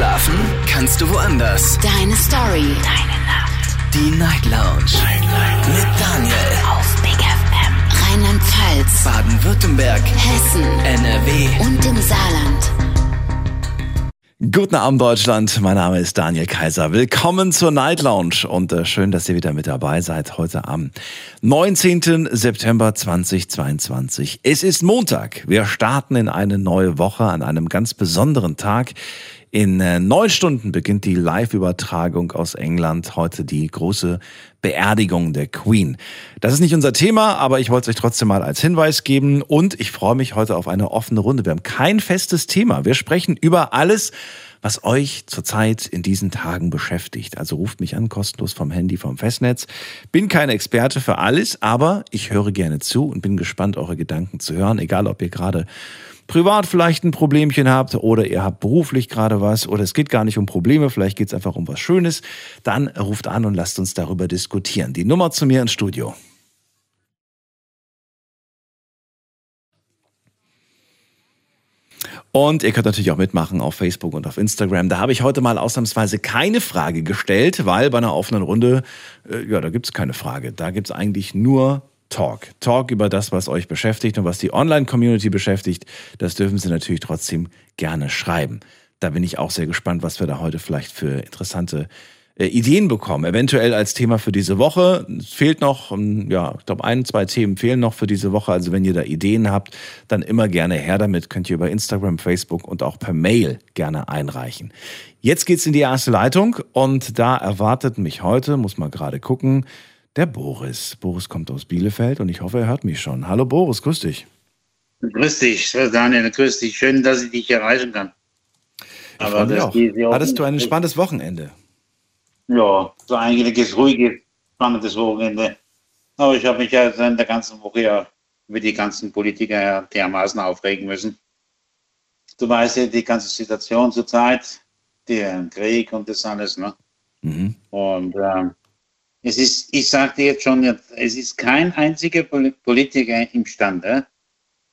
Schlafen kannst du woanders. Deine Story. Deine Nacht. Die Night Lounge. Night, Night. Mit Daniel. Auf Big FM. Rheinland-Pfalz. Baden-Württemberg. Hessen. NRW. Und im Saarland. Guten Abend Deutschland, mein Name ist Daniel Kaiser. Willkommen zur Night Lounge und äh, schön, dass ihr wieder mit dabei seid heute am 19. September 2022. Es ist Montag. Wir starten in eine neue Woche an einem ganz besonderen Tag. In äh, neun Stunden beginnt die Live-Übertragung aus England. Heute die große Beerdigung der Queen. Das ist nicht unser Thema, aber ich wollte es euch trotzdem mal als Hinweis geben. Und ich freue mich heute auf eine offene Runde. Wir haben kein festes Thema. Wir sprechen über alles, was euch zurzeit in diesen Tagen beschäftigt. Also ruft mich an, kostenlos vom Handy, vom Festnetz. Bin kein Experte für alles, aber ich höre gerne zu und bin gespannt, eure Gedanken zu hören, egal ob ihr gerade privat vielleicht ein Problemchen habt oder ihr habt beruflich gerade was oder es geht gar nicht um Probleme, vielleicht geht es einfach um was Schönes, dann ruft an und lasst uns darüber diskutieren. Die Nummer zu mir ins Studio. Und ihr könnt natürlich auch mitmachen auf Facebook und auf Instagram. Da habe ich heute mal ausnahmsweise keine Frage gestellt, weil bei einer offenen Runde, äh, ja, da gibt es keine Frage. Da gibt es eigentlich nur Talk. Talk über das, was euch beschäftigt und was die Online-Community beschäftigt. Das dürfen Sie natürlich trotzdem gerne schreiben. Da bin ich auch sehr gespannt, was wir da heute vielleicht für interessante äh, Ideen bekommen. Eventuell als Thema für diese Woche. Es fehlt noch, ähm, ja, ich glaube, ein, zwei Themen fehlen noch für diese Woche. Also wenn ihr da Ideen habt, dann immer gerne her damit. Könnt ihr über Instagram, Facebook und auch per Mail gerne einreichen. Jetzt geht's in die erste Leitung und da erwartet mich heute, muss mal gerade gucken, der Boris. Boris kommt aus Bielefeld und ich hoffe, er hört mich schon. Hallo Boris, grüß dich. Grüß dich, Daniel, grüß dich. Schön, dass ich dich erreichen kann. Ich Aber das auch. Hattest du ein spannendes Wochenende? Ja, so eigentlich ruhiges, spannendes Wochenende. Aber ich habe mich ja in der ganzen Woche ja über die ganzen Politiker ja dermaßen aufregen müssen. Du weißt ja die ganze Situation zurzeit, der Krieg und das alles, ne? Mhm. Und ähm, es ist, ich sagte jetzt schon, es ist kein einziger Politiker imstande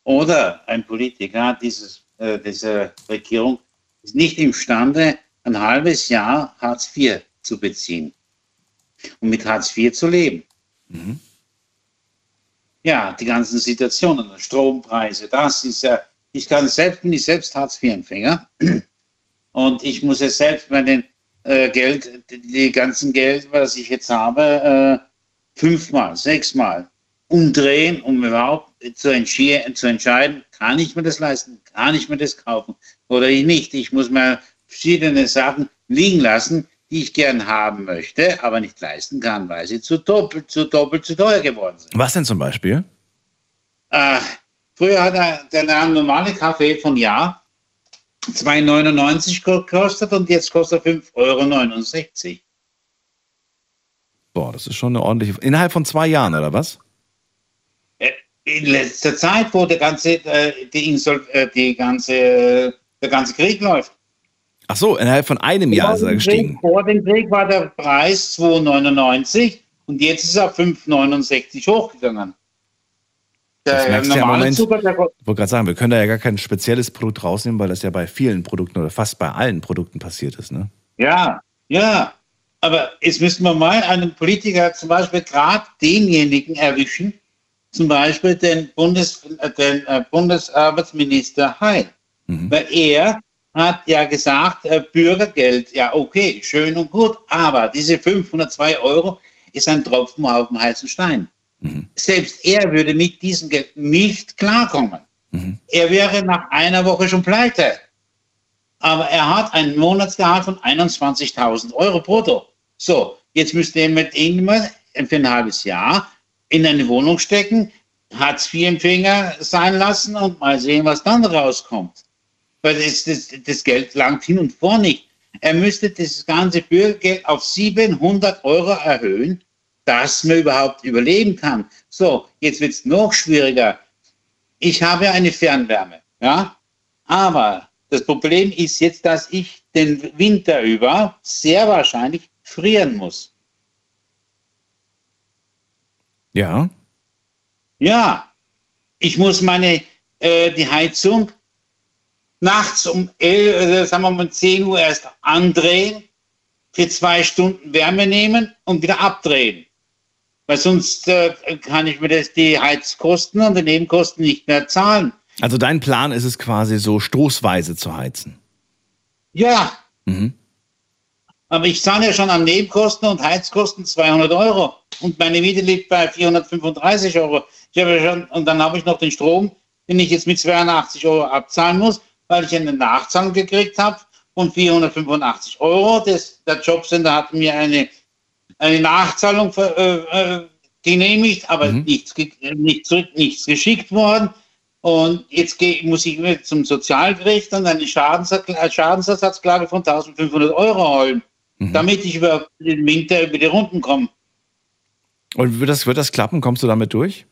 oder ein Politiker dieses, äh, dieser Regierung ist nicht imstande, ein halbes Jahr Hartz IV zu beziehen und mit Hartz IV zu leben. Mhm. Ja, die ganzen Situationen, Strompreise, das ist ja, ich kann selbst, bin ich selbst Hartz IV-Empfänger und ich muss ja selbst bei den äh, Geld, die ganzen Geld, was ich jetzt habe, äh, fünfmal, sechsmal umdrehen, um überhaupt zu, zu entscheiden, kann ich mir das leisten, kann ich mir das kaufen oder nicht. Ich muss mir verschiedene Sachen liegen lassen, die ich gern haben möchte, aber nicht leisten kann, weil sie zu doppelt, zu doppelt zu teuer geworden sind. Was denn zum Beispiel? Äh, früher hat er, der normale Kaffee von Ja 2,99 gekostet und jetzt kostet er 5,69 Euro. Boah, das ist schon eine ordentliche. Innerhalb von zwei Jahren, oder was? Äh, in letzter Zeit, wo der ganze, äh, die, Insol, äh, die ganze, der ganze Krieg läuft. Ach so, innerhalb von einem Jahr ist er gestiegen. Krieg, vor dem Krieg war der Preis 2,99 und jetzt ist er 5,69 hochgegangen. Das merkst ja, Moment, Zucker, ich wollte gerade sagen, wir können da ja gar kein spezielles Produkt rausnehmen, weil das ja bei vielen Produkten oder fast bei allen Produkten passiert ist. Ne? Ja, ja. Aber jetzt müssten wir mal einen Politiker zum Beispiel gerade denjenigen erwischen, zum Beispiel den, Bundes, den äh, Bundesarbeitsminister Heil. Mhm. Weil er hat ja gesagt, äh, Bürgergeld, ja okay, schön und gut, aber diese 502 Euro ist ein Tropfen auf dem heißen Stein. Mhm. Selbst er würde mit diesem Geld nicht klarkommen. Mhm. Er wäre nach einer Woche schon pleite. Aber er hat ein Monatsgehalt von 21.000 Euro brutto. So, jetzt müsste er mit irgendjemand für ein halbes Jahr in eine Wohnung stecken, Hartz-IV-Empfänger sein lassen und mal sehen, was dann rauskommt. Weil das, das, das Geld langt hin und vor nicht. Er müsste das ganze Bürgergeld auf 700 Euro erhöhen, dass man überhaupt überleben kann. So, jetzt wird es noch schwieriger. Ich habe eine Fernwärme, ja, aber das Problem ist jetzt, dass ich den Winter über sehr wahrscheinlich frieren muss. Ja. Ja, ich muss meine, äh, die Heizung nachts um 11, äh, sagen wir mal um 10 Uhr erst andrehen, für zwei Stunden Wärme nehmen und wieder abdrehen. Weil sonst äh, kann ich mir das, die Heizkosten und die Nebenkosten nicht mehr zahlen. Also dein Plan ist es quasi so stoßweise zu heizen. Ja, Mhm. aber ich zahle ja schon an Nebenkosten und Heizkosten 200 Euro und meine Miete liegt bei 435 Euro. Ich habe ja schon, und dann habe ich noch den Strom, den ich jetzt mit 82 Euro abzahlen muss, weil ich eine Nachzahlung gekriegt habe von 485 Euro. Das, der Jobcenter hat mir eine, eine Nachzahlung äh, äh, genehmigt, aber Mhm. nichts, nicht zurück, nichts geschickt worden. Und jetzt geh, muss ich mir zum Sozialgericht und eine Schadenserkl- Schadensersatzklage von 1500 Euro holen, Mhm. damit ich über den Winter über die Runden komme. Und wird das, wird das klappen? Kommst du damit durch?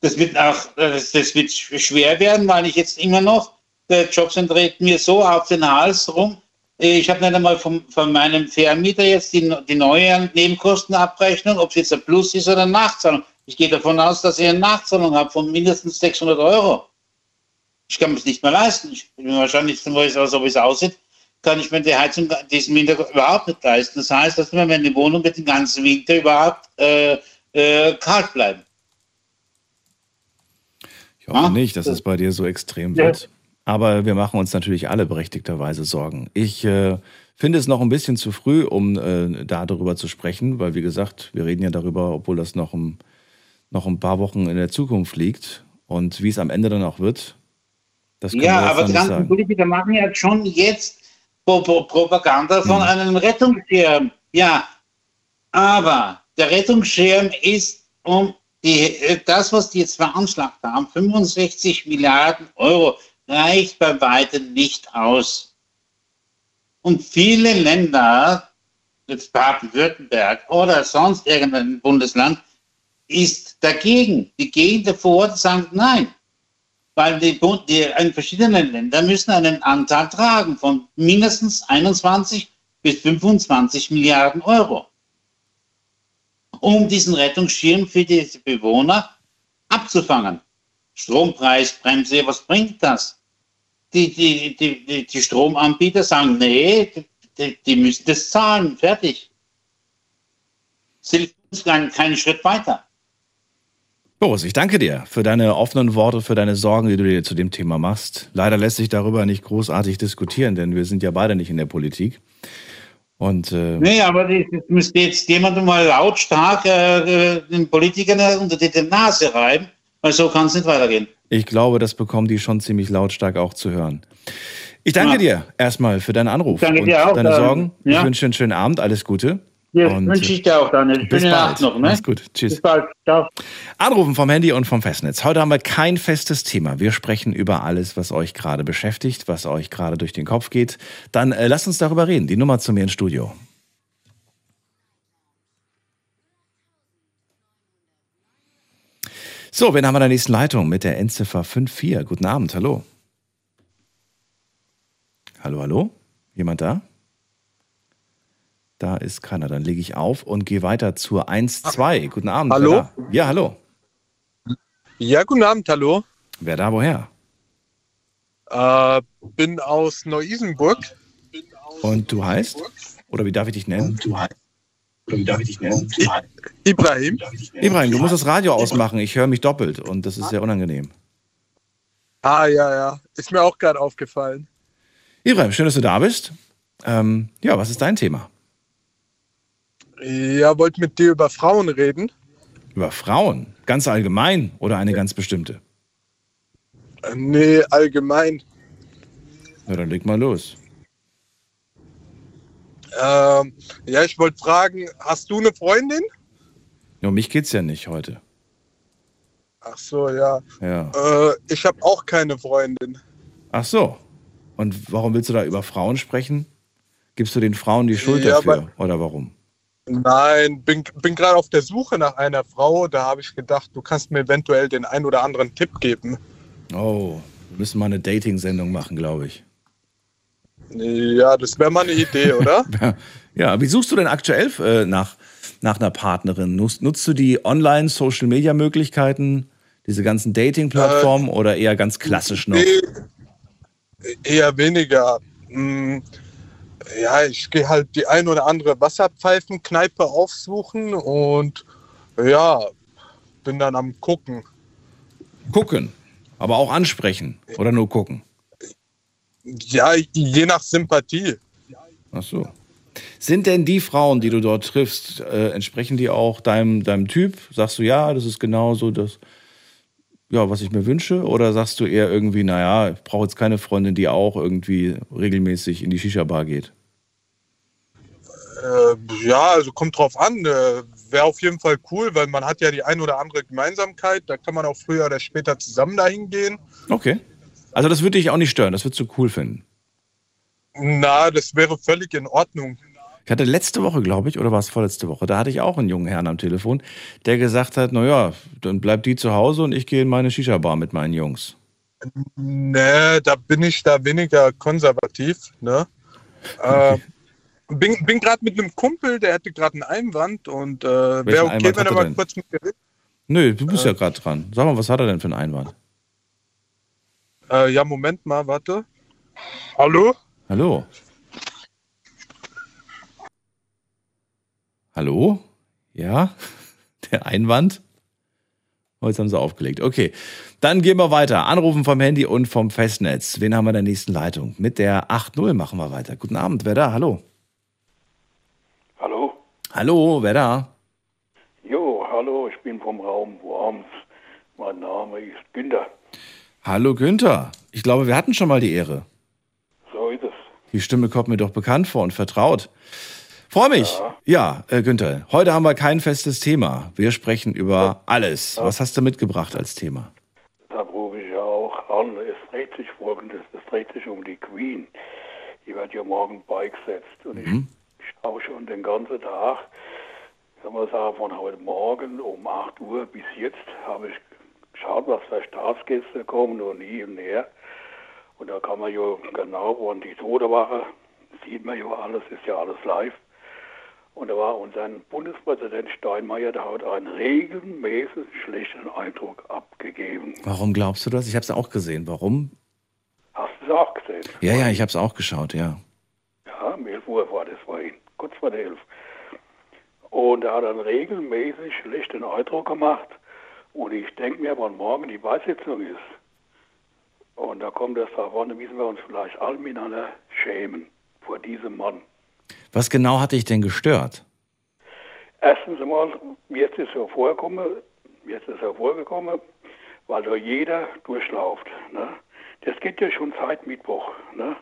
Das wird auch, das, das wird sch- schwer werden, weil ich jetzt immer noch, der Jobcenter dreht mir so auf den Hals rum. Ich habe nicht einmal vom, von meinem Vermieter jetzt die, die neue Nebenkostenabrechnung, ob es jetzt ein Plus ist oder eine Nachzahlung. Ich gehe davon aus, dass ich eine Nachzahlung habe von mindestens 600 Euro. Ich kann es nicht mehr leisten. Ich bin mir wahrscheinlich, so wie es aussieht, kann ich mir die Heizung diesen Winter überhaupt nicht leisten. Das heißt, dass mir meine Wohnung wird den ganzen Winter überhaupt äh, äh, kalt bleiben. Ich hoffe Ja. nicht, dass es bei dir so extrem Ja. wird. Aber wir machen uns natürlich alle berechtigterweise Sorgen. Ich äh, finde es noch ein bisschen zu früh, um äh, da darüber zu sprechen, weil wie gesagt, wir reden ja darüber, obwohl das noch ein, noch ein paar Wochen in der Zukunft liegt. Und wie es am Ende dann auch wird, das können Ja, wir aber die ganzen sagen. Politiker machen ja schon jetzt Pro Pro Propaganda von Mhm. einem Rettungsschirm. Ja, aber der Rettungsschirm ist um die, äh, das, was die jetzt veranschlagt haben, 65 Milliarden Euro, reicht bei weitem nicht aus. Und viele Länder, jetzt Baden-Württemberg oder sonst irgendein Bundesland, ist dagegen. Die gehen davor und sagen, nein, weil die, die in verschiedenen Ländern müssen einen Anteil tragen von mindestens 21 bis 25 Milliarden Euro, um diesen Rettungsschirm für diese Bewohner abzufangen. Strompreisbremse, was bringt das? Die, die, die, die, Stromanbieter sagen, nee, die, die müssen das zahlen, fertig. Hilft uns keinen, keinen Schritt weiter. Boris, ich danke dir für deine offenen Worte, für deine Sorgen, die du dir zu dem Thema machst. Leider lässt sich darüber nicht großartig diskutieren, denn wir sind ja beide nicht in der Politik. Und äh, Nee, aber das müsste jetzt jemand mal lautstark äh, den Politikern unter die Nase reiben, weil so kann es nicht weitergehen. Ich glaube, das bekommen die schon ziemlich lautstark auch zu hören. Ich danke Ja. dir erstmal für deinen Anruf Danke und dir auch, deine Sorgen. Ich ja. wünsche dir einen schönen Abend, alles Gute. Ja, wünsche ich dir auch, Daniel. bis Schöne. Nacht noch. Ne? Mach's gut. Tschüss. Bis bald. Ciao. Anrufen vom Handy und vom Festnetz. Heute haben wir kein festes Thema. Wir sprechen über alles, was euch gerade beschäftigt, was euch gerade durch den Kopf geht. Dann äh, lasst uns darüber reden. Die Nummer zu mir ins Studio. So, wen haben wir in der nächsten Leitung mit der Endziffer 54? Guten Abend, hallo. Hallo, hallo? Jemand da? Da ist keiner. Dann lege ich auf und gehe weiter zur 1-2. Guten Abend. Hallo? Ja, hallo. Ja, guten Abend, hallo. Wer da, woher? Äh, bin aus Neu-Isenburg. Und du heißt? Oder wie darf ich dich nennen? Ibrahim. Ibrahim, du musst das Radio ausmachen. Ich höre mich doppelt und das ist sehr unangenehm. Ah, ja, ja. Ist mir auch gerade aufgefallen. Ibrahim, schön, dass du da bist. Ähm, ja, was ist dein Thema? Ja, wollte mit dir über Frauen reden. Über Frauen? Ganz allgemein oder eine ganz bestimmte? Äh, nee, allgemein. Na, dann leg mal los. Ähm, ja, ich wollte fragen, hast du eine Freundin? Nur mich geht's ja nicht heute. Ach so, ja. Ja. Äh, ich habe auch keine Freundin. Ach so. Und warum willst du da über Frauen sprechen? Gibst du den Frauen die Schuld Ja, dafür? Oder warum? Nein, bin, bin gerade auf der Suche nach einer Frau. Da habe ich gedacht, du kannst mir eventuell den ein oder anderen Tipp geben. Oh, wir müssen mal eine Dating-Sendung machen, glaube ich. Ja, das wäre mal eine Idee, oder? Ja, wie suchst du denn aktuell äh, nach, nach einer Partnerin? Nutzt, nutzt du die Online-Social-Media-Möglichkeiten, Diese ganzen Dating-Plattformen oder eher ganz klassisch noch? Nee, eher weniger. Hm, Ja, ich gehe halt die ein oder andere Wasserpfeifenkneipe aufsuchen und ja, bin dann am gucken. Gucken. Aber auch ansprechen. Oder nur gucken. Ja, je nach Sympathie. Ach so. Sind denn die Frauen, die du dort triffst, äh, entsprechen die auch deinem, deinem Typ? Sagst du, ja, das ist genau so das, ja, was ich mir wünsche? Oder sagst du eher irgendwie, naja, ich brauche jetzt keine Freundin, die auch irgendwie regelmäßig in die Shisha-Bar geht? Äh, ja, also kommt drauf an. Äh, Wäre auf jeden Fall cool, weil man hat ja die ein oder andere Gemeinsamkeit. Da kann man auch früher oder später zusammen dahin gehen. Okay. Also das würde dich auch nicht stören, das würdest du cool finden. Na, das wäre völlig in Ordnung. Ich hatte letzte Woche, glaube ich, oder war es vorletzte Woche, da hatte ich auch einen jungen Herrn am Telefon, der gesagt hat, naja, dann bleibt die zu Hause und ich gehe in meine Shisha-Bar mit meinen Jungs. Nee, da bin ich da weniger konservativ. Ne? Äh, bin bin gerade mit einem Kumpel, der hätte gerade einen Einwand und äh, wäre okay, Einwand wenn er mal denn? kurz mit mir redet. Nö, du bist ja gerade dran. Sag mal, was hat er denn für einen Einwand? Äh, ja, Moment mal, warte. Hallo? Hallo? Hallo? Ja? Der Einwand? Oh, jetzt haben sie aufgelegt. Okay, dann gehen wir weiter. Anrufen vom Handy und vom Festnetz. Wen haben wir in der nächsten Leitung? Mit der 8.0 machen wir weiter. Guten Abend, wer da? Hallo? Hallo? Hallo, wer da? Jo, hallo, ich bin vom Raum Worms. Mein Name ist Günther. Hallo Günther. Ich glaube, wir hatten schon mal die Ehre. So ist es. Die Stimme kommt mir doch bekannt vor und vertraut. Freue mich. Ja, äh, Günther, heute haben wir kein festes Thema. Wir sprechen über alles. Was hast du mitgebracht als Thema? Da rufe ich ja auch an. Es dreht sich folgendes, es dreht sich um die Queen. Die wird ja morgen beigesetzt. Und ich schaue schon den ganzen Tag, kann man sagen, von heute Morgen um 8 Uhr bis jetzt habe ich geschaut, was für Staatsgäste kommen und hier und her. Und da kann man ja genau, wann die Todewache, sieht man ja alles, ist ja alles live. Und da war unser Bundespräsident Steinmeier, der hat einen regelmäßig schlechten Eindruck abgegeben. Warum glaubst du das? Ich habe es auch gesehen. Warum? Hast du es auch gesehen? Ja, ja, ich habe es auch geschaut, ja. Ja, um 11 Uhr war das vorhin, kurz vor der 11. Und er hat einen regelmäßig schlechten Eindruck gemacht. Und ich denke mir, wann morgen die Beisetzung ist, und da kommt das darauf an, da müssen wir uns vielleicht alle miteinander schämen vor diesem Mann. Was genau hat dich denn gestört? Erstens einmal, mir ist so vorgekommen, mir ist so vorgekommen, weil da jeder durchlauft. Ne? Das geht ja schon seit Mittwoch. Ne?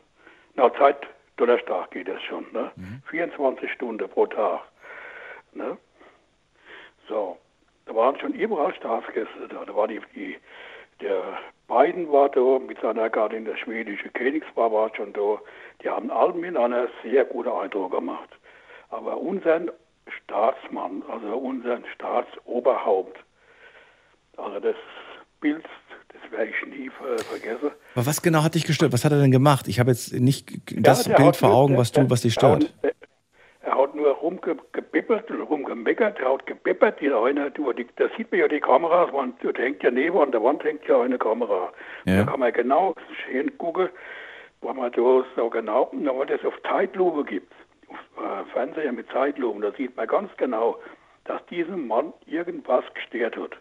Na, seit Donnerstag geht das schon. Ne? 24 Stunden pro Tag. Ne? So, da waren schon überall Staatsgäste da. Da war die, die der Biden war da mit seiner Gattin, der schwedische Königspaar war schon da. Die haben alle miteinander sehr guten Eindruck gemacht. Aber unseren Staatsmann, also unseren Staatsoberhaupt, also das Bild, das werde ich nie ver vergessen. Aber was genau hat dich gestört? Was hat er denn gemacht? Ich habe jetzt nicht das Ja, Bild hat vor Augen, der- was du, was dich stört. der- Er hat nur rumgebippert und rumgemeckert, er hat gebippert, die eine, die, da sieht man ja die Kameras, man, da hängt ja neben an der Wand hängt ja eine Kamera. Ja. Da kann man genau hingucken, wo man da so genau, wenn man das auf Zeitlupe gibt, auf äh, Fernseher mit Zeitlupe, da sieht man ganz genau, dass diesem Mann irgendwas gestört hat.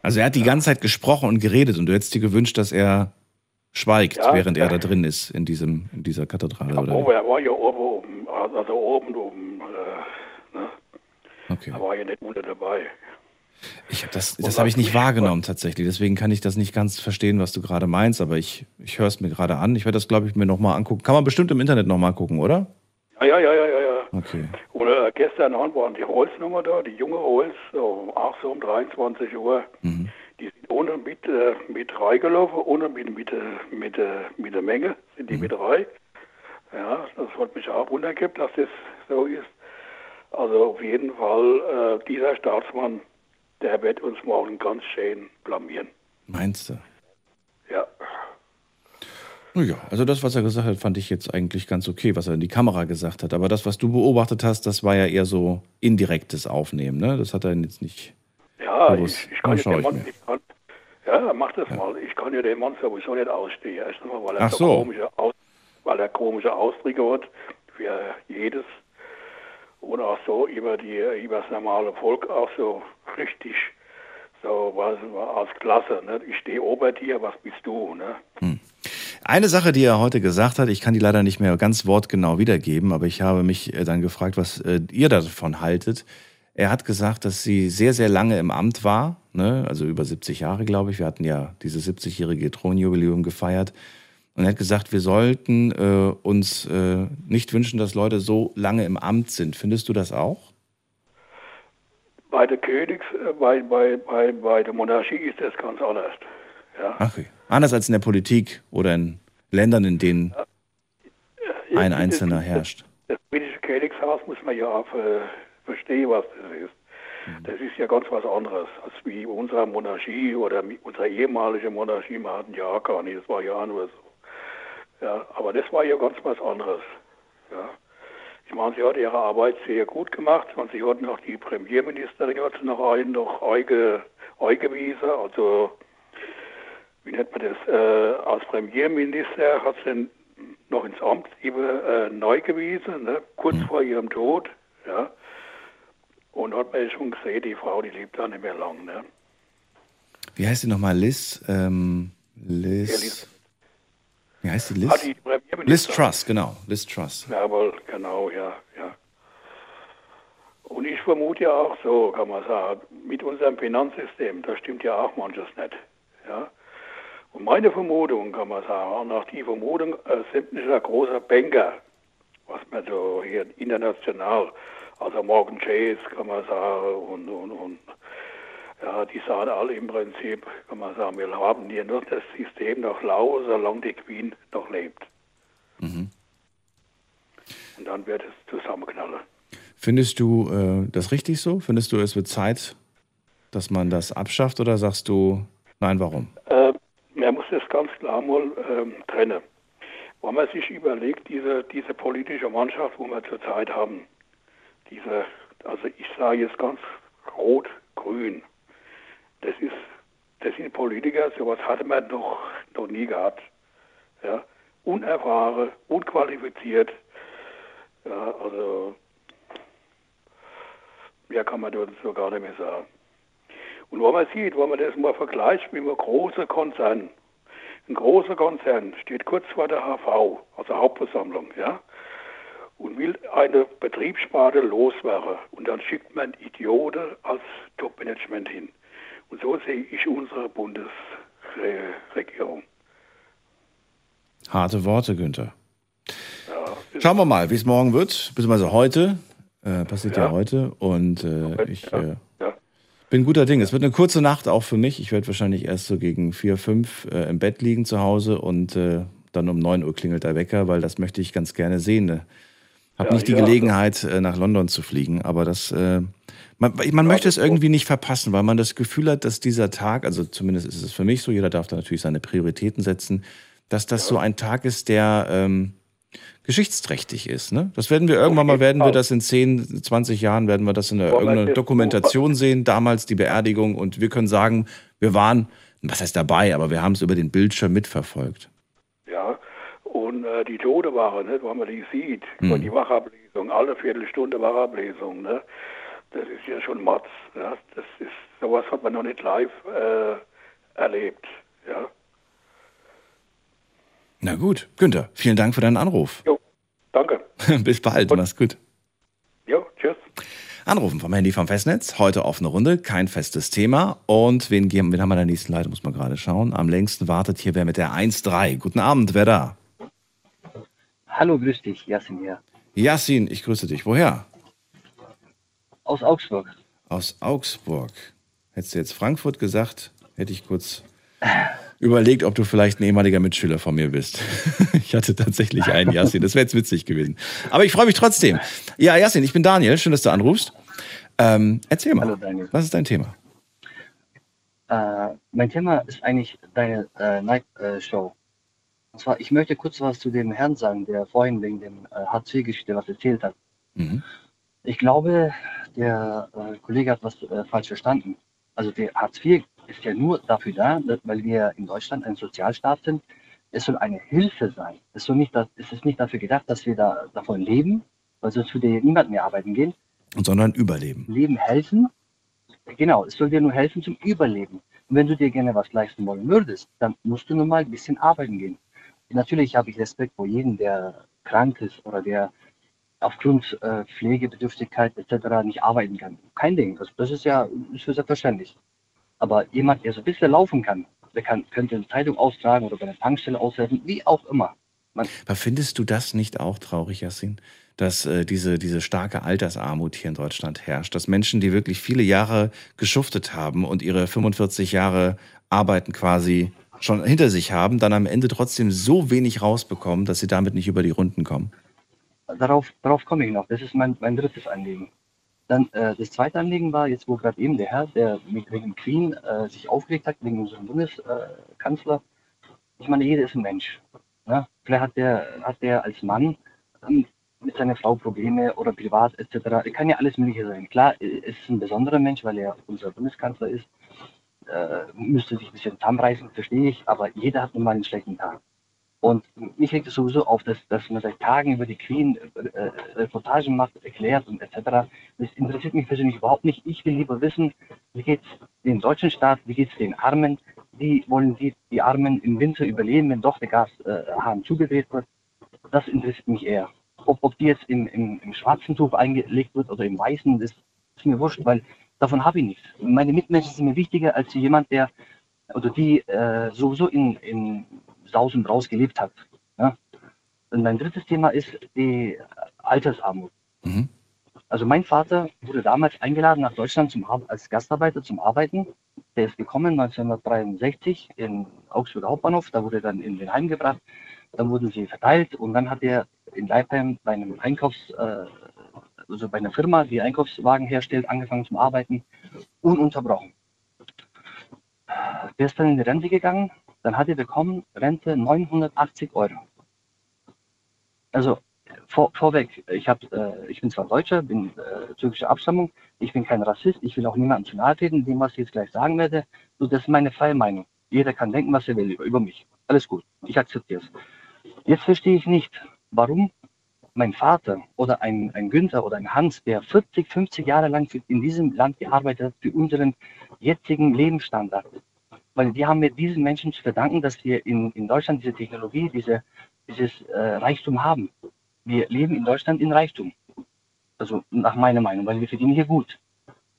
Also er hat die ganze Zeit gesprochen und geredet und du hättest dir gewünscht, dass er schweigt, Ja. während er da drin ist in diesem in dieser Kathedrale oder Aber er war ja oben, oben also oben, oben, äh, ne? Okay. er war ja nicht unter dabei. Ich hab das das habe ich nicht wahrgenommen tatsächlich, deswegen kann ich das nicht ganz verstehen, was du gerade meinst, aber ich ich höre es mir gerade an. Ich werde das glaube ich mir noch mal angucken. Kann man bestimmt im Internet noch mal gucken, oder? Ja, ja, ja, ja, ja. Okay. Äh, gestern Abend waren die Rolls-Nummer da, die junge Rolls, so, auch so um 23 Uhr. Mhm. Die sind ohne mit, äh, mit reingelaufen, ohne mit, mit, äh, mit, äh, mit der Menge sind Mhm. die mit rein. Ja, das hat mich auch wundergibt, dass das so ist. Also auf jeden Fall, äh, dieser Staatsmann, der wird uns morgen ganz schön blamieren. Meinst du? Ja. Ja, also das, was er gesagt hat, fand ich jetzt eigentlich ganz okay, was er in die Kamera gesagt hat. Aber das, was du beobachtet hast, das war ja eher so indirektes Aufnehmen, ne? Das hat er jetzt nicht Ja, ich, ich kann ja den ich Mann nicht an. Ja, mach das mal. Ich kann ja den Mann sowieso nicht ausstehen. Erstens mal, weil er so so. komische, Aus, weil er komische Ausdrücke hat für jedes. Und auch so über die über das normale Volk auch so richtig so was als Klasse. Ne? Ich stehe ober dir, was bist du? Ne? Eine Sache, die er heute gesagt hat, ich kann die leider nicht mehr ganz wortgenau wiedergeben, aber ich habe mich äh, dann gefragt, was äh, ihr davon haltet. Er hat gesagt, dass sie sehr, sehr lange im Amt war, ne? also über 70 Jahre, glaube ich. Wir hatten ja dieses 70-jährige Thronjubiläum gefeiert. Und er hat gesagt, wir sollten äh, uns äh, nicht wünschen, dass Leute so lange im Amt sind. Findest du das auch? Bei der Königs, äh, bei, bei, bei, bei der Monarchie ist das ganz anders. Ja. Okay. Anders als in der Politik oder in Ländern, in denen ein Das- Einzelner das- herrscht. Das britische Königshaus muss man ja auch verstehen, was das ist. Das ist ja ganz was anderes als wie unsere Monarchie oder unsere ehemalige Monarchie. Wir hatten ja auch gar nicht, das war ja auch nur so. Ja, aber das war ja ganz was anderes. Ja. Ich meine, sie hat ihre Arbeit sehr gut gemacht und sie hat noch die Premierministerin hat sie noch ein, noch einge, eingewiesen, also wie nennt man das, äh, als Premierminister hat sie noch ins Amt über, äh, neu gewiesen, ne, kurz vor ihrem Tod, ja. Und hat man schon gesehen, die Frau, die lebt da nicht mehr lang, ne. Wie heißt die nochmal? Liz? Ähm, Liz. Elisabeth. Wie heißt die Liz? Ah, die Liz. Truss, genau. Liz Truss. Jawohl, genau, ja, ja. Und ich vermute ja auch so, kann man sagen, mit unserem Finanzsystem, da stimmt ja auch manches nicht. Ja. Und meine Vermutung, kann man sagen, auch nach die Vermutung äh, sämtlicher großer Banker, was man so hier international, also Morgan Chase, kann man sagen, und, und, und ja, die sagen alle im Prinzip, kann man sagen, wir haben hier nur das System noch lau, solange die Queen noch lebt. Und dann wird es zusammenknallen. Findest du äh, das richtig so? Findest du, es wird Zeit, dass man das abschafft oder sagst du, nein, warum? Äh, man muss das ganz klar mal ähm, trennen. Wenn man sich überlegt, diese, diese politische Mannschaft, wo wir zurzeit haben, diese, also ich sage jetzt ganz rot-grün, das ist, das sind Politiker, sowas hatte man noch, noch nie gehabt. Ja? Unerfahren, unqualifiziert, ja, also mehr kann man dazu gar nicht mehr sagen. Und wenn man sieht, wenn man das mal vergleicht mit einem großen Konzern, ein großer Konzern steht kurz vor der HV, also Hauptversammlung, ja, und will eine Betriebssparte loswerden. Und dann schickt man Idioten als Top-Management hin. Und so sehe ich unsere Bundesregierung. Harte Worte, Günther. Schauen wir mal, wie es morgen wird, beziehungsweise heute. Äh, passiert ja, Ja. heute. Und äh, ich Ja, äh, ja. bin guter Ding. Es wird eine kurze Nacht auch für mich. Ich werde wahrscheinlich erst so gegen vier, fünf äh, im Bett liegen zu Hause und äh, dann um 9 Uhr klingelt der Wecker, weil das möchte ich ganz gerne sehen. Ne? Hab Ja, nicht die. Gelegenheit, äh, nach London zu fliegen, aber das, äh, man, man möchte es irgendwie nicht verpassen, weil man das Gefühl hat, dass dieser Tag, also zumindest ist es für mich so, jeder darf da natürlich seine Prioritäten setzen, dass das so ein Tag ist, der ähm, geschichtsträchtig ist. Ne? Das werden wir irgendwann mal, werden wir das in 10, 20 Jahren, werden wir das in irgendeiner Dokumentation sehen, damals die Beerdigung und wir können sagen, wir waren, was heißt dabei, aber wir haben es über den Bildschirm mitverfolgt. Und äh, die Tote waren, ne, wenn man die sieht, und die Wachablesung, alle Viertelstunde Wachablesung, ne, das ist ja schon Mats. Ja, das ist, sowas hat man noch nicht live äh, erlebt. Ja. Na gut, Günther, vielen Dank für deinen Anruf. Jo, danke. Bis bald, mach's gut. Jo, tschüss. Anrufen vom Handy vom Festnetz. Heute offene Runde, kein festes Thema. Und wen, geben- wen haben wir in der nächsten Leitung, muss man gerade schauen. Am längsten wartet hier wer mit der 1-3. Guten Abend, wer da? Hallo, grüß dich, Jasin hier. Yassin, ich grüße dich. Woher? Aus Augsburg. Aus Augsburg. Hättest du jetzt Frankfurt gesagt, hätte ich kurz überlegt, ob du vielleicht ein ehemaliger Mitschüler von mir bist. Ich hatte tatsächlich einen, Yassin. Das wäre jetzt witzig gewesen. Aber ich freue mich trotzdem. Ja, Yassin, ich bin Daniel. Schön, dass du anrufst. Ähm, erzähl mal. Hallo, Daniel. Was ist dein Thema? Äh, mein Thema ist eigentlich deine äh, Night äh, Show. Und zwar, ich möchte kurz was zu dem Herrn sagen, der vorhin wegen dem äh, Hartz-IV-Geschichte was erzählt hat. Mhm. Ich glaube, der äh, Kollege hat was äh, falsch verstanden. Also der Hartz IV ist ja nur dafür da, dass, weil wir in Deutschland ein Sozialstaat sind. Es soll eine Hilfe sein. Es, soll nicht, es ist nicht dafür gedacht, dass wir da, davon leben, weil sonst würde ja niemand mehr arbeiten gehen. Sondern überleben. Leben helfen. Genau, es soll dir nur helfen zum Überleben. Und wenn du dir gerne was leisten wollen würdest, dann musst du nur mal ein bisschen arbeiten gehen. Natürlich habe ich Respekt vor jedem, der krank ist oder der aufgrund äh, Pflegebedürftigkeit etc. nicht arbeiten kann. Kein Ding. Also das ist ja ist selbstverständlich. Aber jemand, der so ein bisschen laufen kann, der kann, könnte eine Zeitung austragen oder bei einer Tankstelle aushelfen, wie auch immer. Man Aber findest du das nicht auch traurig, Yassin? Dass äh, diese, diese starke Altersarmut hier in Deutschland herrscht, dass Menschen, die wirklich viele Jahre geschuftet haben und ihre 45 Jahre Arbeiten quasi schon hinter sich haben, dann am Ende trotzdem so wenig rausbekommen, dass sie damit nicht über die Runden kommen? Darauf, darauf komme ich noch. Das ist mein, mein drittes Anliegen. Dann äh, das zweite Anliegen war, jetzt wo gerade eben der Herr, der mit wegen Queen äh, sich aufgeregt hat, wegen unserem Bundeskanzler. ich meine, jeder ist ein Mensch. Ne? Vielleicht hat der, hat der als Mann ähm, mit seiner Frau Probleme oder privat etc. Kann ja alles Mögliche sein. Klar, es ist ein besonderer Mensch, weil er unser Bundeskanzler ist. Äh, müsste sich ein bisschen zusammenreißen, verstehe ich, aber jeder hat nun mal einen schlechten Tag. Und mich regt es sowieso auf, dass, dass man seit Tagen über die Queen äh, äh, Reportagen macht, erklärt und etc. Das interessiert mich persönlich überhaupt nicht. Ich will lieber wissen, wie geht es dem deutschen Staat, wie geht es den Armen, wie wollen die, die Armen im Winter überleben, wenn doch der Gashahn äh, zugedreht wird. Das interessiert mich eher. Ob, ob die jetzt im, im, im schwarzen Tuch eingelegt wird oder im weißen, das ist mir wurscht, weil davon habe ich nichts. Meine Mitmenschen sind mir wichtiger als jemand, der oder die äh, sowieso in, in Saus und Braus gelebt hat. Ja? Und mein drittes Thema ist die Altersarmut. Mhm. Also mein Vater wurde damals eingeladen nach Deutschland zum, als Gastarbeiter zum Arbeiten. Der ist gekommen 1963 in Augsburger Hauptbahnhof. Da wurde er dann in den Heim gebracht. Dann wurden sie verteilt und dann hat er in Leipheim bei einem Einkaufs, äh, also bei einer Firma, die Einkaufswagen herstellt, angefangen zum Arbeiten, ununterbrochen. Der ist dann in die Rente gegangen dann hat er bekommen Rente 980 Euro. Also vor, vorweg, ich, hab, äh, ich bin zwar Deutscher, bin äh, türkischer Abstammung, ich bin kein Rassist, ich will auch niemandem zu nahe treten, dem, was ich jetzt gleich sagen werde. So, das ist meine freie Meinung. Jeder kann denken, was er will über, über mich. Alles gut, ich akzeptiere es. Jetzt verstehe ich nicht, warum mein Vater oder ein, ein Günther oder ein Hans, der 40, 50 Jahre lang in diesem Land gearbeitet hat, für unseren jetzigen Lebensstandard, weil wir haben mit diesen Menschen zu verdanken, dass wir in, in Deutschland diese Technologie, diese, dieses äh, Reichtum haben. Wir leben in Deutschland in Reichtum. Also nach meiner Meinung, weil wir verdienen hier gut.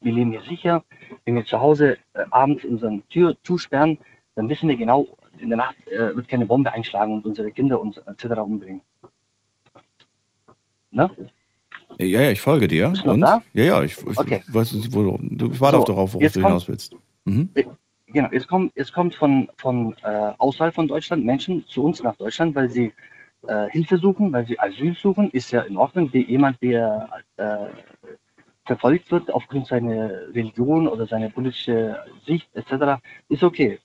Wir leben hier sicher. Wenn wir zu Hause äh, abends unsere Tür zusperren, dann wissen wir genau, in der Nacht äh, wird keine Bombe einschlagen und unsere Kinder uns etc. umbringen. Ne? Ja, ja, ich folge dir. Und? Da? Ja, ja, ich, ich okay. weiß, wo, du, ich warte so, darauf, worauf du hinaus willst. Mhm. Genau, es kommt, es kommt von, von äh, außerhalb von Deutschland Menschen zu uns nach Deutschland, weil sie äh, Hilfe suchen, weil sie Asyl suchen, ist ja in Ordnung. Wie jemand, der äh, verfolgt wird aufgrund seiner Religion oder seiner politischen Sicht etc., ist okay.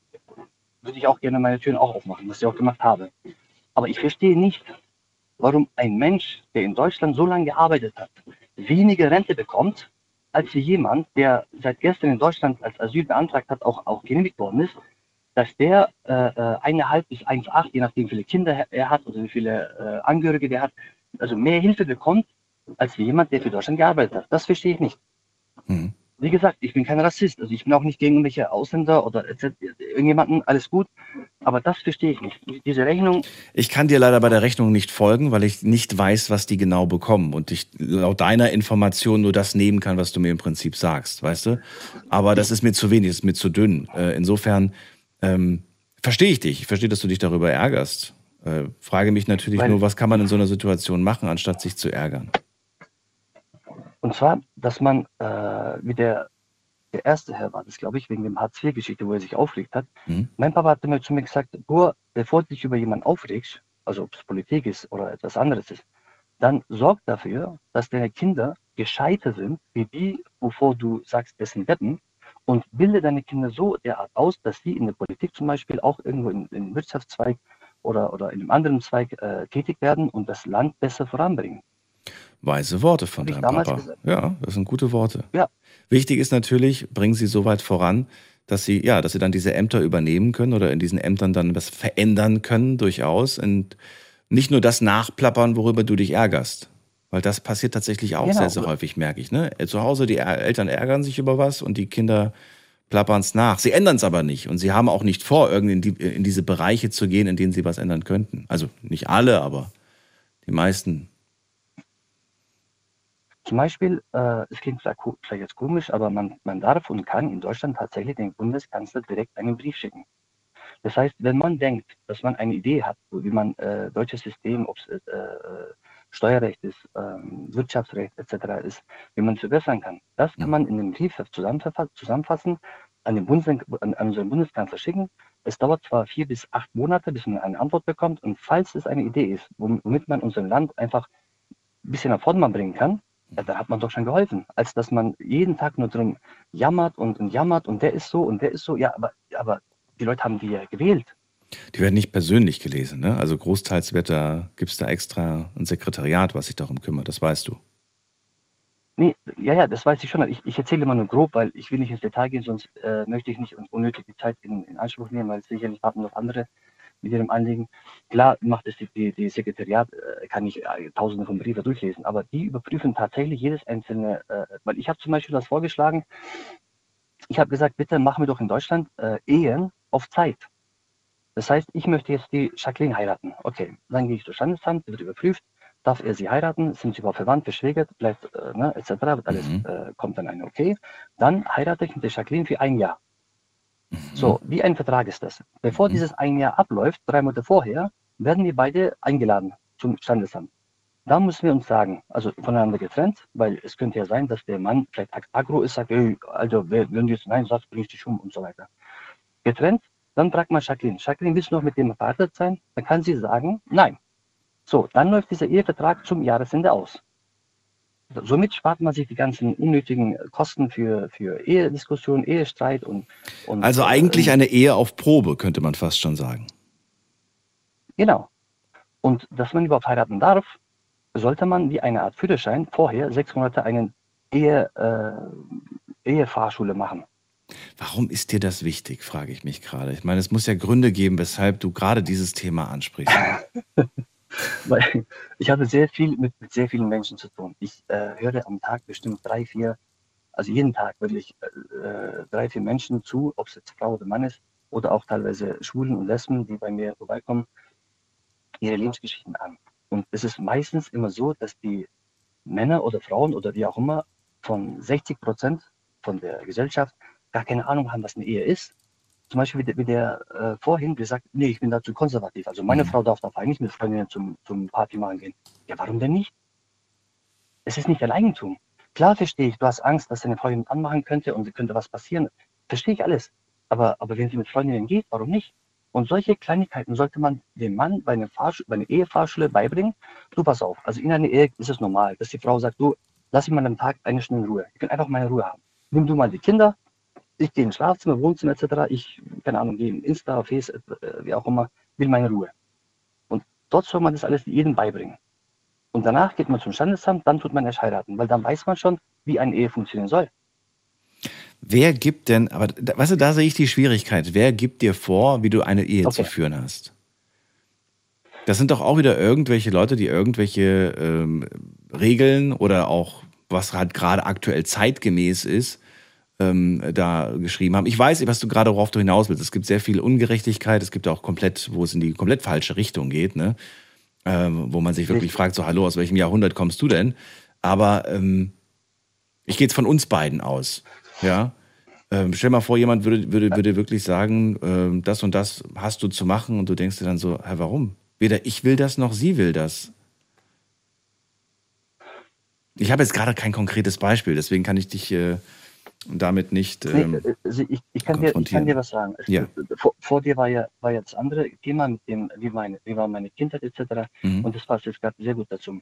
Würde ich auch gerne meine Türen auch aufmachen, was ich auch gemacht habe. Aber ich verstehe nicht, warum ein Mensch, der in Deutschland so lange gearbeitet hat, weniger Rente bekommt als jemand, der seit gestern in Deutschland als Asyl beantragt hat, auch, auch genehmigt worden ist, dass der äh, äh eineinhalb bis 1,8, je nachdem wie viele Kinder er hat oder wie viele äh, Angehörige der hat, also mehr Hilfe bekommt, als jemand, der für Deutschland gearbeitet hat. Das verstehe ich nicht. Mhm wie gesagt, ich bin kein Rassist. Also ich bin auch nicht gegen irgendwelche Ausländer oder irgendjemanden, alles gut. Aber das verstehe ich nicht. Diese Rechnung. Ich kann dir leider bei der Rechnung nicht folgen, weil ich nicht weiß, was die genau bekommen und ich laut deiner Information nur das nehmen kann, was du mir im Prinzip sagst, weißt du? Aber das ist mir zu wenig, das ist mir zu dünn. Äh, insofern ähm, verstehe ich dich. Ich verstehe, dass du dich darüber ärgerst. Äh, frage mich natürlich weil, nur, was kann man in so einer Situation machen, anstatt sich zu ärgern? Und zwar, dass man, äh, wie der, der erste Herr war das, glaube ich, wegen dem Hartz-IV-Geschichte, wo er sich aufregt hat. Mhm. Mein Papa hat immer zu mir gesagt, Bur, bevor du dich über jemanden aufregst, also ob es Politik ist oder etwas anderes ist, dann sorg dafür, dass deine Kinder gescheiter sind, wie die, wovor du sagst, dessen wetten, und bilde deine Kinder so derart aus, dass sie in der Politik zum Beispiel auch irgendwo in, in Wirtschaftszweig oder, oder in einem anderen Zweig äh, tätig werden und das Land besser voranbringen. Weise Worte von Hab deinem Papa. gesagt. Ja, das sind gute Worte. Ja. Wichtig ist natürlich, bringen sie so weit voran, dass sie, ja, dass sie dann diese Ämter übernehmen können oder in diesen Ämtern dann was verändern können, durchaus. Und nicht nur das nachplappern, worüber du dich ärgerst. Weil das passiert tatsächlich auch Genau. sehr, sehr häufig, merke ich. Ne? Zu Hause, die Er- Eltern ärgern sich über was und die Kinder plappern es nach. Sie ändern es aber nicht. Und sie haben auch nicht vor, irgendwie in diese Bereiche zu gehen, in denen sie was ändern könnten. Also nicht alle, aber die meisten. Zum Beispiel, äh, es klingt vielleicht, vielleicht jetzt komisch, aber man, man darf und kann in Deutschland tatsächlich dem Bundeskanzler direkt einen Brief schicken. Das heißt, wenn man denkt, dass man eine Idee hat, wie man äh, deutsches System, ob es äh, äh, Steuerrecht ist, ähm, Wirtschaftsrecht etc. ist, wie man es verbessern kann, das kann man in dem Brief zusammenfa- zusammenfassen, an, den Bundes an, an unseren Bundeskanzler schicken. Es dauert zwar vier bis acht Monate, bis man eine Antwort bekommt. Und falls es eine Idee ist, wom- womit man unserem Land einfach ein bisschen nach vorne bringen kann, ja, dann hat man doch schon geholfen. Als dass man jeden Tag nur drum jammert und, und jammert und der ist so und der ist so. Ja, aber, aber die Leute haben die ja gewählt. Die werden nicht persönlich gelesen. Ne? Also großteils wird da, gibt es da extra ein Sekretariat, was sich darum kümmert. Das weißt du. Nee, ja, ja, das weiß ich schon. Ich, ich erzähle immer nur grob, weil ich will nicht ins Detail gehen, sonst äh, möchte ich nicht un- unnötig die Zeit in, in Anspruch nehmen, weil sicherlich warten noch andere mit ihrem Anliegen. Klar macht es die, die, die Sekretariat, äh, kann ich äh, tausende von Briefen durchlesen, aber die überprüfen tatsächlich jedes einzelne, äh, weil ich habe zum Beispiel das vorgeschlagen, ich habe gesagt, bitte machen wir doch in Deutschland äh, Ehen auf Zeit. Das heißt, ich möchte jetzt die Jacqueline heiraten. Okay, dann gehe ich durch Standesamt, wird überprüft, darf er sie heiraten, sind sie überhaupt verwandt, verschwägert, bleibt, äh, ne, etc., wird alles, Mhm. kommt dann ein Okay. Dann heirate ich mit der Jacqueline für ein Jahr. Mhm. So, wie ein Vertrag ist das? Bevor dieses ein Jahr abläuft, drei Monate vorher, werden wir beide eingeladen zum Standesamt. Da müssen wir uns sagen, also voneinander getrennt, weil es könnte ja sein, dass der Mann vielleicht ag- aggro ist, sagt, hey, also wenn du jetzt Nein sagst, bring ich dich um und so weiter. Getrennt, dann fragt man Jacqueline, Jacqueline, willst du noch mit dem verheiratet sein? Dann kann sie sagen, nein. So, dann läuft dieser Ehevertrag zum Jahresende aus. Somit spart man sich die ganzen unnötigen Kosten für, für Ehediskussion, Ehestreit und, und Also äh, eigentlich eine Ehe auf Probe, könnte man fast schon sagen. Genau. Und dass man überhaupt heiraten darf, sollte man wie eine Art Führerschein vorher sechs Monate eine Ehe, äh, Ehefahrschule machen. Warum ist dir das wichtig, frage ich mich gerade. Ich meine, es muss ja Gründe geben, weshalb du gerade dieses Thema ansprichst. Weil ich habe sehr viel mit, mit sehr vielen Menschen zu tun. Ich äh, höre am Tag bestimmt drei, vier, also jeden Tag wirklich äh, drei, vier Menschen zu, ob es jetzt Frau oder Mann ist, oder auch teilweise Schwulen und Lesben, die bei mir vorbeikommen, ihre Lebensgeschichten an. Und es ist meistens immer so, dass die Männer oder Frauen oder wie auch immer von 60 Prozent von der Gesellschaft gar keine Ahnung haben, was eine Ehe ist. Zum Beispiel wie der, wie der äh, vorhin gesagt, nee, ich bin dazu konservativ. Also meine Mhm. Frau darf da eigentlich mit Freundinnen zum, zum Party machen gehen. Ja, warum denn nicht? Es ist nicht dein Eigentum. Klar verstehe ich, du hast Angst, dass deine Freundin anmachen könnte und könnte was passieren. Verstehe ich alles. Aber, aber wenn sie mit Freundinnen geht, warum nicht? Und solche Kleinigkeiten sollte man dem Mann bei einer, Fahrsch bei einer Ehefahrschule beibringen. Du pass auf, also in einer Ehe ist es normal, dass die Frau sagt, du, lass mich mal am Tag eine Stunde in Ruhe. Ich kann einfach meine Ruhe haben. Nimm du mal die Kinder, ich gehe ins Schlafzimmer, Wohnzimmer etc. Ich, keine Ahnung, gehe in Insta, Face, äh, wie auch immer, will meine Ruhe. Und dort soll man das alles jedem beibringen. Und danach geht man zum Standesamt, dann tut man erst heiraten, weil dann weiß man schon, wie eine Ehe funktionieren soll. Wer gibt denn, aber weißt du, da sehe ich die Schwierigkeit. Wer gibt dir vor, wie du eine Ehe Okay. zu führen hast? Das sind doch auch wieder irgendwelche Leute, die irgendwelche ähm, Regeln oder auch, was halt gerade aktuell zeitgemäß ist, ähm, da geschrieben haben. Ich weiß, was du gerade worauf du hinaus willst. Es gibt sehr viel Ungerechtigkeit, es gibt auch komplett, wo es in die komplett falsche Richtung geht, ne? Ähm, wo man sich wirklich fragt, so, hallo, aus welchem Jahrhundert kommst du denn? Aber ähm, ich gehe jetzt von uns beiden aus. Ja. Ähm, stell mal vor, jemand würde, würde, würde wirklich sagen, ähm, das und das hast du zu machen und du denkst dir dann so, hä, warum? Weder ich will das noch sie will das. Ich habe jetzt gerade kein konkretes Beispiel, deswegen kann ich dich äh, damit nicht. Ähm, äh, also ich, ich, kann dir, ich kann dir was sagen. Ja. vor, vor dir war ja, war das andere Thema mit dem, wie, meine, wie war meine Kindheit etc. mhm. Und das passt jetzt gerade sehr gut dazu.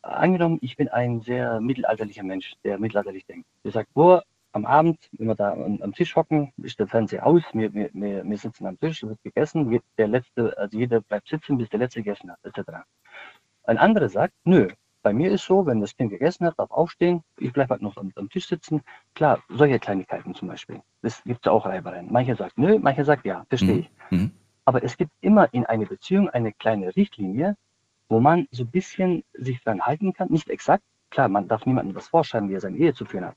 Angenommen, ich bin ein sehr mittelalterlicher Mensch, der mittelalterlich denkt. Der sagt, boah, am Abend, wenn wir da am, am Tisch hocken, ist der Fernseher aus, wir, wir, wir, wir sitzen am Tisch, wird gegessen, der letzte, also jeder bleibt sitzen, bis der letzte gegessen hat, etc. Ein anderer sagt, nö, bei mir ist so, wenn das Kind gegessen hat, darf aufstehen, ich bleibe halt noch am, am, Tisch sitzen. Klar, solche Kleinigkeiten zum Beispiel. Das gibt es auch Reibereien. Mancher sagt nö, mancher sagt ja, verstehe ich. Mhm. mhm. Aber es gibt immer in einer Beziehung eine kleine Richtlinie, wo man so ein bisschen sich dran halten kann. Nicht exakt, klar, man darf niemandem was vorschreiben, wie er seine Ehe zu führen hat.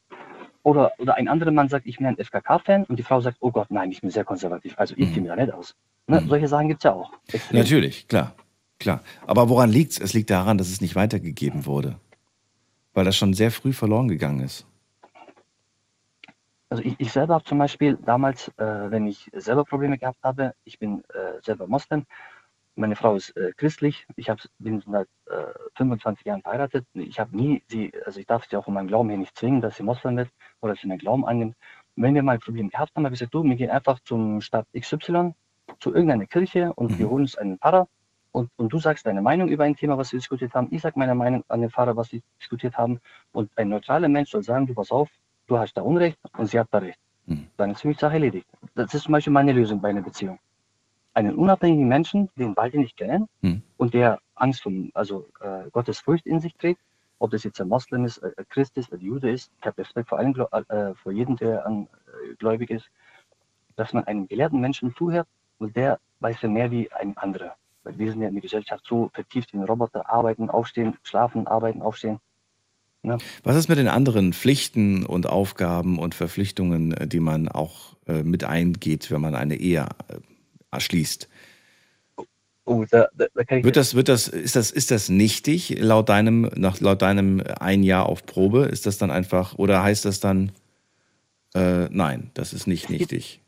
Oder, oder ein anderer Mann sagt, ich bin ein FKK-Fan und die Frau sagt, oh Gott, nein, ich bin sehr konservativ, also ich mhm. mir da nicht aus. Ne? Mhm. Solche Sachen gibt es ja auch. Extrem. Natürlich, klar. Klar. Aber woran liegt es? Es liegt daran, dass es nicht weitergegeben wurde. Weil das schon sehr früh verloren gegangen ist. Also ich, ich selber habe zum Beispiel damals, äh, wenn ich selber Probleme gehabt habe, ich bin äh, selber Moslem, meine Frau ist äh, christlich, ich hab, bin seit 25 äh, Jahren verheiratet, ich habe nie sie, also ich darf sie auch um meinen Glauben hier nicht zwingen, dass sie Moslem wird oder dass sie meinen Glauben annimmt. Wenn wir mal ein Problem gehabt haben, habe ich gesagt, du, wir gehen einfach zum Stadt XY, zu irgendeiner Kirche und mhm. wir holen uns einen Pfarrer und, und du sagst deine Meinung über ein Thema, was wir diskutiert haben. Ich sage meine Meinung an den Fahrer, was wir diskutiert haben. Und ein neutraler Mensch soll sagen, du pass auf, du hast da Unrecht und sie hat da Recht. Mhm. Dann ist für mich die Sache erledigt. Das ist zum Beispiel meine Lösung bei einer Beziehung. Einen unabhängigen Menschen, den beide nicht kennen mhm. und der Angst vor, also äh, Gottes Furcht in sich trägt, ob das jetzt ein Moslem ist, ein Christ ist, ein Jude ist, ich habe Respekt vor, allen, äh, vor jedem, der an, äh, gläubig ist, dass man einem gelehrten Menschen zuhört und der weiß ja mehr wie ein anderer. Weil wir sind ja in der Gesellschaft so vertieft in Roboter, arbeiten, aufstehen, schlafen, arbeiten, aufstehen. Ja. Was ist mit den anderen Pflichten und Aufgaben und Verpflichtungen, die man auch äh, mit eingeht, wenn man eine Ehe äh, erschließt? Oh, da, da wird das, wird das, ist das, ist das nichtig laut deinem, nach, laut deinem ein Jahr auf Probe? Ist das dann einfach, oder heißt das dann, äh, nein, das ist nicht nichtig?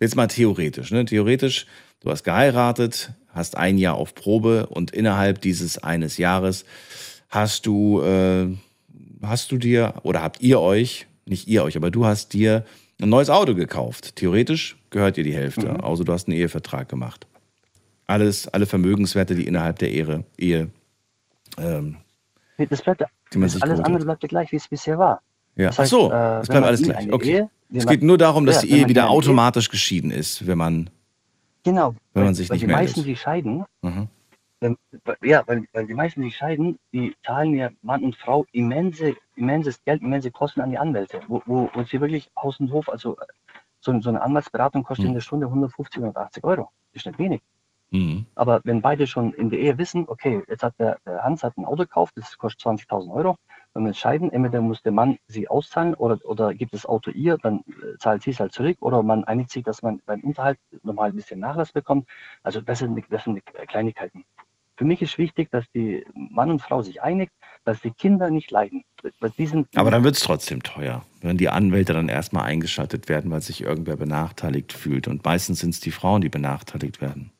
Jetzt mal theoretisch, ne? Theoretisch, du hast geheiratet, hast ein Jahr auf Probe und innerhalb dieses eines Jahres hast du, äh, hast du dir oder habt ihr euch, nicht ihr euch, aber du hast dir ein neues Auto gekauft. Theoretisch gehört dir die Hälfte, mhm. außer du hast einen Ehevertrag gemacht. Alles, alle Vermögenswerte, die innerhalb der Ehe, Ehe ähm, das bleibt, sich alles andere bleibt ja gleich, wie es bisher war. Ja. Das heißt, Ach so, äh, es bleibt alles gleich. Okay. Ehe, es geht nur darum, dass ja, die Ehe wieder automatisch geschieden ist, wenn man Genau. Wenn man sich weil nicht die meldet. meisten, die scheiden, mhm. wenn, ja, weil, weil die meisten, die scheiden, die zahlen ja Mann und Frau immense, immenses Geld, immense Kosten an die Anwälte, wo, wo, wo sie wirklich Haus und Hof, also so, so eine Anwaltsberatung kostet mhm. in der Stunde 150, 180 Euro. Das ist nicht wenig. Mhm. Aber wenn beide schon in der Ehe wissen, okay, jetzt hat der, der Hans hat ein Auto gekauft, das kostet 20.000 Euro, wir entscheiden, entweder muss der Mann sie auszahlen oder, oder gibt das Auto ihr, dann äh, zahlt sie es halt zurück oder man einigt sich, dass man beim Unterhalt nochmal ein bisschen Nachlass bekommt. Also das sind, das sind Kleinigkeiten. Für mich ist wichtig, dass die Mann und Frau sich einigt, dass die Kinder nicht leiden. Aber dann wird es trotzdem teuer, wenn die Anwälte dann erstmal eingeschaltet werden, weil sich irgendwer benachteiligt fühlt. Und meistens sind es die Frauen, die benachteiligt werden.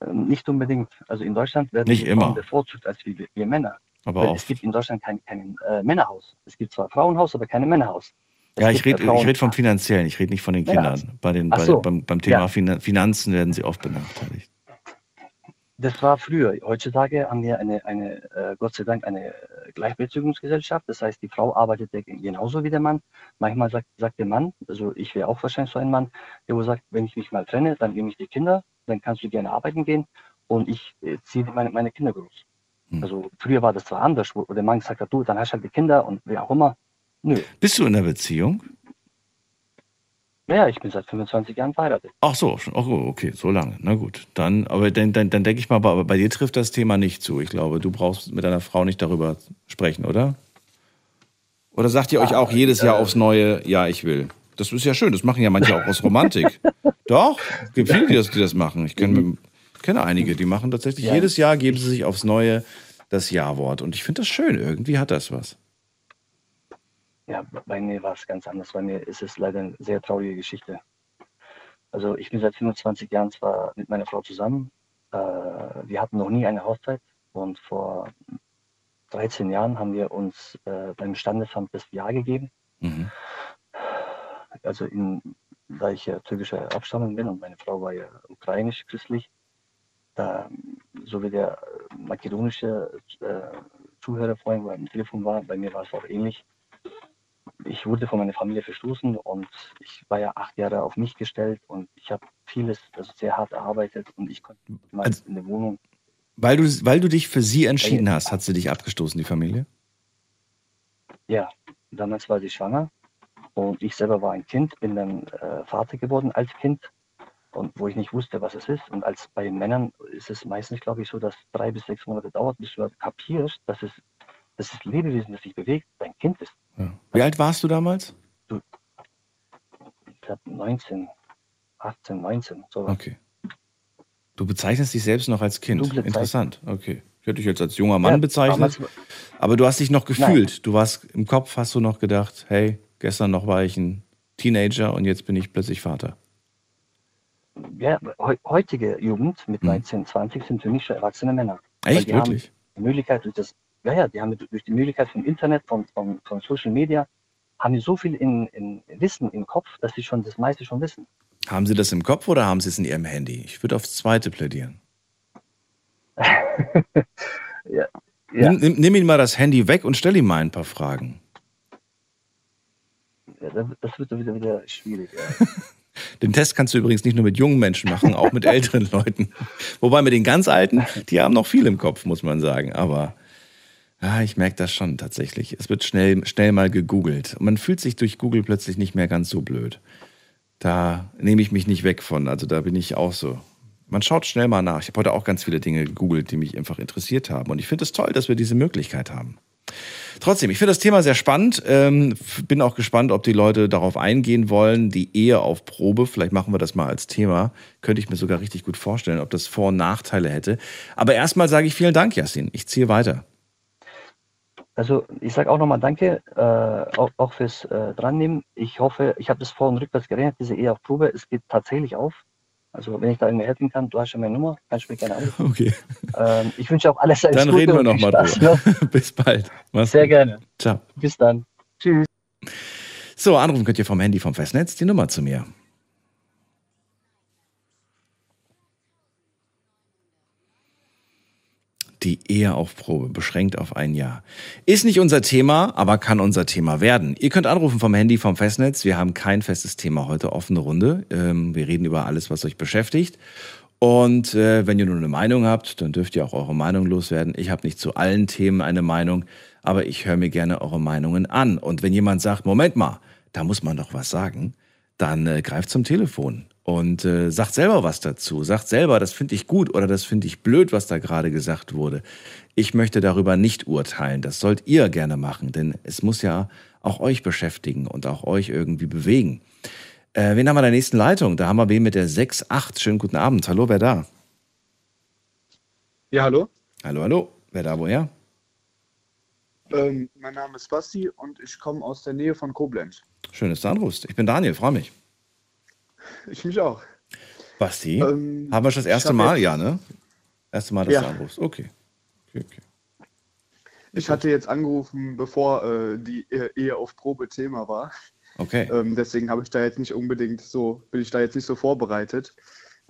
Ähm, nicht unbedingt. Also in Deutschland werden nicht immer. Frauen bevorzugt als wir, wir Männer. Aber Weil es gibt in Deutschland kein, kein äh, Männerhaus. Es gibt zwar Frauenhaus, aber kein Männerhaus. Es ja, ich rede äh, red vom Finanziellen, ich rede nicht von den Kindern. Bei den, bei, so. beim, beim, Thema ja. Finanzen werden sie oft benachteiligt. Das war früher. Heutzutage haben wir eine, eine äh, Gott sei Dank, eine äh, Gleichberechtigungsgesellschaft. Das heißt, die Frau arbeitet genauso wie der Mann. Manchmal sagt, sagt der Mann, also ich wäre auch wahrscheinlich so ein Mann, der wo sagt, wenn ich mich mal trenne, dann nehme ich die Kinder, dann kannst du gerne arbeiten gehen und ich äh, ziehe meine, meine Kinder groß. Hm. Also früher war das zwar anders, wo, der Mann gesagt hat, du, dann hast du halt die Kinder und wie auch immer. Nö. Bist du in einer Beziehung? Ja, ich bin seit 25 Jahren verheiratet. Ach so, okay, so lange. Na gut. Dann, aber dann, dann, dann denke ich mal, aber bei dir trifft das Thema nicht zu. Ich glaube, du brauchst mit deiner Frau nicht darüber sprechen, oder? Oder sagt ihr euch auch jedes Jahr aufs Neue, ja, ich will? Das ist ja schön, das machen ja manche auch aus Romantik. Doch, es gibt viele, die das, die das machen. Ich kenne kenne einige, die machen tatsächlich ja. jedes Jahr geben sie sich aufs Neue das Ja-Wort. Und ich finde das schön. Irgendwie hat das was. Ja, bei mir war es ganz anders. Bei mir ist es leider eine sehr traurige Geschichte. Also ich bin seit 25 Jahren zwar mit meiner Frau zusammen. Äh, wir hatten noch nie eine Hochzeit. Und vor 13 Jahren haben wir uns äh, beim Standesamt das Ja gegeben. Mhm. Also in, da ich ja türkischer Abstammung bin und meine Frau war ja ukrainisch-christlich, so wie der makedonische äh, Zuhörer vorhin am Telefon war, bei mir war es auch ähnlich. Ich wurde von meiner Familie verstoßen und ich war ja acht Jahre auf mich gestellt und ich habe vieles, also sehr hart erarbeitet und ich konnte mal also, in der Wohnung. Weil du, weil du dich für sie entschieden hast, hat sie dich abgestoßen, die Familie? Ja, damals war sie schwanger und ich selber war ein Kind, bin dann äh, Vater geworden als Kind und wo ich nicht wusste, was es ist. Und als bei Männern ist es meistens, glaube ich, so, dass drei bis sechs Monate dauert, bis du kapierst, dass es das Lebewesen, das sich bewegt, dein Kind ist. Ja. Wie alt warst du damals? Ich glaube 19, 18, 19, sowas. Okay. Du bezeichnest dich selbst noch als Kind. Interessant. Okay. Ich hätte dich jetzt als junger Mann Ja, bezeichnet. Aber du hast dich noch gefühlt. Du warst im Kopf, hast du noch gedacht, hey, gestern noch war ich ein Teenager und jetzt bin ich plötzlich Vater. Ja, heu heutige Jugend mit Hm. 19, 20 sind für mich schon erwachsene Männer. Echt, die wirklich? Haben die Möglichkeit durch das, ja, ja, die haben durch die Möglichkeit vom Internet, von, von, von Social Media, haben die so viel in, in Wissen im Kopf, dass sie schon das meiste schon wissen. Haben Sie das im Kopf oder haben Sie es in Ihrem Handy? Ich würde aufs zweite plädieren. Ja, ja, Nimm, nimm, ihm mal das Handy weg und stell ihm mal ein paar Fragen. ja, das- das wird wieder, wieder schwierig. Ja. Den Test kannst du übrigens nicht nur mit jungen Menschen machen, auch mit älteren Leuten. Wobei mit den ganz Alten, die haben noch viel im Kopf, muss man sagen. Aber ja, ich merke das schon tatsächlich. Es wird schnell, schnell mal gegoogelt. Und man fühlt sich durch Google plötzlich nicht mehr ganz so blöd. Da nehme ich mich nicht weg von. Also da bin ich auch so. Man schaut schnell mal nach. Ich habe heute auch ganz viele Dinge gegoogelt, die mich einfach interessiert haben. Und ich finde es toll, dass wir diese Möglichkeit haben. Trotzdem, ich finde das Thema sehr spannend. Ähm, bin auch gespannt, ob die Leute darauf eingehen wollen. Die Ehe auf Probe, vielleicht machen wir das mal als Thema. Könnte ich mir sogar richtig gut vorstellen, ob das Vor- und Nachteile hätte. Aber erstmal sage ich vielen Dank, Jasin. Ich ziehe weiter. Also ich sage auch nochmal Danke, äh, auch, auch fürs äh, Drannehmen. Ich hoffe, ich habe das vor und rückwärts gerechnet, diese Ehe auf Probe, es geht tatsächlich auf. Also wenn ich da irgendwie helfen kann, du hast schon meine Nummer, kannst du mich gerne anrufen. Okay, Ähm, ich wünsche auch alles, alles dann Gute reden wir nochmal drüber. noch. Bis bald. Mach's Sehr gut. gerne. Ciao. Bis dann. Tschüss. So, anrufen könnt ihr vom Handy vom Festnetz die Nummer zu mir. Die Ehe auf Probe, beschränkt auf ein Jahr. Ist nicht unser Thema, aber kann unser Thema werden. Ihr könnt anrufen vom Handy vom Festnetz. Wir haben kein festes Thema heute, offene Runde. Ähm, wir reden über alles, was euch beschäftigt. Und äh, wenn ihr nur eine Meinung habt, dann dürft ihr auch eure Meinung loswerden. Ich habe nicht zu allen Themen eine Meinung, aber ich höre mir gerne eure Meinungen an. Und wenn jemand sagt, Moment mal, da muss man doch was sagen, dann äh, greift zum Telefon und äh, sagt selber was dazu. Sagt selber, das finde ich gut oder das finde ich blöd, was da gerade gesagt wurde. Ich möchte darüber nicht urteilen. Das sollt ihr gerne machen, denn es muss ja auch euch beschäftigen und auch euch irgendwie bewegen. Äh, wen haben wir in der nächsten Leitung? Da haben wir wen mit der 6.8. Schönen guten Abend. Hallo, wer da? Ja, hallo. Hallo, hallo. Wer da woher? Ähm, mein Name ist Basti und ich komme aus der Nähe von Koblenz. Schön, dass du anrufst. Ich bin Daniel, freue mich. Ich mich auch. Basti, Ähm, haben wir schon das erste Mal? jetzt- Ja, ne? Erste Mal, dass Ja. du anrufst. Okay. okay, okay. Ich hatte jetzt angerufen, bevor äh, die Ehe Ehe auf Probe Thema war. Okay. Ähm, deswegen habe ich da jetzt nicht unbedingt so, bin ich da jetzt nicht so vorbereitet.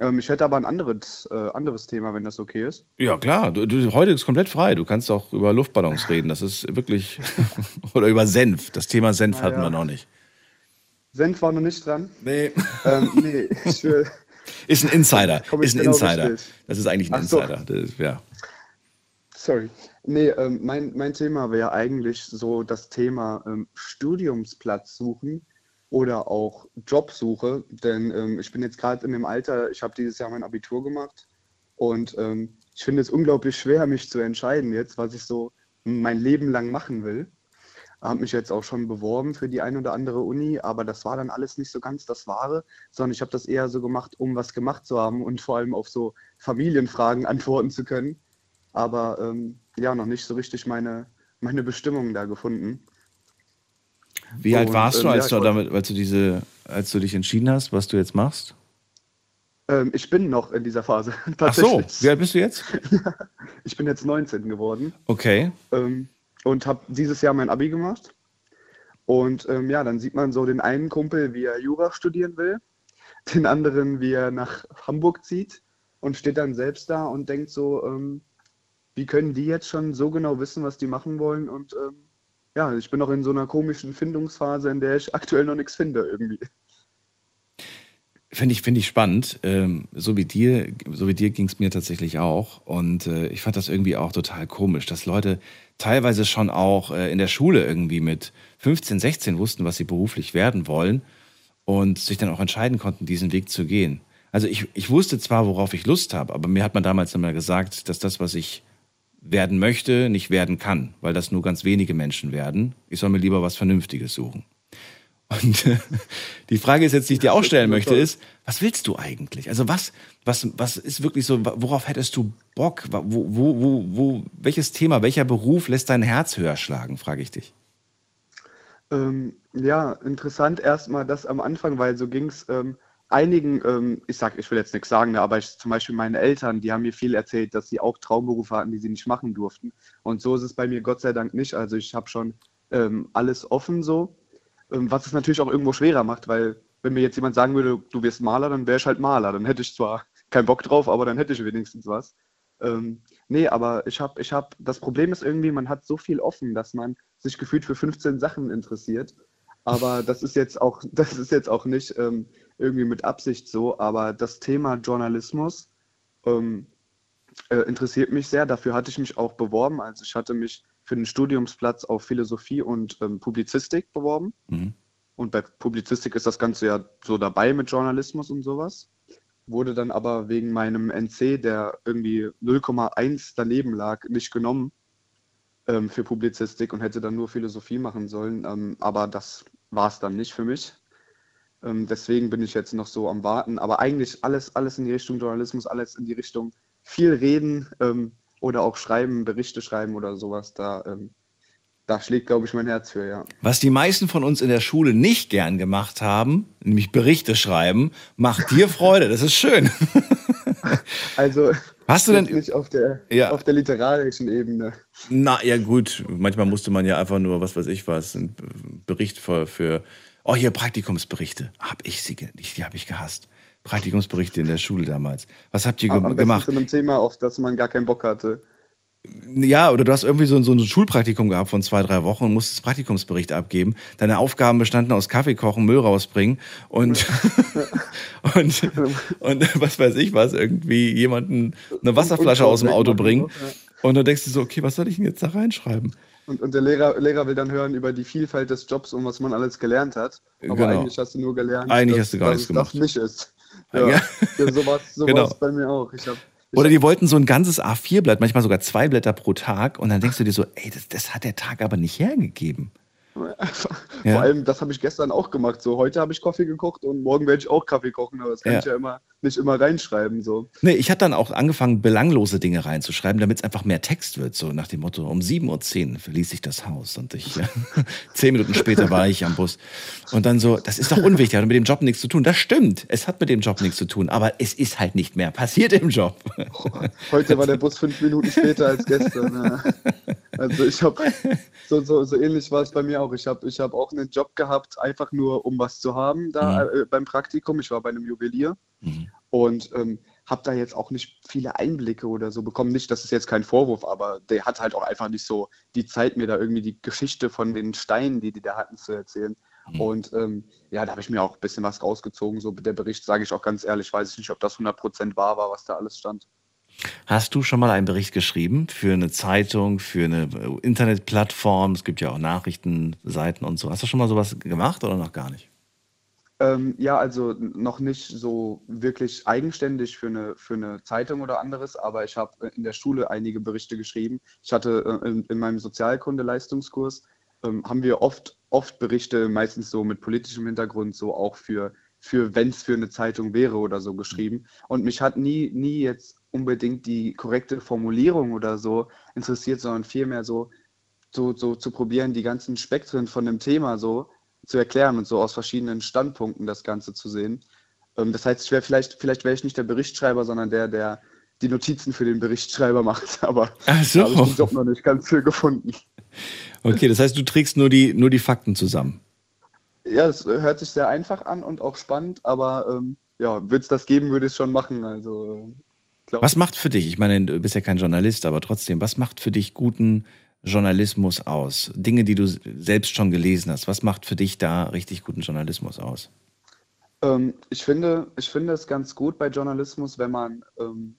Ähm, ich hätte aber ein anderes, äh, anderes Thema, wenn das okay ist. Ja, klar. Du, du, heute ist komplett frei. Du kannst auch über Luftballons reden. Das ist wirklich. Oder über Senf. Das Thema Senf Na hatten ja. wir noch nicht. Senf war noch nicht dran. Nee. Ähm, nee, ich will. Ist ein Insider. Ist ein genau Insider. richtig. Das ist eigentlich ein so. Insider. Das ja. Sorry. Nee, ähm, mein, mein Thema wäre eigentlich so das Thema ähm, Studiumsplatz suchen oder auch Jobsuche. Denn ähm, ich bin jetzt gerade in dem Alter, ich habe dieses Jahr mein Abitur gemacht und ähm, ich finde es unglaublich schwer, mich zu entscheiden jetzt, was ich so mein Leben lang machen will. Habe mich jetzt auch schon beworben für die ein oder andere Uni, aber das war dann alles nicht so ganz das Wahre, sondern ich habe das eher so gemacht, um was gemacht zu haben und vor allem auf so Familienfragen antworten zu können aber ähm, ja, noch nicht so richtig meine, meine Bestimmung da gefunden. Wie alt Und, warst du, ähm, als ja, du damit, als du diese, als du dich entschieden hast, was du jetzt machst? Ähm, ich bin noch in dieser Phase, Ach so, wie alt bist du jetzt? Ich bin jetzt 19 geworden Okay. ähm, und habe dieses Jahr mein Abi gemacht. Und ähm, ja, dann sieht man so den einen Kumpel, wie er Jura studieren will, den anderen, wie er nach Hamburg zieht und steht dann selbst da und denkt so, ähm, wie können die jetzt schon so genau wissen, was die machen wollen? Und ähm, ja, ich bin noch in so einer komischen Findungsphase, in der ich aktuell noch nichts finde irgendwie. Finde ich, finde ich spannend. Ähm, so wie dir, so dir ging es mir tatsächlich auch. Und äh, ich fand das irgendwie auch total komisch, dass Leute teilweise schon auch äh, in der Schule irgendwie mit 15, 16 wussten, was sie beruflich werden wollen und sich dann auch entscheiden konnten, diesen Weg zu gehen. Also ich, ich wusste zwar, worauf ich Lust habe, aber mir hat man damals immer gesagt, dass das, was ich werden möchte, nicht werden kann, weil das nur ganz wenige Menschen werden. Ich soll mir lieber was Vernünftiges suchen. Und äh, die Frage ist jetzt, die ich dir auch stellen möchte, ist, was willst du eigentlich? Also was, was, was ist wirklich so, worauf hättest du Bock? Wo, wo, wo, wo, welches Thema, welcher Beruf lässt dein Herz höher schlagen, frage ich dich. Ähm, ja, interessant erstmal das am Anfang, weil so ging es ähm, einigen, ähm, ich sag, ich will jetzt nichts sagen, ne, aber ich, zum Beispiel meine Eltern, die haben mir viel erzählt, dass sie auch Traumberufe hatten, die sie nicht machen durften. Und so ist es bei mir Gott sei Dank nicht. Also ich habe schon ähm, alles offen so, was es natürlich auch irgendwo schwerer macht, weil wenn mir jetzt jemand sagen würde, du wirst Maler, dann wäre ich halt Maler. Dann hätte ich zwar keinen Bock drauf, aber dann hätte ich wenigstens was. Ähm, nee, aber ich habe, ich habe, das Problem ist irgendwie, man hat so viel offen, dass man sich gefühlt für 15 Sachen interessiert. Aber das ist jetzt auch, das ist jetzt auch nicht ähm, irgendwie mit Absicht so, aber das Thema Journalismus ähm, äh, interessiert mich sehr. Dafür hatte ich mich auch beworben. Also ich hatte mich für den Studiumsplatz auf Philosophie und ähm, Publizistik beworben. Mhm. Und bei Publizistik ist das Ganze ja so dabei mit Journalismus und sowas. Wurde dann aber wegen meinem NC, der irgendwie 0,1 daneben lag, nicht genommen ähm, für Publizistik und hätte dann nur Philosophie machen sollen. Ähm, aber das war es dann nicht für mich. Ähm, deswegen bin ich jetzt noch so am Warten. Aber eigentlich alles, alles in die Richtung Journalismus, alles in die Richtung viel reden ähm, oder auch schreiben, Berichte schreiben oder sowas. Da, ähm, da schlägt, glaube ich, mein Herz für, ja. Was die meisten von uns in der Schule nicht gern gemacht haben, nämlich Berichte schreiben, macht dir Freude. Das ist schön. also, Hast du denn nicht auf der, ja. auf der literarischen Ebene? Na ja, gut. Manchmal musste man ja einfach nur, was weiß ich was, einen Bericht für, für oh hier Praktikumsberichte. Hab ich sie, die, die habe ich gehasst. Praktikumsberichte in der Schule damals. Was habt ihr Am gemacht? Zu einem Thema, auf das man gar keinen Bock hatte. Ja, oder du hast irgendwie so, so ein Schulpraktikum gehabt von zwei, drei Wochen und musstest Praktikumsbericht abgeben. Deine Aufgaben bestanden aus Kaffee kochen, Müll rausbringen und, und, und was weiß ich was, irgendwie jemanden eine Wasserflasche aus dem Auto bringen. Und dann denkst du so, okay, was soll ich denn jetzt da reinschreiben? Und, und der Lehrer, Lehrer will dann hören über die Vielfalt des Jobs und was man alles gelernt hat. Aber genau. eigentlich hast du nur gelernt, eigentlich dass, hast du gar nichts gemacht. das nicht ist. Ja, ja. sowas, sowas genau. bei mir auch. Ich hab, oder die wollten so ein ganzes A4-Blatt, manchmal sogar zwei Blätter pro Tag. Und dann denkst du dir so, ey, das, das hat der Tag aber nicht hergegeben. Ja. Vor allem, das habe ich gestern auch gemacht. So, heute habe ich Kaffee gekocht und morgen werde ich auch Kaffee kochen, aber das kann ja. ich ja immer nicht immer reinschreiben. So. Nee, ich habe dann auch angefangen, belanglose Dinge reinzuschreiben, damit es einfach mehr Text wird. So nach dem Motto, um 7.10 Uhr verließ ich das Haus und ich, ja, zehn Minuten später war ich am Bus. Und dann so, das ist doch unwichtig, hat mit dem Job nichts zu tun. Das stimmt, es hat mit dem Job nichts zu tun, aber es ist halt nicht mehr passiert im Job. Heute war der Bus fünf Minuten später als gestern. Ja. Also ich habe, so, so, so ähnlich war es bei mir auch. Ich habe ich hab auch einen Job gehabt, einfach nur um was zu haben da mhm. äh, beim Praktikum. Ich war bei einem Juwelier. Mhm. Und ähm, habe da jetzt auch nicht viele Einblicke oder so bekommen. Nicht, das ist jetzt kein Vorwurf, aber der hat halt auch einfach nicht so die Zeit, mir da irgendwie die Geschichte von den Steinen, die die da hatten, zu erzählen. Mhm. Und ähm, ja, da habe ich mir auch ein bisschen was rausgezogen. So der Bericht, sage ich auch ganz ehrlich, weiß ich nicht, ob das 100% wahr war, was da alles stand. Hast du schon mal einen Bericht geschrieben für eine Zeitung, für eine Internetplattform? Es gibt ja auch Nachrichtenseiten und so. Hast du schon mal sowas gemacht oder noch gar nicht? Ähm, ja, also noch nicht so wirklich eigenständig für eine, für eine Zeitung oder anderes, aber ich habe in der Schule einige Berichte geschrieben. Ich hatte äh, in, in meinem Sozialkunde-Leistungskurs, ähm, haben wir oft, oft Berichte, meistens so mit politischem Hintergrund, so auch für, für wenn es für eine Zeitung wäre oder so geschrieben. Und mich hat nie, nie jetzt unbedingt die korrekte Formulierung oder so interessiert, sondern vielmehr so, so, so zu probieren, die ganzen Spektren von dem Thema so zu erklären und so aus verschiedenen Standpunkten das Ganze zu sehen. Ähm, das heißt, ich wäre vielleicht, vielleicht wäre ich nicht der Berichtschreiber, sondern der, der die Notizen für den Berichtschreiber macht. Aber Ach so. habe ich den Job noch nicht ganz viel gefunden. Okay, das heißt, du trägst nur die, nur die Fakten zusammen. Ja, es hört sich sehr einfach an und auch spannend, aber ähm, ja, würde es das geben, würde ich es schon machen. Also, äh, was macht für dich, ich meine, du bist ja kein Journalist, aber trotzdem, was macht für dich guten Journalismus aus? Dinge, die du selbst schon gelesen hast. Was macht für dich da richtig guten Journalismus aus? Ähm, ich finde, ich finde es ganz gut bei Journalismus, wenn man, ähm,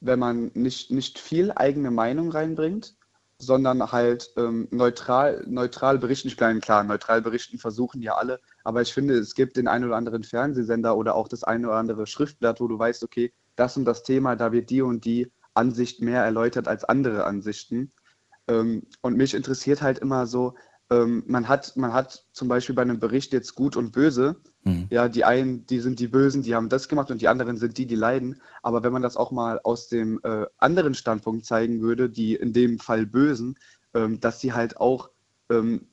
wenn man nicht, nicht viel eigene Meinung reinbringt, sondern halt ähm, neutral, neutral berichten. Ich meine, klar, neutral berichten versuchen ja alle, aber ich finde, es gibt den einen oder anderen Fernsehsender oder auch das eine oder andere Schriftblatt, wo du weißt, okay, das und das Thema, da wird die und die Ansicht mehr erläutert als andere Ansichten. Ähm, und mich interessiert halt immer so, ähm, man, hat, man hat zum Beispiel bei einem Bericht jetzt gut und böse. Mhm. Ja, die einen, die sind die Bösen, die haben das gemacht und die anderen sind die, die leiden. Aber wenn man das auch mal aus dem äh, anderen Standpunkt zeigen würde, die in dem Fall Bösen, ähm, dass sie halt auch ähm,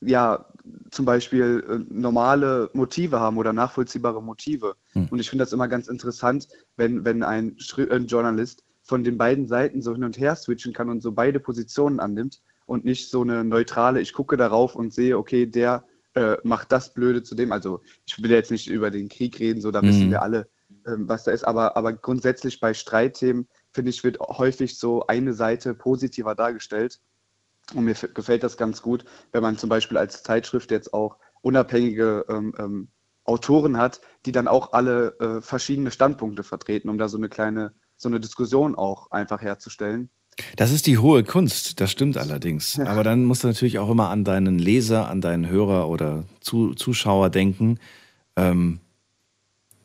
ja, zum Beispiel äh, normale Motive haben oder nachvollziehbare Motive. Mhm. Und ich finde das immer ganz interessant, wenn, wenn ein, ein Journalist von den beiden Seiten so hin und her switchen kann und so beide Positionen annimmt und nicht so eine neutrale, ich gucke darauf und sehe, okay, der äh, macht das Blöde zu dem. Also ich will jetzt nicht über den Krieg reden, so da mhm. wissen wir alle, ähm, was da ist, aber, aber grundsätzlich bei Streitthemen, finde ich, wird häufig so eine Seite positiver dargestellt. Und mir gefällt das ganz gut, wenn man zum Beispiel als Zeitschrift jetzt auch unabhängige ähm, ähm, Autoren hat, die dann auch alle äh, verschiedene Standpunkte vertreten, um da so eine kleine, so eine Diskussion auch einfach herzustellen. Das ist die hohe Kunst, das stimmt allerdings. Ja. Aber dann musst du natürlich auch immer an deinen Leser, an deinen Hörer oder Zuschauer denken. Ähm,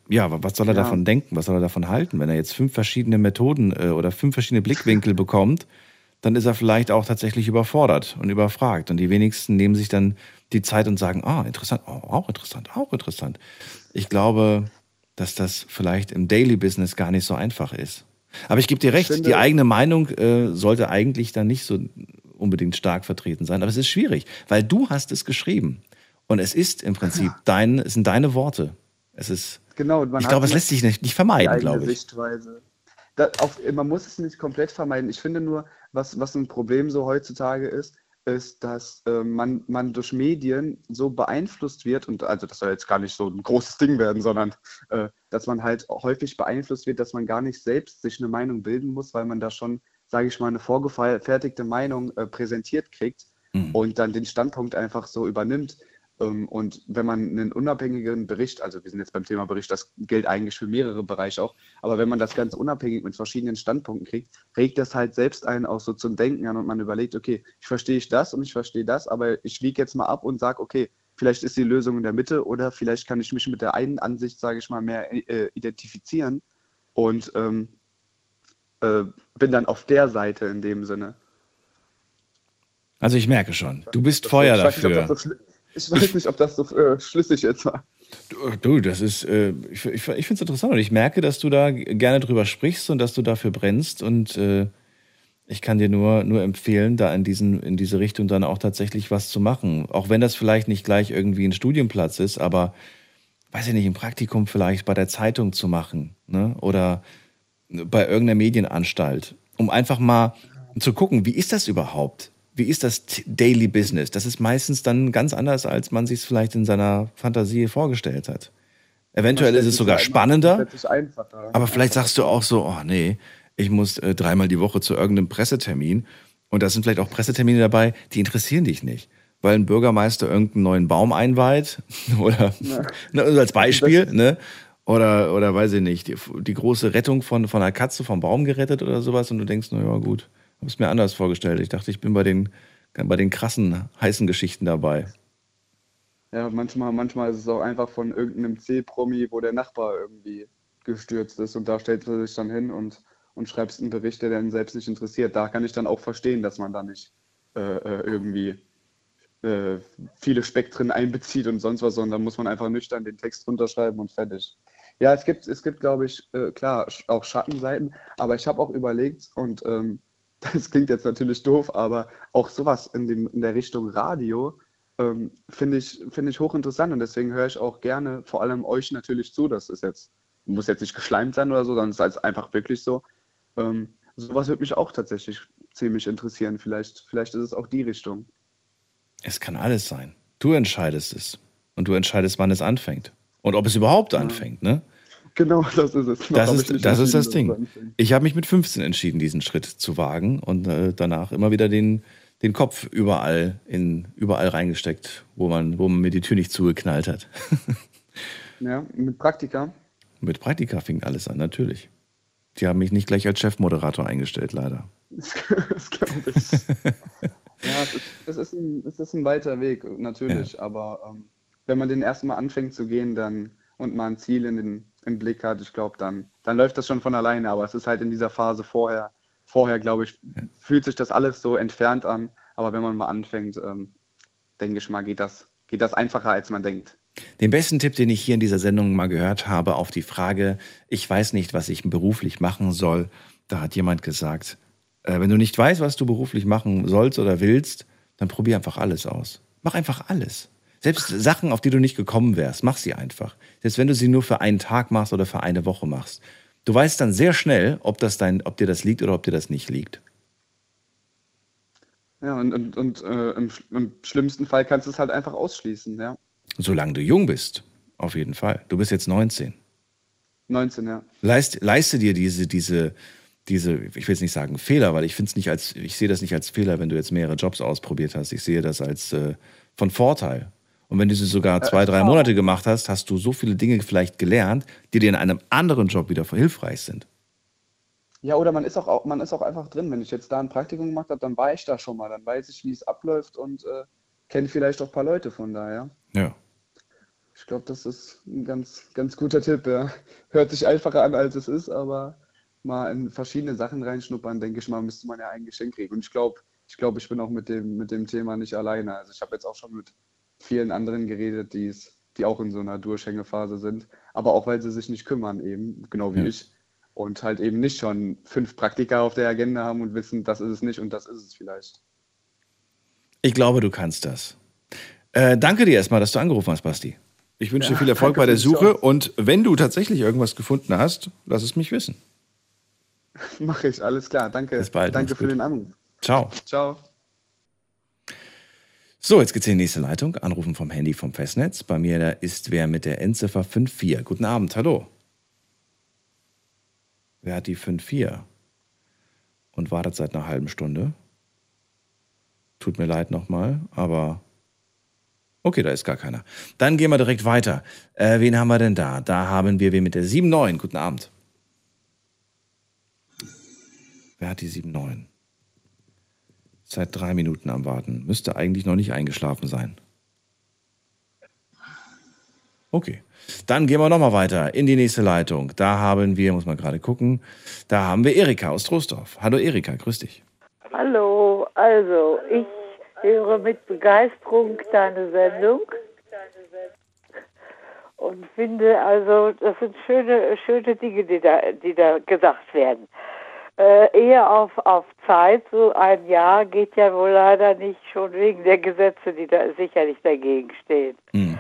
ja, was soll er ja. davon denken? Was soll er davon halten? Wenn er jetzt fünf verschiedene Methoden äh, oder fünf verschiedene Blickwinkel bekommt, dann ist er vielleicht auch tatsächlich überfordert und überfragt. Und die wenigsten nehmen sich dann die Zeit und sagen, ah, interessant, oh, auch interessant, auch interessant. Ich glaube, dass das vielleicht im Daily Business gar nicht so einfach ist. Aber ich gebe dir recht, finde, die eigene Meinung äh, sollte eigentlich dann nicht so unbedingt stark vertreten sein. Aber es ist schwierig, weil du hast es geschrieben. Und es ist im Prinzip ja. dein, es sind deine Worte. Es ist. Genau, ich glaube, es lässt sich nicht, nicht vermeiden, glaube ich. Sichtweise. Da, auf, man muss es nicht komplett vermeiden. Ich finde nur, was, was ein Problem so heutzutage ist, ist, dass äh, man, man durch Medien so beeinflusst wird, und also das soll jetzt gar nicht so ein großes Ding werden, sondern äh, dass man halt häufig beeinflusst wird, dass man gar nicht selbst sich eine Meinung bilden muss, weil man da schon, sage ich mal, eine vorgefertigte Meinung äh, präsentiert kriegt mhm. und dann den Standpunkt einfach so übernimmt. Ähm, und wenn man einen unabhängigen Bericht, also wir sind jetzt beim Thema Bericht, das gilt eigentlich für mehrere Bereiche auch, aber wenn man das Ganze unabhängig mit verschiedenen Standpunkten kriegt, regt das halt selbst einen auch so zum Denken an und man überlegt, okay, ich verstehe ich das und ich verstehe das, aber ich wiege jetzt mal ab und sage, okay, vielleicht ist die Lösung in der Mitte oder vielleicht kann ich mich mit der einen Ansicht, sage ich mal, mehr äh, identifizieren und ähm, äh, bin dann auf der Seite in dem Sinne. Also ich merke schon, du bist Feuer dafür. Ich weiß nicht, ob das so äh, schlüssig jetzt war. Du, das ist, äh, ich, ich, ich finde es interessant und ich merke, dass du da gerne drüber sprichst und dass du dafür brennst und äh, ich kann dir nur, nur empfehlen, da in, diesen, in diese Richtung dann auch tatsächlich was zu machen. Auch wenn das vielleicht nicht gleich irgendwie ein Studienplatz ist, aber weiß ich nicht, ein Praktikum vielleicht bei der Zeitung zu machen ne? oder bei irgendeiner Medienanstalt, um einfach mal zu gucken, wie ist das überhaupt? Wie ist das Daily Business? Das ist meistens dann ganz anders, als man sich es vielleicht in seiner Fantasie vorgestellt hat. Eventuell ist es sogar spannender, aber vielleicht sagst du auch so, oh nee, ich muss äh, dreimal die Woche zu irgendeinem Pressetermin und da sind vielleicht auch Pressetermine dabei, die interessieren dich nicht, weil ein Bürgermeister irgendeinen neuen Baum einweiht oder ne, also als Beispiel, ne? Oder, oder weiß ich nicht, die, die, große Rettung von, von einer Katze vom Baum gerettet oder sowas und du denkst, naja, gut, habe es mir anders vorgestellt. Ich dachte, ich bin bei den, bei den krassen, heißen Geschichten dabei. Ja, manchmal, manchmal ist es auch einfach von irgendeinem C-Promi, wo der Nachbar irgendwie gestürzt ist und da stellt er sich dann hin und, und schreibst einen Bericht, der dann selbst nicht interessiert. Da kann ich dann auch verstehen, dass man da nicht äh, äh irgendwie äh, viele Spektren einbezieht und sonst was, sondern da muss man einfach nüchtern den Text runterschreiben und fertig. Ja, es gibt, es gibt glaube ich, äh, klar, auch Schattenseiten, aber ich habe auch überlegt und ähm, das klingt jetzt natürlich doof, aber auch sowas in, dem, in der Richtung Radio ähm, finde ich, find ich hochinteressant und deswegen höre ich auch gerne vor allem euch natürlich zu. Das ist jetzt, muss jetzt nicht geschleimt sein oder so, sondern es ist halt einfach wirklich so. Ähm, sowas würde mich auch tatsächlich ziemlich interessieren. Vielleicht, vielleicht ist es auch die Richtung. Es kann alles sein. Du entscheidest es. Und du entscheidest, wann es anfängt. Und ob es überhaupt ja. anfängt, ne? Genau, das ist es. das ist, das, ist das Ding. Ich habe mich mit 15 entschieden, diesen Schritt zu wagen und äh, danach immer wieder den, den Kopf überall, in, überall reingesteckt, wo man, wo man mir die Tür nicht zugeknallt hat. Ja, mit Praktika. Mit Praktika fing alles an, natürlich. Die haben mich nicht gleich als Chefmoderator eingestellt, leider. das glaube ich. ja, es ist, es, ist ein, es ist ein weiter Weg, natürlich. Aber ähm, wenn man den erstmal anfängt zu gehen dann und mal ein Ziel in den, im Blick hat, ich glaube, dann, dann läuft das schon von alleine. Aber es ist halt in dieser Phase vorher, vorher glaube ich, fühlt sich das alles so entfernt an. Aber wenn man mal anfängt, ähm, denke ich mal, geht das, geht das einfacher, als man denkt. Den besten Tipp, den ich hier in dieser Sendung mal gehört habe, auf die Frage, ich weiß nicht, was ich beruflich machen soll, da hat jemand gesagt, äh, wenn du nicht weißt, was du beruflich machen sollst oder willst, dann probier einfach alles aus. Mach einfach alles. Selbst Sachen, auf die du nicht gekommen wärst, mach sie einfach. Selbst wenn du sie nur für einen Tag machst oder für eine Woche machst. Du weißt dann sehr schnell, ob, das dein, ob dir das liegt oder ob dir das nicht liegt. Ja, und, und, und äh, im, im schlimmsten Fall kannst du es halt einfach ausschließen, ja. Solange du jung bist, auf jeden Fall. Du bist jetzt 19. 19, ja. Leist, leiste dir diese, diese, diese, ich will jetzt nicht sagen Fehler, weil ich finde es nicht als, ich sehe das nicht als Fehler, wenn du jetzt mehrere Jobs ausprobiert hast. Ich sehe das als äh, von Vorteil. Und wenn du sie sogar zwei, drei Monate gemacht hast, hast du so viele Dinge vielleicht gelernt, die dir in einem anderen Job wieder hilfreich sind. Ja, oder man ist auch, man ist auch einfach drin. Wenn ich jetzt da ein Praktikum gemacht habe, dann war ich da schon mal. Dann weiß ich, wie es abläuft und äh, kenne vielleicht auch ein paar Leute von daher. Ja. Ich glaube, das ist ein ganz, ganz guter Tipp. Ja. Hört sich einfacher an, als es ist, aber mal in verschiedene Sachen reinschnuppern, denke ich mal, müsste man ja ein Geschenk kriegen. Und ich glaube, ich glaube, ich bin auch mit dem, mit dem Thema nicht alleine. Also ich habe jetzt auch schon mit vielen anderen geredet, die's, die auch in so einer Durchhängephase sind, aber auch weil sie sich nicht kümmern, eben, genau wie Ja. ich. Und halt eben nicht schon fünf Praktika auf der Agenda haben und wissen, das ist es nicht und das ist es vielleicht. Ich glaube, du kannst das. Äh, danke dir erstmal, dass du angerufen hast, Basti. Ich wünsche dir Ja, viel Erfolg bei der die Suche und wenn du tatsächlich irgendwas gefunden hast, lass es mich wissen. Mache ich, alles klar. Danke. Bis bald, Danke für gut. den Anruf. Ciao. Ciao. So, jetzt geht's in die nächste Leitung. Anrufen vom Handy vom Festnetz. Bei mir da ist wer mit der Endziffer 54. Guten Abend, hallo. Wer hat die 54? Und wartet seit einer halben Stunde? Tut mir leid nochmal, aber okay, da ist gar keiner. Dann gehen wir direkt weiter. Äh, wen haben wir denn da? Da haben wir wen mit der 79. Guten Abend. Wer hat die 79? Seit drei Minuten am Warten. Müsste eigentlich noch nicht eingeschlafen sein. Okay. Dann gehen wir nochmal weiter in die nächste Leitung. Da haben wir, muss man gerade gucken, da haben wir Erika aus Troisdorf. Hallo Erika, grüß dich. Hallo, also ich höre mit Begeisterung deine Sendung und finde also, das sind schöne, schöne Dinge, die da, die da gesagt werden. Äh, eher auf, auf Zeit, so ein Jahr geht ja wohl leider nicht, schon wegen der Gesetze, die da sicherlich dagegen stehen. Hm.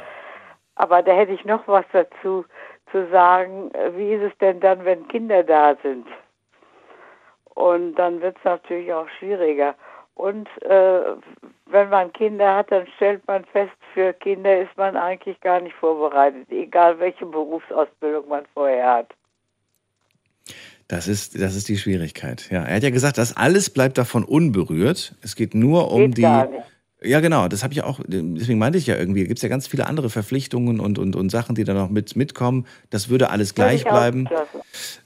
Aber da hätte ich noch was dazu zu sagen. Wie ist es denn dann, wenn Kinder da sind? Und dann wird es natürlich auch schwieriger. Und äh, wenn man Kinder hat, dann stellt man fest, für Kinder ist man eigentlich gar nicht vorbereitet, egal welche Berufsausbildung man vorher hat. Das ist, das ist die Schwierigkeit. Ja, er hat ja gesagt, das alles bleibt davon unberührt. Es geht nur um Geht die. gar nicht. Ja, genau, das habe ich auch, deswegen meinte ich ja irgendwie, gibt es ja ganz viele andere Verpflichtungen und, und, und Sachen, die da noch mit, mitkommen. Das würde alles gleich bleiben.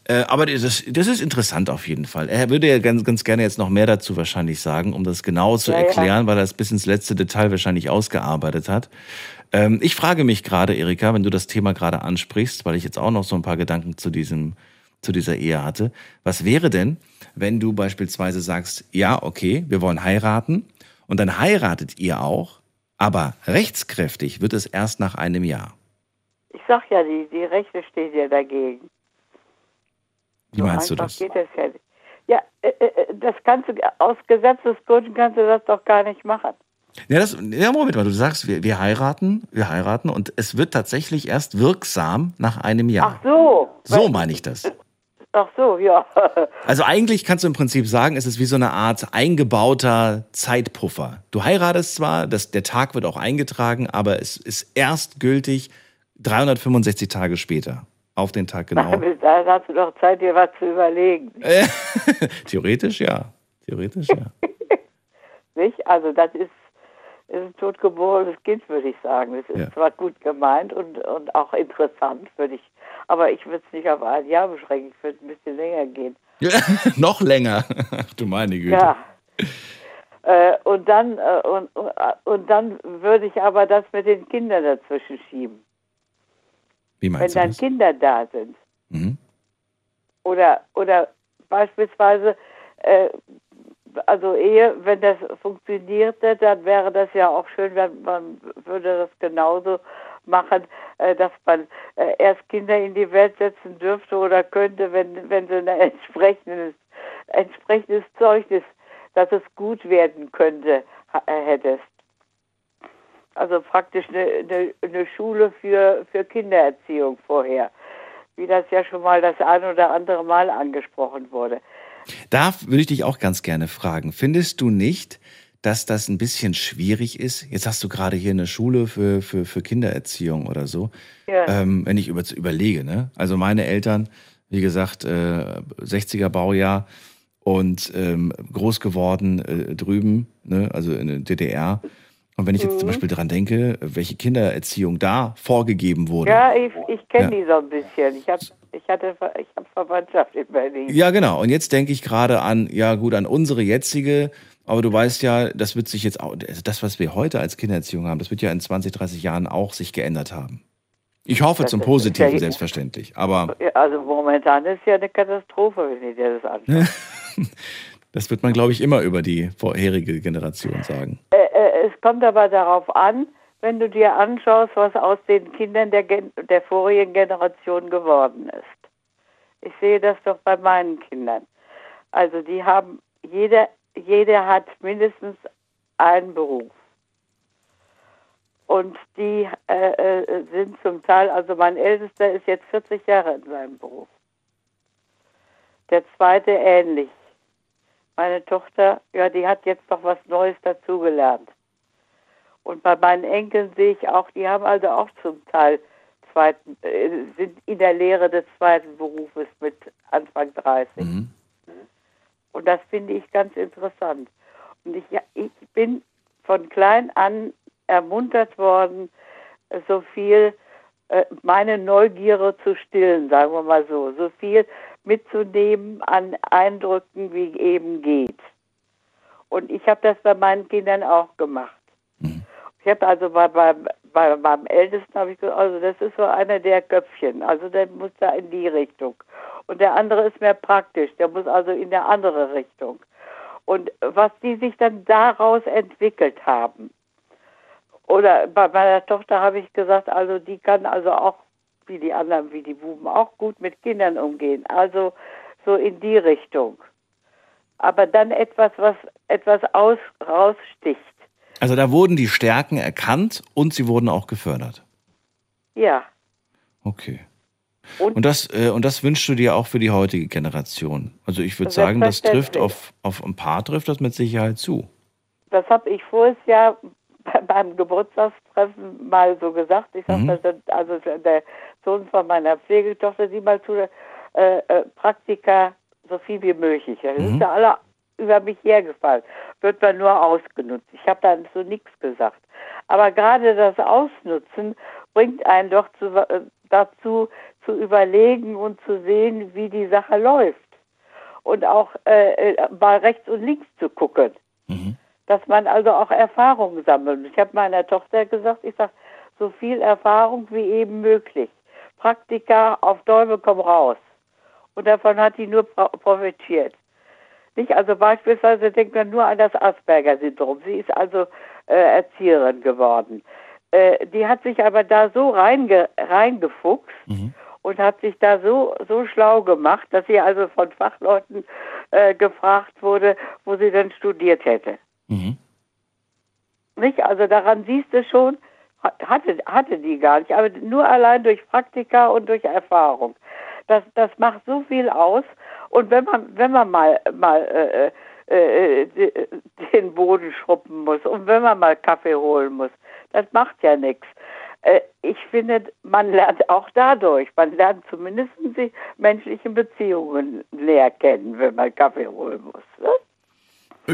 Äh, aber das, das ist interessant auf jeden Fall. Er würde ja ganz, ganz gerne jetzt noch mehr dazu wahrscheinlich sagen, um das genau zu Ja, ja. erklären, weil er es bis ins letzte Detail wahrscheinlich ausgearbeitet hat. Ähm, ich frage mich gerade, Erika, wenn du das Thema gerade ansprichst, weil ich jetzt auch noch so ein paar Gedanken zu diesem, zu dieser Ehe hatte. Was wäre denn, wenn du beispielsweise sagst, ja, okay, wir wollen heiraten und dann heiratet ihr auch, aber rechtskräftig wird es erst nach einem Jahr. Ich sag ja, die, die Rechte stehen ja dagegen. Wie meinst du einfach das? geht das ja nicht. Ja, äh, äh, das kannst du, aus Gesetzesgründen kannst du das doch gar nicht machen. Ja, das, ja, Moment mal, du sagst, wir, wir heiraten, wir heiraten und es wird tatsächlich erst wirksam nach einem Jahr. Ach so. So meine ich das. Ach so, ja. Also eigentlich kannst du im Prinzip sagen, es ist wie so eine Art eingebauter Zeitpuffer. Du heiratest zwar, das, der Tag wird auch eingetragen, aber es ist erst gültig 365 Tage später. Auf den Tag genau. Bis dahin hast du doch Zeit, dir was zu überlegen. Theoretisch ja. Theoretisch ja. Nicht? Also das ist, ist ein totgeborenes Kind, würde ich sagen. Es ist Ja. zwar gut gemeint und, und auch interessant, würde ich, aber ich würde es nicht auf ein Jahr beschränken, ich würde ein bisschen länger gehen. Noch länger. Ach du meine Güte. Ja. Äh, und dann äh, und, und, dann würde ich aber das mit den Kindern dazwischen schieben. Wie Wenn meinst du dann das? Kinder da sind Mhm. oder oder beispielsweise äh, also Ehe, wenn das funktionierte, dann wäre das ja auch schön, wenn man würde das genauso machen, äh, dass man äh, erst Kinder in die Welt setzen dürfte oder könnte, wenn wenn sie ein entsprechendes entsprechendes Zeugnis, dass es gut werden könnte, äh, hättest. Also praktisch eine, eine, eine Schule für, für Kindererziehung vorher, wie das ja schon mal das ein oder andere Mal angesprochen wurde. Da würde ich dich auch ganz gerne fragen. Findest du nicht, dass das ein bisschen schwierig ist? Jetzt hast du gerade hier eine Schule für, für, für Kindererziehung oder so. Ja. Ähm, wenn ich über, überlege, ne? Also meine Eltern, wie gesagt, äh, 60er Baujahr und ähm, groß geworden äh, drüben, ne? also in der DDR. Und wenn ich jetzt zum Mhm. Beispiel dran denke, welche Kindererziehung da vorgegeben wurde. Ja, ich, ich kenne Ja. die so ein bisschen. Ich habe ich hatte ich hab Verwandtschaft in Berlin. Ja, genau. Und jetzt denke ich gerade an, ja gut, an unsere jetzige, aber du weißt ja, das wird sich jetzt auch, also das, was wir heute als Kindererziehung haben, das wird ja in 20, 30 Jahren auch sich geändert haben. Ich hoffe Das zum Positiven, ja- selbstverständlich. Aber Also momentan ist ja eine Katastrophe, wenn ich dir das anschaue. das wird man, glaube ich, immer über die vorherige Generation sagen. Äh, äh, es kommt aber darauf an, wenn du dir anschaust, was aus den Kindern der, Gen der vorigen Generation geworden ist. Ich sehe das doch bei meinen Kindern. Also die haben, jeder, jeder hat mindestens einen Beruf. Und die äh, äh, sind zum Teil, also mein Ältester ist jetzt 40 Jahre in seinem Beruf. Der zweite ähnlich. Meine Tochter, ja, die hat jetzt noch was Neues dazugelernt. Und bei meinen Enkeln sehe ich auch, die haben also auch zum Teil zweiten, äh, sind in der Lehre des zweiten Berufes mit Anfang 30. Mhm. Und das finde ich ganz interessant. Und ich, ich bin von klein an ermuntert worden, so viel äh, meine Neugierde zu stillen, sagen wir mal so, so viel mitzunehmen an Eindrücken, wie eben geht. Und ich habe das bei meinen Kindern auch gemacht. Ich habe also bei, bei, bei meinem Ältesten habe ich gesagt, also das ist so einer der Köpfchen, also der muss da in die Richtung. Und der andere ist mehr praktisch, der muss also in der andere Richtung. Und was die sich dann daraus entwickelt haben. Oder bei meiner Tochter habe ich gesagt, also die kann also auch, wie die anderen, wie die Buben, auch gut mit Kindern umgehen. Also so in die Richtung. Aber dann etwas, was etwas aus, raussticht. Also da wurden die Stärken erkannt und sie wurden auch gefördert. Ja. Okay. Und, Und das, äh, und das wünschst du dir auch für die heutige Generation. Also ich würde sagen, das trifft auf, auf ein paar trifft das mit Sicherheit zu. das habe ich voriges Jahr bei- beim Geburtstagstreffen mal so gesagt. Ich Mhm. sagte, also der Sohn von meiner Pflegetochter, sieh mal zu, äh, äh, Praktika so viel wie möglich. Das Mhm. ist ja alle über mich hergefallen. Wird man nur ausgenutzt. Ich habe da so nichts gesagt. Aber gerade das Ausnutzen bringt einen doch zu, äh, dazu, zu überlegen und zu sehen, wie die Sache läuft. Und auch äh, äh, mal rechts und links zu gucken dass man also auch Erfahrung sammelt. Ich habe meiner Tochter gesagt, ich sage, so viel Erfahrung wie eben möglich. Praktika auf Däume komm raus. Und davon hat die nur pro- profitiert. Nicht? Also beispielsweise denkt man nur an das Asperger-Syndrom. Sie ist also äh, Erzieherin geworden. Äh, die hat sich aber da so reinge reingefuchst und hat sich da so, so schlau gemacht, dass sie also von Fachleuten äh, gefragt wurde, wo sie denn studiert hätte. Nicht? Also daran siehst du schon, ha- hatte, hatte die gar nicht, aber nur allein durch Praktika und durch Erfahrung. Das, das macht so viel aus. Und wenn man, wenn man mal, mal äh, äh, äh, den Boden schruppen muss und wenn man mal Kaffee holen muss, das macht ja nichts. Äh, ich finde, man lernt auch dadurch, man lernt zumindest die menschlichen Beziehungen näher kennen, wenn man Kaffee holen muss. Ne?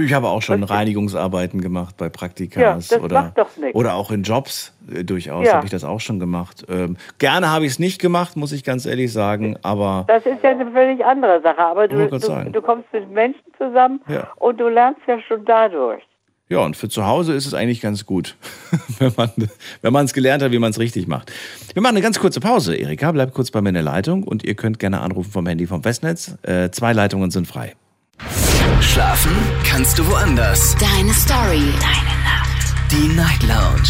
Ich habe auch schon Reinigungsarbeiten gemacht bei Ja, Praktikas das oder, oder auch in Jobs äh, durchaus Ja. habe ich das auch schon gemacht. Ähm, gerne habe ich es nicht gemacht, muss ich ganz ehrlich sagen, aber Das ist ja eine völlig andere Sache, aber du, du, du kommst mit Menschen zusammen Ja. und du lernst ja schon dadurch. ja, und für zu Hause ist es eigentlich ganz gut, wenn man wenn man es gelernt hat, wie man es richtig macht. Wir machen eine ganz kurze Pause. Erika, bleib kurz bei mir in der Leitung und ihr könnt gerne anrufen vom Handy vom Festnetz. Äh, zwei Leitungen sind frei. Schlafen kannst du woanders. Deine Story. Deine Nacht. Die Night Lounge.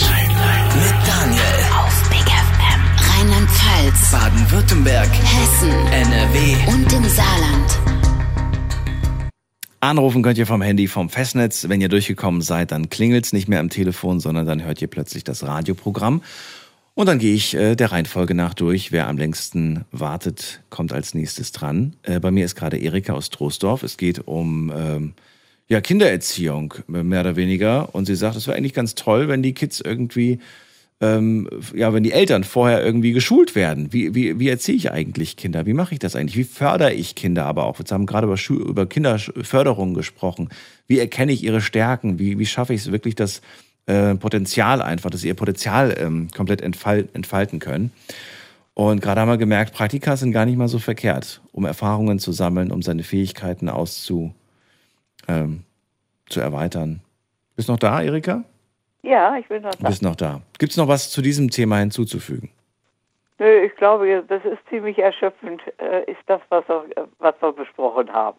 Mit Daniel. Auf Big FM. Rheinland-Pfalz. Baden-Württemberg. Hessen. NRW. Und im Saarland. Anrufen könnt ihr vom Handy vom Festnetz. Wenn ihr durchgekommen seid, dann klingelt's nicht mehr am Telefon, sondern dann hört ihr plötzlich das Radioprogramm. Und dann gehe ich äh, der Reihenfolge nach durch. Wer am längsten wartet, kommt als nächstes dran. Äh, bei mir ist gerade Erika aus Troisdorf. Es geht um ähm, ja, Kindererziehung, äh, mehr oder weniger. Und sie sagt, es wäre eigentlich ganz toll, wenn die Kids irgendwie, ähm, ja, wenn die Eltern vorher irgendwie geschult werden. Wie, wie, wie erziehe ich eigentlich Kinder? Wie mache ich das eigentlich? Wie fördere ich Kinder aber auch? Wir haben gerade über, über Kinderförderung gesprochen. Wie erkenne ich ihre Stärken? Wie, wie schaffe ich es wirklich, das äh, Potenzial einfach, dass sie ihr Potenzial ähm, komplett entfal entfalten können? Und gerade haben wir gemerkt, Praktika sind gar nicht mal so verkehrt, um Erfahrungen zu sammeln, um seine Fähigkeiten auszu, ähm, zu erweitern. Bist noch da, Erika? Ja, ich bin noch Du da. bist noch da. Gibt es noch was zu diesem Thema hinzuzufügen? Nö, ich glaube, das ist ziemlich erschöpfend, äh, ist das, was wir, was wir besprochen haben.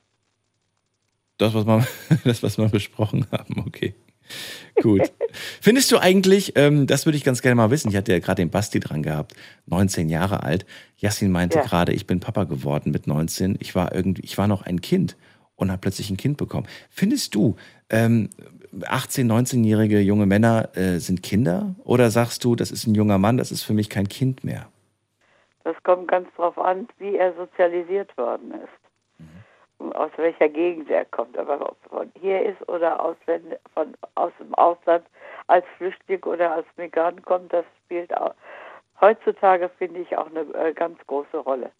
Das, was wir, das, was wir besprochen haben, okay. Gut. Findest du eigentlich, ähm, das würde ich ganz gerne mal wissen, ich hatte ja gerade den Basti dran gehabt, 19 Jahre alt. Jasmin meinte Ja. gerade, ich bin Papa geworden mit 19. Ich war irgendwie, ich war noch ein Kind und habe plötzlich ein Kind bekommen. Findest du, ähm, 18, 19-jährige junge Männer äh, sind Kinder? Oder sagst du, das ist ein junger Mann, das ist für mich kein Kind mehr? Das kommt ganz drauf an, wie er sozialisiert worden ist. Aus welcher Gegend er kommt. Aber ob von hier ist oder aus, wenn, von, aus dem Ausland als Flüchtling oder als Migrant kommt, das spielt auch, heutzutage, finde ich, auch eine äh, ganz große Rolle.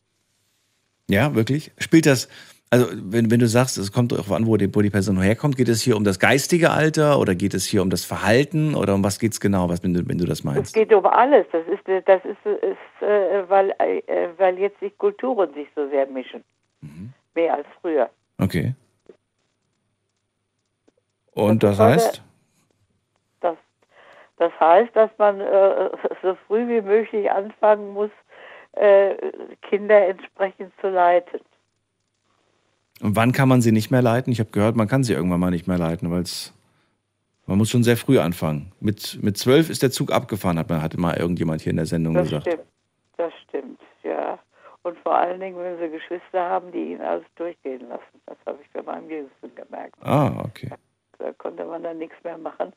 Ja, wirklich? Spielt das, also wenn, wenn du sagst, es kommt darauf an, wo die, wo die Person herkommt, geht es hier um das geistige Alter oder geht es hier um das Verhalten oder um was geht es genau, was, wenn, du, wenn du das Es meinst? geht um alles. Das ist, das ist, ist äh, weil, äh, weil jetzt die Kulturen sich so sehr mischen. Mehr als früher. Okay. Und Das das heißt? Das, das heißt, dass man äh, so früh wie möglich anfangen muss, äh, Kinder entsprechend zu leiten. Und wann kann man sie nicht mehr leiten? Ich habe gehört, man kann sie irgendwann mal nicht mehr leiten, weil es man muss schon sehr früh anfangen. Mit, mit zwölf ist der Zug abgefahren, hat, man, hat mal irgendjemand hier in der Sendung Das gesagt. stimmt. Das stimmt, ja. Und vor allen Dingen, wenn sie Geschwister haben, die ihn alles durchgehen lassen. Das habe ich bei meinem Jüngsten gemerkt. Ah, okay. Da konnte man dann nichts mehr machen.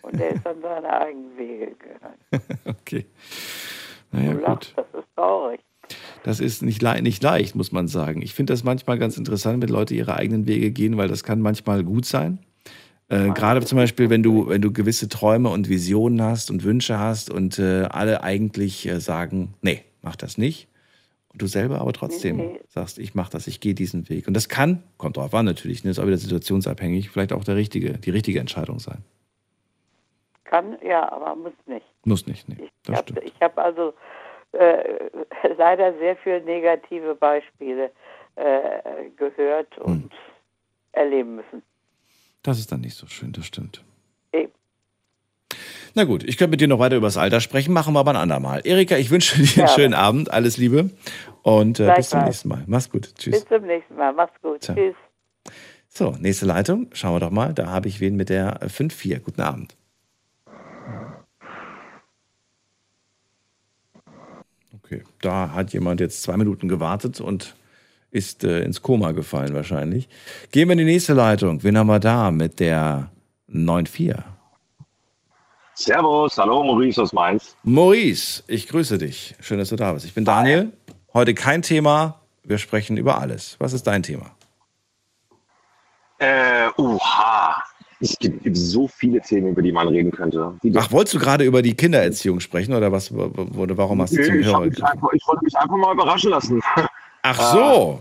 Und der ist dann seine eigenen Wege gegangen. okay. Naja, Du gut. lachst, das ist traurig. Das ist nicht, le nicht leicht, muss man sagen. Ich finde das manchmal ganz interessant, wenn Leute ihre eigenen Wege gehen, weil das kann manchmal gut sein. Äh, Gerade zum Beispiel, wenn du, wenn du gewisse Träume und Visionen hast und Wünsche hast und äh, alle eigentlich äh, sagen, nee, mach das nicht. Und du selber aber trotzdem Nee, nee. sagst, ich mach das, ich gehe diesen Weg. Und das kann, kommt drauf an natürlich, ne, ist auch wieder situationsabhängig, vielleicht auch der richtige, die richtige Entscheidung sein. Kann, ja, aber muss nicht. Muss nicht, nee. Ich Das habe stimmt. hab also äh, leider sehr viele negative Beispiele äh, gehört Hm. und erleben müssen. Das ist dann nicht so schön, das stimmt. Eben. Na gut, ich könnte mit dir noch weiter über das Alter sprechen, machen wir aber ein andermal. Erika, ich wünsche dir einen Ja. schönen Abend, alles Liebe und äh, bis zum nächsten Mal. Mach's gut, tschüss. Bis zum nächsten Mal. Mach's gut. Ciao. Tschüss. So, nächste Leitung, schauen wir doch mal, da habe ich wen mit der äh, 5-4. Guten Abend. Okay, da hat jemand jetzt zwei Minuten gewartet und ist äh, ins Koma gefallen wahrscheinlich. Gehen wir in die nächste Leitung. Wen haben wir da mit der 9-4? Servus, hallo, Maurice aus Mainz. Maurice, ich grüße dich. Schön, dass du da bist. Ich bin Daniel. Heute kein Thema. Wir sprechen über alles. Was ist dein Thema? Äh, uha. Es gibt, gibt so viele Themen, über die man reden könnte. Die Ach, wolltest du gerade über die Kindererziehung sprechen oder was? Oder warum hast du zum Nö, ich, Hörer mich einfach, ich wollte mich einfach mal überraschen lassen. Ach so.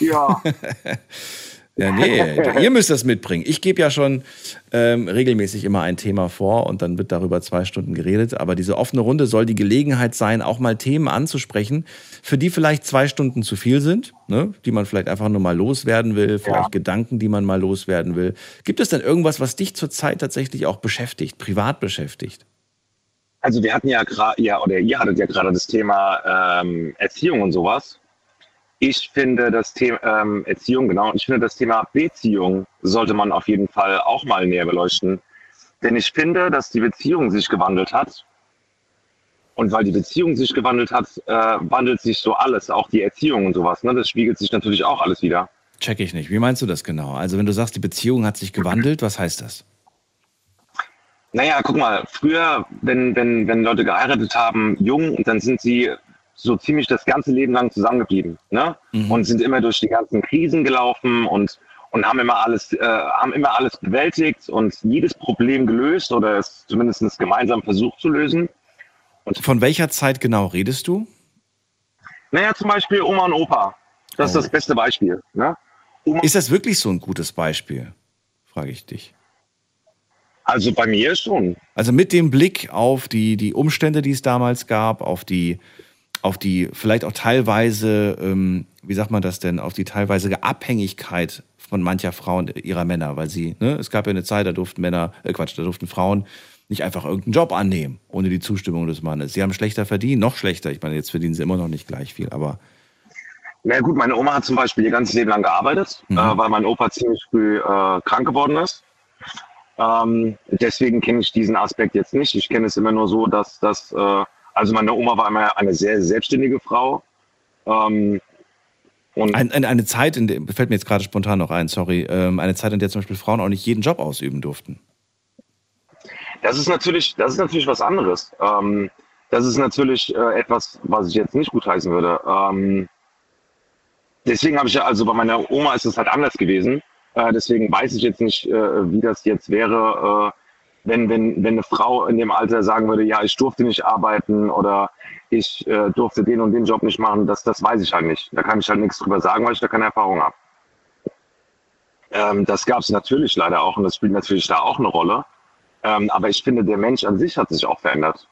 ja, Ja, nee, ihr müsst das mitbringen. Ich gebe ja schon ähm, regelmäßig immer ein Thema vor und dann wird darüber zwei Stunden geredet. Aber diese offene Runde soll die Gelegenheit sein, auch mal Themen anzusprechen, für die vielleicht zwei Stunden zu viel sind, ne? die man vielleicht einfach nur mal loswerden will, vielleicht ja. Gedanken, die man mal loswerden will. Gibt es denn irgendwas, was dich zurzeit tatsächlich auch beschäftigt, privat beschäftigt? Also wir hatten ja gerade, ja, oder ihr hattet ja gerade das Thema ähm, Erziehung und sowas. Ich finde das Thema ähm, Erziehung, genau, ich finde das Thema Beziehung sollte man auf jeden Fall auch mal näher beleuchten. Denn ich finde, dass die Beziehung sich gewandelt hat. Und weil die Beziehung sich gewandelt hat, äh, wandelt sich so alles, auch die Erziehung und sowas. Ne? Das spiegelt sich natürlich auch alles wieder. Check ich nicht. Wie meinst du das genau? Also wenn du sagst, die Beziehung hat sich gewandelt, was heißt das? Naja, guck mal, früher, wenn, wenn, wenn Leute geheiratet haben, jung, dann sind sie so ziemlich das ganze Leben lang zusammengeblieben. Ne? Mhm. Und sind immer durch die ganzen Krisen gelaufen und, und haben immer alles, äh, haben immer alles bewältigt und jedes Problem gelöst oder es zumindest gemeinsam versucht zu lösen. Und Von welcher Zeit genau redest du? Naja, zum Beispiel Oma und Opa. Das oh. ist das beste Beispiel. Ne? ist das wirklich so ein gutes Beispiel? Frage ich dich. Also bei mir schon. Also mit dem Blick auf die, die Umstände, die es damals gab, auf die auf die vielleicht auch teilweise, ähm, wie sagt man das denn, auf die teilweise Abhängigkeit von mancher Frauen ihrer Männer, weil sie, ne, es gab ja eine Zeit, da durften Männer, äh Quatsch, da durften Frauen nicht einfach irgendeinen Job annehmen, ohne die Zustimmung des Mannes. Sie haben schlechter verdient, noch schlechter. Ich meine, jetzt verdienen sie immer noch nicht gleich viel, aber. Na gut, meine Oma hat zum Beispiel ihr ganzes Leben lang gearbeitet, mhm. äh, weil mein Opa ziemlich früh äh, krank geworden ist. Ähm, deswegen kenne ich diesen Aspekt jetzt nicht. Ich kenne es immer nur so, dass, dass äh, also meine Oma war immer eine sehr selbstständige Frau. Ähm, und ein, eine, eine Zeit, in der, fällt mir jetzt gerade spontan noch ein, sorry, ähm, eine Zeit, in der zum Beispiel Frauen auch nicht jeden Job ausüben durften. Das ist natürlich, das ist natürlich was anderes. Ähm, das ist natürlich äh, etwas, was ich jetzt nicht gutheißen würde. Ähm, deswegen habe ich ja, also bei meiner Oma ist es halt anders gewesen. Äh, deswegen weiß ich jetzt nicht, äh, wie das jetzt wäre, äh, wenn, wenn, wenn eine Frau in dem Alter sagen würde, ja, ich durfte nicht arbeiten oder ich äh, durfte den und den Job nicht machen, das, das weiß ich halt nicht. Da kann ich halt nichts drüber sagen, weil ich da keine Erfahrung habe. Ähm, das gab es natürlich leider auch und das spielt natürlich da auch eine Rolle. Ähm, aber ich finde, der Mensch an sich hat sich auch verändert.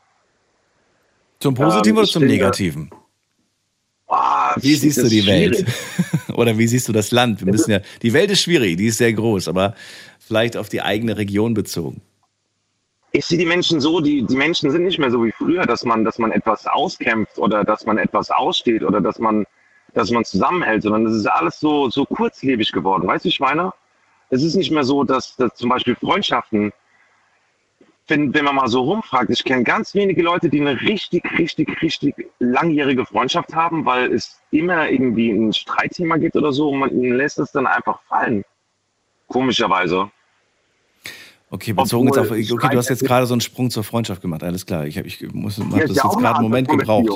Zum Positiven ähm, oder zum finde, Negativen? Oh, wie siehst du die Welt? oder wie siehst du das Land? Wir müssen ja, die Welt ist schwierig, die ist sehr groß, aber vielleicht auf die eigene Region bezogen ich sehe die Menschen so, die, die Menschen sind nicht mehr so wie früher, dass man, dass man etwas auskämpft oder dass man etwas aussteht oder dass man, dass man zusammenhält, sondern es ist alles so, so kurzlebig geworden. Weißt du, ich meine? Es ist nicht mehr so, dass, dass zum Beispiel Freundschaften, wenn, wenn man mal so rumfragt, ich kenne ganz wenige Leute, die eine richtig, richtig, richtig langjährige Freundschaft haben, weil es immer irgendwie ein Streitthema gibt oder so und man lässt es dann einfach fallen. Komischerweise. Okay, bezogen jetzt auf, okay, du hast jetzt gerade so einen Sprung zur Freundschaft gemacht, alles klar. Ich habe ich muss, hab das jetzt gerade einen Moment gebraucht.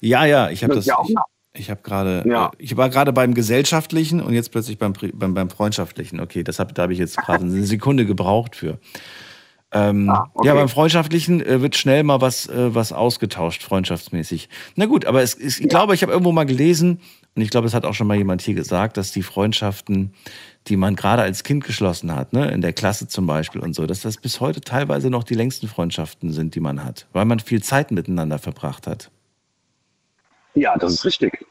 Ja, ja, ich habe das, das ich, ich habe gerade, ja. Äh, ich war gerade beim Gesellschaftlichen und jetzt plötzlich beim, beim, beim Freundschaftlichen. Okay, das hab, da habe ich jetzt gerade eine Sekunde gebraucht für. Ähm, ah, okay. Ja, beim Freundschaftlichen äh, wird schnell mal was, äh, was ausgetauscht, freundschaftsmäßig. Na gut, aber es, es, ich ja. glaube, ich habe irgendwo mal gelesen, und ich glaube, es hat auch schon mal jemand hier gesagt, dass die Freundschaften die man gerade als Kind geschlossen hat, ne, in der Klasse zum Beispiel und so, dass das bis heute teilweise noch die längsten Freundschaften sind, die man hat, weil man viel Zeit miteinander verbracht hat. Ja, das ist richtig.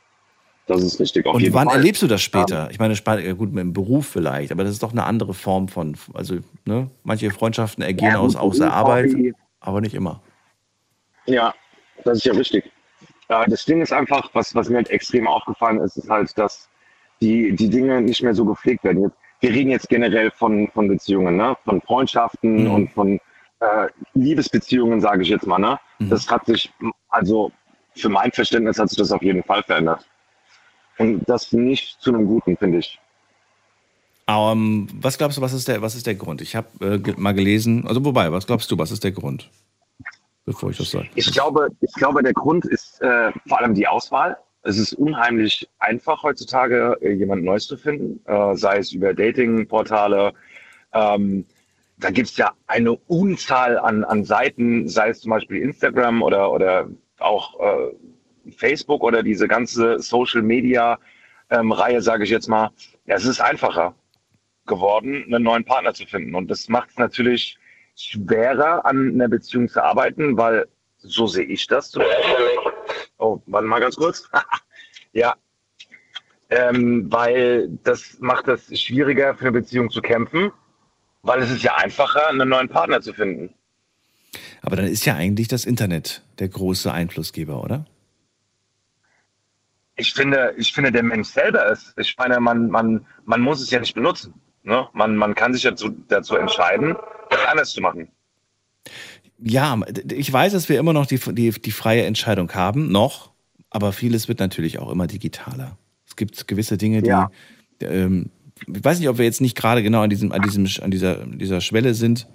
Das ist richtig. und wann Fall. erlebst du das später? Ich meine, gut, mit dem Beruf vielleicht, aber das ist doch eine andere Form von, also, ne, manche Freundschaften ergehen ja, aus, aus der Arbeit, aber nicht immer. Ja, das ist ja richtig. Das Ding ist einfach, was, was mir halt extrem aufgefallen ist, ist halt, dass die, die Dinge nicht mehr so gepflegt werden. Jetzt, wir reden jetzt generell von, von Beziehungen, ne? von Freundschaften mhm. und von äh, Liebesbeziehungen, sage ich jetzt mal. Ne? Mhm. Das hat sich, also für mein Verständnis hat sich das auf jeden Fall verändert. Und das nicht zu einem Guten, finde ich. Um, was glaubst du, was ist der, was ist der Grund? Ich habe äh, mal gelesen, also wobei, was glaubst du, was ist der Grund? Bevor ich das sage. Ich glaube, ich glaube, der Grund ist äh, vor allem die Auswahl es ist unheimlich einfach heutzutage, äh, jemand Neues zu finden, äh, sei es über Datingportale. Ähm, da gibt's ja eine Unzahl an, an Seiten, sei es zum Beispiel Instagram oder, oder auch äh, Facebook oder diese ganze Social Media ähm, sage ich jetzt mal. Ja, es ist einfacher. geworden, einen neuen Partner zu finden. Und das macht es natürlich schwerer, an einer Beziehung zu arbeiten, weil so sehe ich das. Oh, warte mal ganz kurz. ja, ähm, weil das macht es schwieriger für eine Beziehung zu kämpfen, weil es ist ja einfacher, einen neuen Partner zu finden. Aber dann ist ja eigentlich das Internet der große Einflussgeber, oder? Ich finde, ich finde, der Mensch selber ist. Ich meine, man, man, man muss es ja nicht benutzen. Ne? Man, man kann sich dazu, dazu entscheiden, das anders zu machen. Ja, ich weiß, dass wir immer noch die, die, die freie Entscheidung haben, noch, aber vieles wird natürlich auch immer digitaler. Es gibt gewisse Dinge, die, ja. ähm, ich weiß nicht, ob wir jetzt nicht gerade genau an diesem, an diesem, an dieser, dieser Schwelle sind,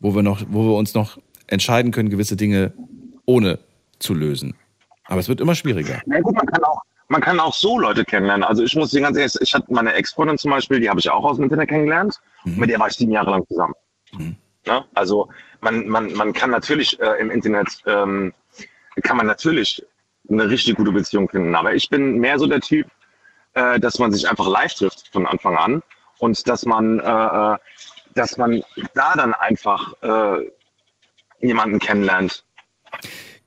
wo wir noch, wo wir uns noch entscheiden können, gewisse Dinge ohne zu lösen. Aber es wird immer schwieriger. Na gut, man kann auch, man kann auch so Leute kennenlernen. Also ich muss dir ganz ehrlich, ich hatte meine Ex-Freundin zum Beispiel, die habe ich auch aus dem Internet kennengelernt. Mhm. Mit der war ich sieben Jahre lang zusammen. Mhm. Ja, also man, man, man kann natürlich äh, im Internet, ähm, kann man natürlich eine richtig gute Beziehung finden. Aber ich bin mehr so der Typ, äh, dass man sich einfach live trifft von Anfang an und dass man, äh, äh dass man da dann einfach äh, jemanden kennenlernt.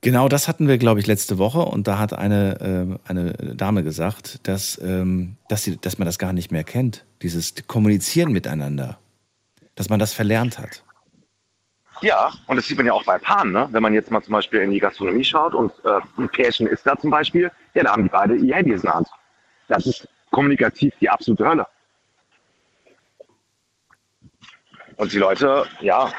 Genau das hatten wir, glaube ich, letzte Woche und da hat eine, äh, eine Dame gesagt, dass, ähm, dass, sie, dass man das gar nicht mehr kennt, dieses Kommunizieren miteinander, dass man das verlernt hat. Ja, und das sieht man ja auch bei Paaren, ne? wenn man jetzt mal zum Beispiel in die Gastronomie schaut und äh, ein Pärchen ist da zum Beispiel, ja, da haben die beide ihr Handy in der Hand. Das ist kommunikativ die absolute Hölle. Und die Leute, ja,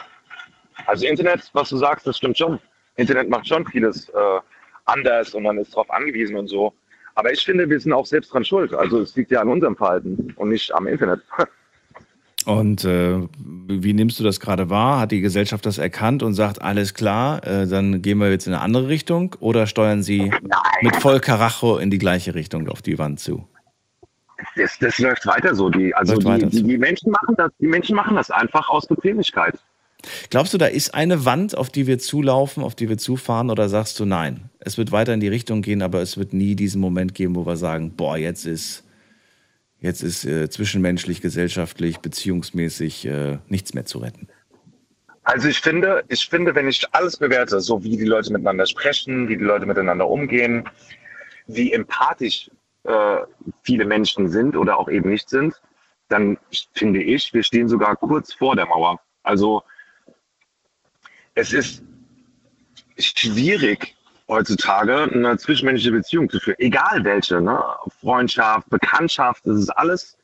also Internet, was du sagst, das stimmt schon. Internet macht schon vieles äh, anders und man ist darauf angewiesen und so. Aber ich finde, wir sind auch selbst dran schuld. Also es liegt ja an unserem Verhalten und nicht am Internet. Und äh, wie nimmst du das gerade wahr? Hat die Gesellschaft das erkannt und sagt, alles klar, äh, dann gehen wir jetzt in eine andere Richtung? Oder steuern sie mit voll Karacho in die gleiche Richtung auf die Wand zu? Das, das läuft weiter so. Die, also die, die, die, Menschen machen das, die Menschen machen das einfach aus Bequemlichkeit. Glaubst du, da ist eine Wand, auf die wir zulaufen, auf die wir zufahren, oder sagst du nein? Es wird weiter in die Richtung gehen, aber es wird nie diesen Moment geben, wo wir sagen, boah, jetzt ist, jetzt ist äh, zwischenmenschlich, gesellschaftlich, beziehungsmäßig äh, nichts mehr zu retten. Also ich finde, ich finde, wenn ich alles bewerte, so wie die Leute miteinander sprechen, wie die Leute miteinander umgehen, wie empathisch äh, viele Menschen sind oder auch eben nicht sind, dann finde ich, wir stehen sogar kurz vor der Mauer. Also es ist schwierig heutzutage eine zwischenmenschliche Beziehung zu führen, egal welche, ne? Freundschaft, Bekanntschaft, das ist alles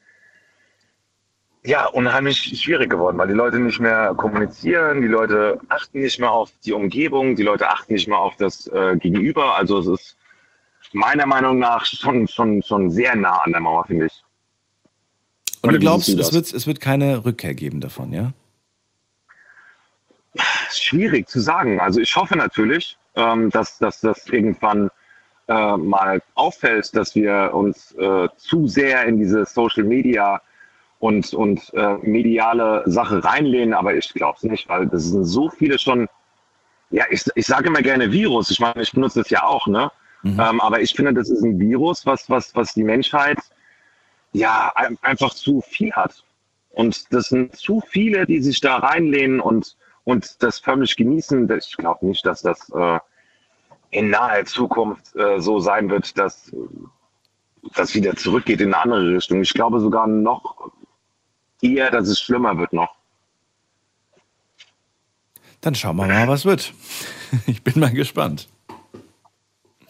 ja unheimlich schwierig geworden, weil die Leute nicht mehr kommunizieren, die Leute achten nicht mehr auf die Umgebung, die Leute achten nicht mehr auf das äh, Gegenüber. Also es ist meiner Meinung nach schon, schon, schon sehr nah an der Mauer, finde ich. Und du glaubst, es wird, es wird keine Rückkehr geben davon, ja? schwierig zu sagen. Also ich hoffe natürlich, ähm, dass, dass das irgendwann äh, mal auffällt, dass wir uns äh, zu sehr in diese Social Media und, und äh, mediale Sache reinlehnen, aber ich glaube es nicht, weil das sind so viele schon, ja, ich, ich sage immer gerne Virus, ich meine, ich benutze es ja auch, ne? Mhm. Ähm, aber ich finde, das ist ein Virus, was, was, was die Menschheit ja einfach zu viel hat. Und das sind zu viele, die sich da reinlehnen und und das förmlich genießen, ich glaube nicht, dass das äh, in naher Zukunft äh, so sein wird, dass das wieder zurückgeht in eine andere Richtung. Ich glaube sogar noch eher, dass es schlimmer wird noch. Dann schauen wir mal, was wird. Ich bin mal gespannt.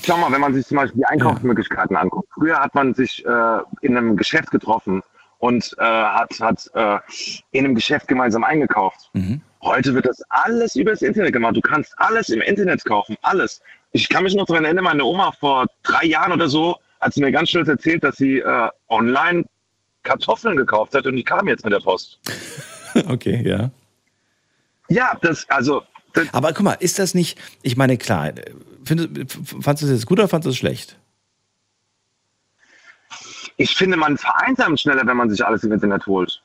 Schau mal, wenn man sich zum Beispiel die Einkaufsmöglichkeiten ja. anguckt. Früher hat man sich äh, in einem Geschäft getroffen und äh, hat, hat äh, in einem Geschäft gemeinsam eingekauft. Mhm. Heute wird das alles übers Internet gemacht. Du kannst alles im Internet kaufen, alles. Ich kann mich noch daran erinnern, meine Oma vor drei Jahren oder so hat sie mir ganz stolz erzählt, dass sie äh, online Kartoffeln gekauft hat und die kamen jetzt mit der Post. okay, ja. Ja, das, also. Das Aber guck mal, ist das nicht, ich meine, klar, find, fandest du das jetzt gut oder fandest du es schlecht? Ich finde, man vereinsamt schneller, wenn man sich alles im Internet holt.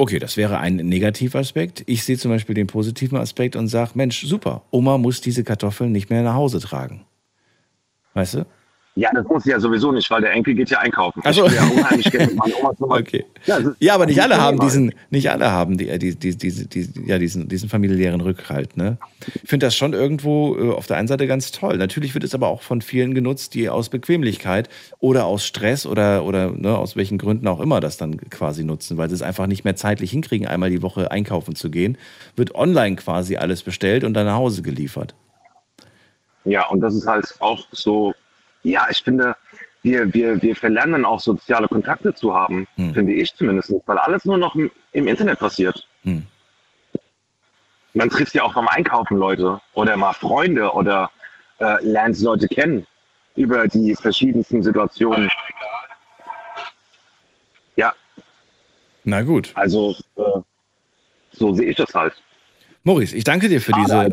Okay, das wäre ein Negativaspekt. Ich sehe zum Beispiel den positiven Aspekt und sage, Mensch, super, Oma muss diese Kartoffeln nicht mehr nach Hause tragen. Weißt du? Ja, das muss ich ja sowieso nicht, weil der Enkel geht ja einkaufen. Also, ja unheimlich gerne mit okay. Ja, Ja, aber nicht alle haben diesen, nicht alle haben die, äh, die, die, diese, die, ja, diesen, diesen familiären Rückhalt. Ne? Ich finde das schon irgendwo äh, auf der einen Seite ganz toll. Natürlich wird es aber auch von vielen genutzt, die aus Bequemlichkeit oder aus Stress oder, oder ne, aus welchen Gründen auch immer das dann quasi nutzen, weil sie es einfach nicht mehr zeitlich hinkriegen, einmal die Woche einkaufen zu gehen. Wird online quasi alles bestellt und dann nach Hause geliefert. Ja, und das ist halt auch so, ja, ich finde, wir, wir, wir verlernen auch soziale Kontakte zu haben, Hm. finde ich zumindest, weil alles nur noch im, im Internet passiert. Hm. Man trifft ja auch beim Einkaufen Leute oder mal Freunde oder äh, lernt Leute kennen über die verschiedensten Situationen. Ja, Na gut. also äh, so sehe ich das halt. Maurice, ich danke dir für diese.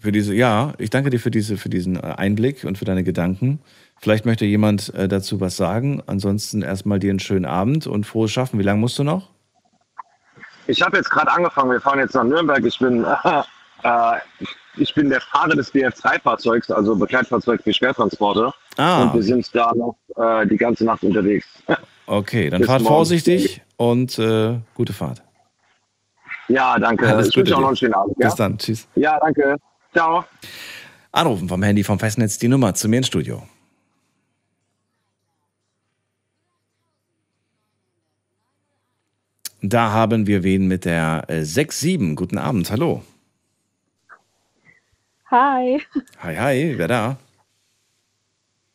Für diese, ja, ich danke dir für diese, für diesen äh, Einblick und für deine Gedanken. Vielleicht möchte jemand äh, dazu was sagen. Ansonsten erstmal dir einen schönen Abend und frohes Schaffen. Wie lange musst du noch? Ich habe jetzt gerade angefangen, wir fahren jetzt nach Nürnberg. Ich bin, äh, ich bin der Fahrer des BF3-Fahrzeugs, also Begleitfahrzeug für Schwertransporte. Ah. Und wir sind da noch äh, die ganze Nacht unterwegs. Okay, dann Bis fahrt morgen. vorsichtig und äh, gute Fahrt. Ja, danke. Alles ich wünsche auch noch einen schönen Abend. Ja? Bis dann. Tschüss. Ja, danke. Ciao. Anrufen vom Handy vom Festnetz die Nummer zu mir ins Studio. Da haben wir wen mit der äh, 6-7. Guten Abend, hallo. Hi, Hi, hi, wer da?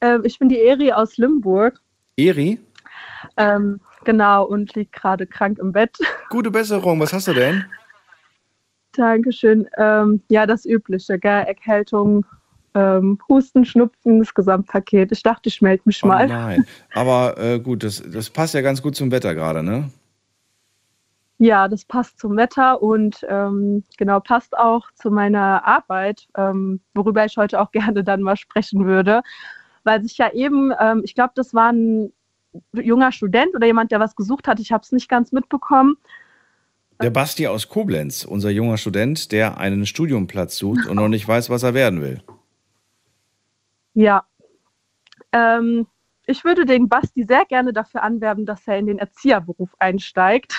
ähm, ich bin die Eri aus Limburg. Eri? Ähm, genau, und liege gerade krank im Bett. Gute Besserung, was hast du denn? Dankeschön. Ähm, ja, das Übliche, gell? Erkältung, ähm, Husten, Schnupfen, das Gesamtpaket. Ich dachte, ich melde mich Oh mal. nein. Aber äh, gut, das, das passt ja ganz gut zum Wetter gerade, ne? Ja, das passt zum Wetter und ähm, genau passt auch zu meiner Arbeit, ähm, worüber ich heute auch gerne dann mal sprechen würde, weil sich ja eben, ähm, ich glaube, das war ein junger Student oder jemand, der was gesucht hat. Ich habe es nicht ganz mitbekommen. Der Basti aus Koblenz, unser junger Student, der einen Studiumplatz sucht und noch nicht weiß, was er werden will. Ja. Ähm, ich würde den Basti sehr gerne dafür anwerben, dass er in den Erzieherberuf einsteigt,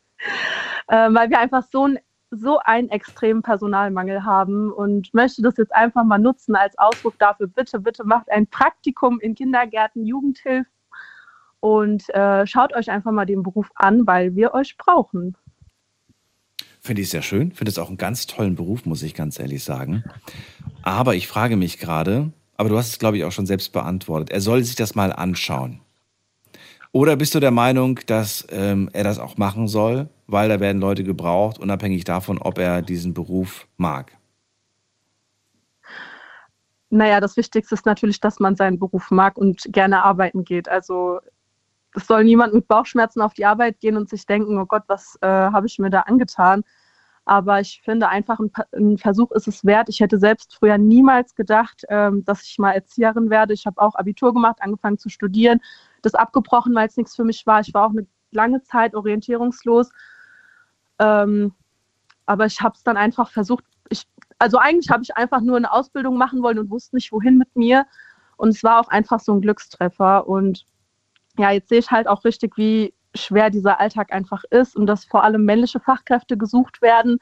ähm, weil wir einfach so, ein, so einen extremen Personalmangel haben und möchte das jetzt einfach mal nutzen als Ausruf dafür. Bitte, bitte macht ein Praktikum in Kindergärten, Jugendhilfe und äh, schaut euch einfach mal den Beruf an, weil wir euch brauchen. Finde ich sehr schön. Finde es auch einen ganz tollen Beruf, muss ich ganz ehrlich sagen. Aber ich frage mich gerade, aber du hast es, glaube ich, auch schon selbst beantwortet. Er soll sich das mal anschauen. Oder bist du der Meinung, dass ähm, er das auch machen soll, weil da werden Leute gebraucht, unabhängig davon, ob er diesen Beruf mag? Naja, das Wichtigste ist natürlich, dass man seinen Beruf mag und gerne arbeiten geht. Also es soll niemand mit Bauchschmerzen auf die Arbeit gehen und sich denken, oh Gott, was äh, habe ich mir da angetan. Aber ich finde einfach, ein, ein Versuch ist es wert. Ich hätte selbst früher niemals gedacht, ähm, dass ich mal Erzieherin werde. Ich habe auch Abitur gemacht, angefangen zu studieren, das abgebrochen, weil es nichts für mich war. Ich war auch eine lange Zeit orientierungslos. Ähm, aber ich habe es dann einfach versucht. Ich, also eigentlich habe ich einfach nur eine Ausbildung machen wollen und wusste nicht, wohin mit mir. Und es war auch einfach so ein Glückstreffer. Und ja, jetzt sehe ich halt auch richtig, wie schwer dieser Alltag einfach ist und dass vor allem männliche Fachkräfte gesucht werden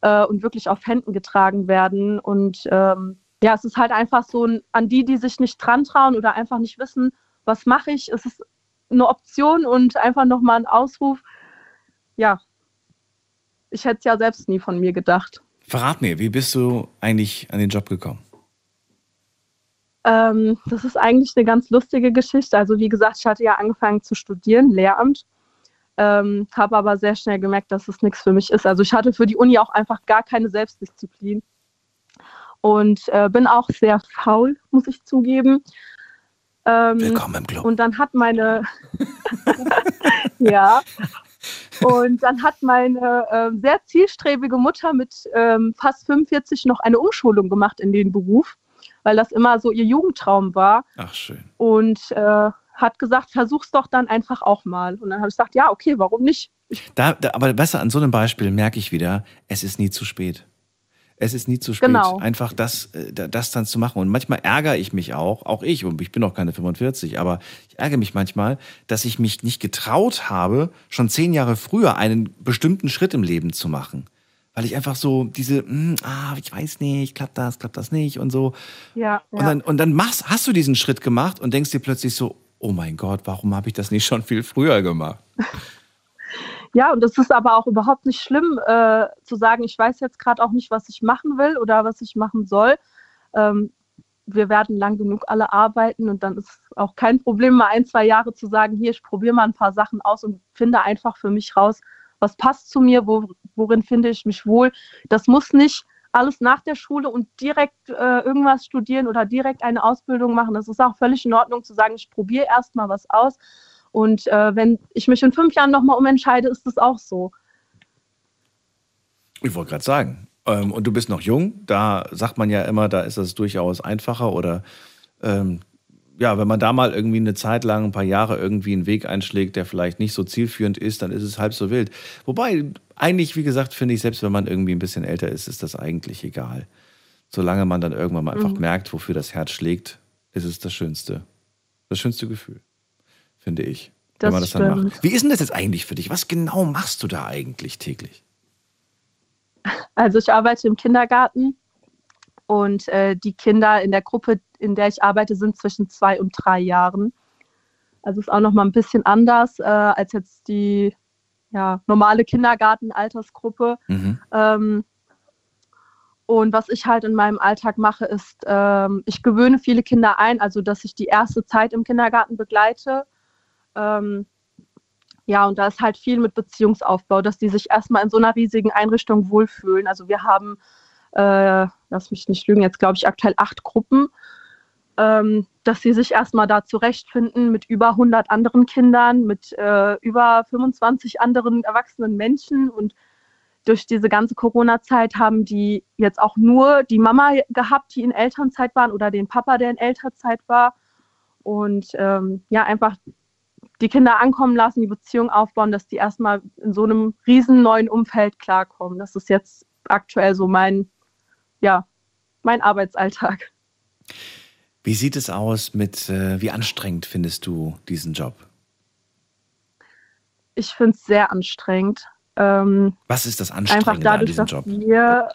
äh, und wirklich auf Händen getragen werden. Und ähm, ja, es ist halt einfach so an die, die sich nicht dran trauen oder einfach nicht wissen, was mache ich, es ist eine Option und einfach nochmal ein Ausruf. Ja, ich hätte es ja selbst nie von mir gedacht. Verrat mir, wie bist du eigentlich an den Job gekommen? Ähm, das ist eigentlich eine ganz lustige Geschichte. Also wie gesagt, ich hatte ja angefangen zu studieren, Lehramt, ähm, habe aber sehr schnell gemerkt, dass es nichts für mich ist. Also ich hatte für die Uni auch einfach gar keine Selbstdisziplin und äh, bin auch sehr faul, muss ich zugeben. Ähm, Willkommen im Club. Und dann hat meine, ja, und dann hat meine ähm, sehr zielstrebige Mutter mit ähm, fast 45 noch eine Umschulung gemacht in den Beruf, weil das immer so ihr Jugendtraum war Ach, schön. und äh, hat gesagt, versuch's doch dann einfach auch mal. Und dann habe ich gesagt, ja, okay, warum nicht? Da, da, aber besser an so einem Beispiel merke ich wieder, es ist nie zu spät. Es ist nie zu spät, Genau. einfach das, äh, das dann zu machen. Und manchmal ärgere ich mich auch, auch ich, und ich bin noch keine 45, aber ich ärgere mich manchmal, dass ich mich nicht getraut habe, schon zehn Jahre früher einen bestimmten Schritt im Leben zu machen. Weil ich einfach so diese, hm, ah, ich weiß nicht, klappt das, klappt das nicht und so. Ja, Und ja. dann, und dann machst, hast du diesen Schritt gemacht und denkst dir plötzlich so, oh mein Gott, warum habe ich das nicht schon viel früher gemacht? Ja, und es ist aber auch überhaupt nicht schlimm äh, zu sagen, ich weiß jetzt gerade auch nicht, was ich machen will oder was ich machen soll. Ähm, wir werden lang genug alle arbeiten und dann ist auch kein Problem, mal ein, zwei Jahre zu sagen, hier, ich probiere mal ein paar Sachen aus und finde einfach für mich raus, was passt zu mir, wo, worin finde ich mich wohl. Das muss nicht alles nach der Schule und direkt äh, irgendwas studieren oder direkt eine Ausbildung machen. Das ist auch völlig in Ordnung zu sagen, ich probiere erst mal was aus. Und äh, wenn ich mich in fünf Jahren nochmal umentscheide, ist das auch so. Ich wollte gerade sagen. Ähm, und du bist noch jung, da sagt man ja immer, da ist das durchaus einfacher oder ähm, ja, wenn man da mal irgendwie eine Zeit lang, ein paar Jahre irgendwie einen Weg einschlägt, der vielleicht nicht so zielführend ist, dann ist es halb so wild. Wobei, eigentlich, wie gesagt, finde ich, selbst wenn man irgendwie ein bisschen älter ist, ist das eigentlich egal. Solange man dann irgendwann mal einfach Mhm. merkt, wofür das Herz schlägt, ist es das Schönste. Das schönste Gefühl, finde ich. Das wenn man das dann stimmt. macht. Wie ist denn das jetzt eigentlich für dich? Was genau machst du da eigentlich täglich? Also ich arbeite im Kindergarten und äh, die Kinder in der Gruppe, in der ich arbeite, sind zwischen zwei und drei Jahren. Also ist auch noch mal ein bisschen anders äh, als jetzt die ja, normale Kindergartenaltersgruppe. Mhm. Ähm, und was ich halt in meinem Alltag mache, ist, ähm, ich gewöhne viele Kinder ein, also dass ich die erste Zeit im Kindergarten begleite. Ähm, ja, und da ist halt viel mit Beziehungsaufbau, dass die sich erstmal in so einer riesigen Einrichtung wohlfühlen. Also wir haben, äh, lass mich nicht lügen, jetzt glaube ich aktuell acht Gruppen, ähm, dass sie sich erstmal da zurechtfinden mit über 100 anderen Kindern, mit äh, über 25 anderen erwachsenen Menschen und durch diese ganze Corona-Zeit haben die jetzt auch nur die Mama gehabt, die in Elternzeit waren oder den Papa, der in Elternzeit war. Und ähm, ja, einfach die Kinder ankommen lassen, die Beziehung aufbauen, dass die erstmal in so einem riesen neuen Umfeld klarkommen. Das ist jetzt aktuell so mein, ja, mein Arbeitsalltag. Wie sieht es aus mit, äh, wie anstrengend findest du diesen Job? Ich finde es sehr anstrengend. Ähm, Was ist das einfach Anstrengende an dadurch, diesem dass Job? hier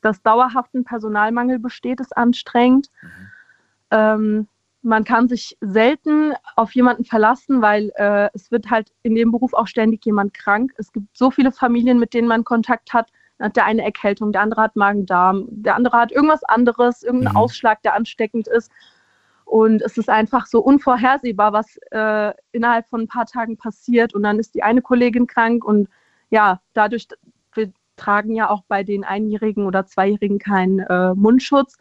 das dauerhaften Personalmangel besteht, ist anstrengend. Ähm, man kann sich selten auf jemanden verlassen, weil äh, es wird halt in dem Beruf auch ständig jemand krank. Es gibt so viele Familien, mit denen man Kontakt hat. Der eine Erkältung, der andere hat Magen-Darm, der andere hat irgendwas anderes, irgendeinen Mhm. Ausschlag, der ansteckend ist. Und es ist einfach so unvorhersehbar, was äh, innerhalb von ein paar Tagen passiert. Und dann ist die eine Kollegin krank und ja, dadurch, wir tragen ja auch bei den Einjährigen oder Zweijährigen keinen äh, Mundschutz,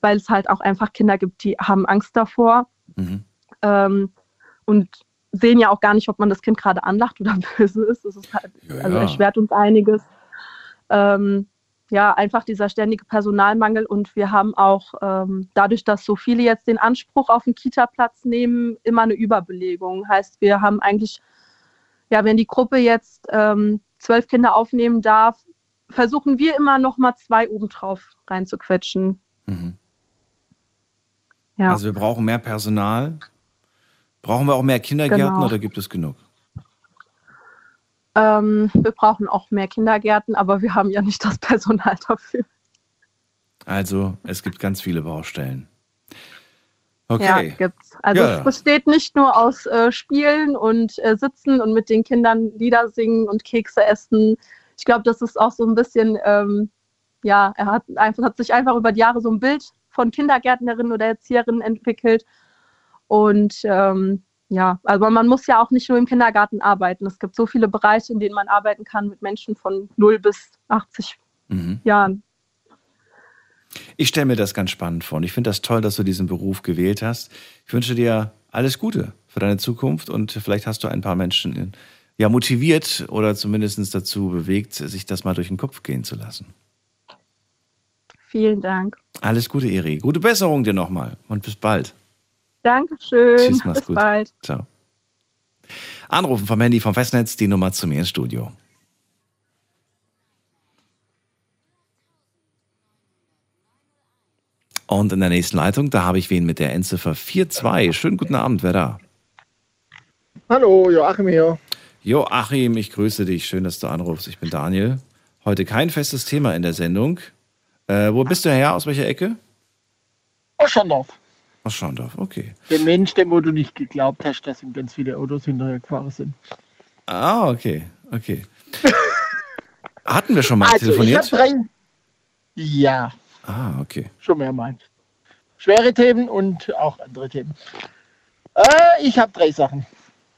weil es halt auch einfach Kinder gibt, die haben Angst davor Mhm. ähm, und sehen ja auch gar nicht, ob man das Kind gerade anlacht oder böse ist. Das ist halt, also ja. erschwert uns einiges. Ähm, ja, einfach dieser ständige Personalmangel und wir haben auch ähm, dadurch, dass so viele jetzt den Anspruch auf den Kita-Platz nehmen, immer eine Überbelegung. Heißt, wir haben eigentlich, ja, wenn die Gruppe jetzt ähm, zwölf Kinder aufnehmen darf, versuchen wir immer noch mal zwei obendrauf reinzuquetschen. Mhm. Ja. Also wir brauchen mehr Personal. Brauchen wir auch mehr Kindergärten Genau. oder gibt es genug? Ähm, wir brauchen auch mehr Kindergärten, aber wir haben ja nicht das Personal dafür. Also es gibt ganz viele Baustellen. Okay. Ja, gibt's. Also Ja. es besteht nicht nur aus äh, Spielen und äh, Sitzen und mit den Kindern Lieder singen und Kekse essen. Ich glaube, das ist auch so ein bisschen, ähm, ja, er hat einfach hat sich einfach über die Jahre so ein Bild von Kindergärtnerin oder Erzieherin entwickelt. Und ähm, ja, also man muss ja auch nicht nur im Kindergarten arbeiten. Es gibt so viele Bereiche, in denen man arbeiten kann mit Menschen von 0 bis 80 Mhm. Jahren. Ich stelle mir das ganz spannend vor und ich finde das toll, dass du diesen Beruf gewählt hast. Ich wünsche dir alles Gute für deine Zukunft und vielleicht hast du ein paar Menschen ja, motiviert oder zumindest dazu bewegt, sich das mal durch den Kopf gehen zu lassen. Vielen Dank. Alles Gute, Eri. Gute Besserung dir nochmal und bis bald. Dankeschön. Tschüss, mach's bis gut. bald. Ciao. Anrufen vom Handy vom Festnetz, die Nummer zu mir ins Studio. Und in der nächsten Leitung, da habe ich wen mit der Endziffer 42. Schönen guten Abend, wer da? Hallo, Joachim hier. Joachim, ich grüße dich. Schön, dass du anrufst. Ich bin Daniel. Heute kein festes Thema in der Sendung. Äh, wo bist du her? Aus welcher Ecke? Aus Aus Schondorf, okay. Der Mensch, dem wo du nicht geglaubt hast, dass ihm ganz viele Autos hinterher gefahren sind. Ah, okay, okay. Hatten wir schon mal also, telefoniert? Ja, ah, okay. schon mehrmals. Schwere Themen und auch andere Themen. Äh, ich habe drei Sachen.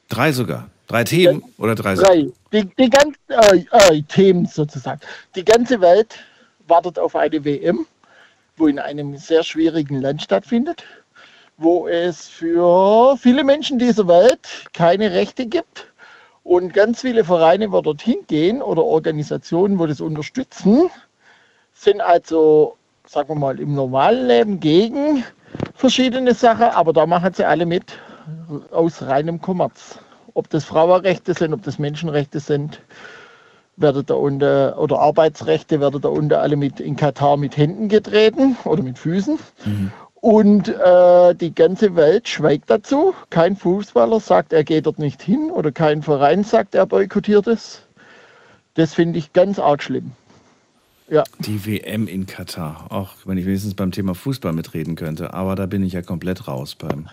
Drei sogar. Drei Themen oder drei Drei. Die, die ganz, äh, äh, Themen sozusagen. Die ganze Welt wartet auf eine WM, wo in einem sehr schwierigen Land stattfindet, wo es für viele Menschen dieser Welt keine Rechte gibt. Und ganz viele Vereine, wo dorthin gehen oder Organisationen, wo das unterstützen, sind also, sagen wir mal, im normalen Leben gegen verschiedene Sachen, aber da machen sie alle mit aus reinem Kommerz. Ob das Frauenrechte sind, ob das Menschenrechte sind, werden da unter, oder Arbeitsrechte werden da unter alle mit in Katar mit Händen getreten oder mit Füßen. Und äh, die ganze Welt schweigt dazu. Kein Fußballer sagt, er geht dort nicht hin oder kein Verein sagt, er boykottiert es. Das finde ich ganz arg schlimm. Ja. Die WM in Katar. Auch wenn ich wenigstens beim Thema Fußball mitreden könnte. Aber da bin ich ja komplett raus beim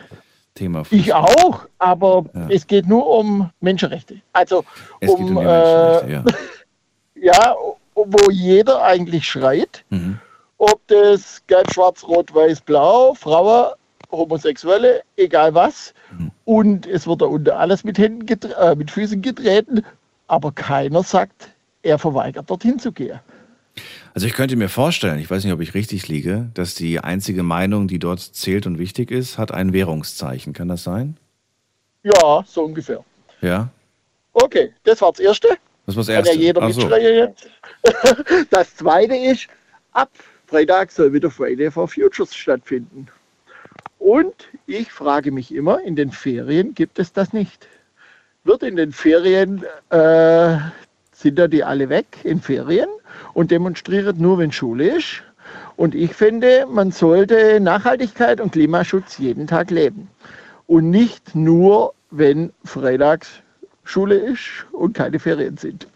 Thema Fußball. Ich auch, aber Ja. es geht nur um Menschenrechte. Also Es geht um, um die äh, Menschenrechte, ja, wo jeder eigentlich schreit, Mhm. Ob das gelb, schwarz, rot, weiß, blau, Frauen, Homosexuelle, egal was. Mhm. Und es wird da unter alles mit, Händen äh, mit Füßen getreten, aber keiner sagt, er verweigert dorthin zu gehen. Also ich könnte mir vorstellen, ich weiß nicht, ob ich richtig liege, dass die einzige Meinung, die dort zählt und wichtig ist, hat ein Währungszeichen. Kann das sein? Ja, so ungefähr. Ja? Okay, das war das Erste. Das war das Kann Erste. ja jeder so. Das Zweite ist, ab Freitag soll wieder Friday for Futures stattfinden. Und ich frage mich immer, in den Ferien gibt es das nicht. Wird in den Ferien, äh, sind da die alle weg in Ferien und demonstrieren nur, wenn Schule ist? Und ich finde, man sollte Nachhaltigkeit und Klimaschutz jeden Tag leben. Und nicht nur, wenn freitags Schule ist und keine Ferien sind.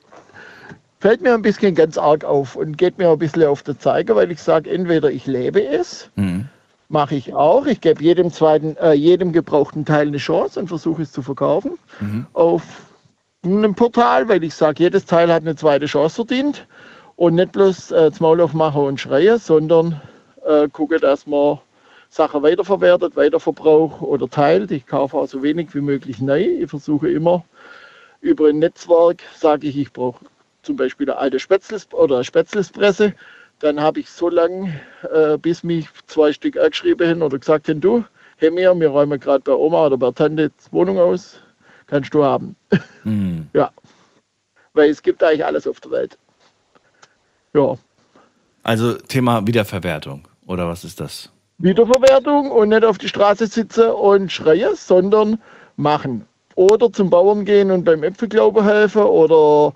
Fällt mir ein bisschen ganz arg auf und geht mir ein bisschen auf den Zeiger, weil ich sage, entweder ich lebe es, Mhm. mache ich auch. Ich gebe jedem zweiten, äh, jedem gebrauchten Teil eine Chance und versuche es zu verkaufen Mhm. auf einem Portal, weil ich sage, jedes Teil hat eine zweite Chance verdient und nicht bloß äh, das Maul aufmachen und schreien, sondern äh, gucke, dass man Sachen weiterverwertet, weiterverbraucht oder teilt. Ich kaufe auch so wenig wie möglich neu. Ich versuche immer über ein Netzwerk, sage ich, ich brauche zum Beispiel eine alte Spätzles oder Spätzlespresse. Dann habe ich so lange, äh, bis mich zwei Stück angeschrieben haben oder gesagt haben, du, hey mir, wir räumen gerade bei Oma oder bei Tante die Wohnung aus, kannst du haben. Mhm. Ja, weil es gibt eigentlich alles auf der Welt. Ja, Also Thema Wiederverwertung. Oder was ist das? Wiederverwertung und nicht auf die Straße sitzen und schreien, sondern machen. Oder zum Bauern gehen und beim Äpfelglauben helfen oder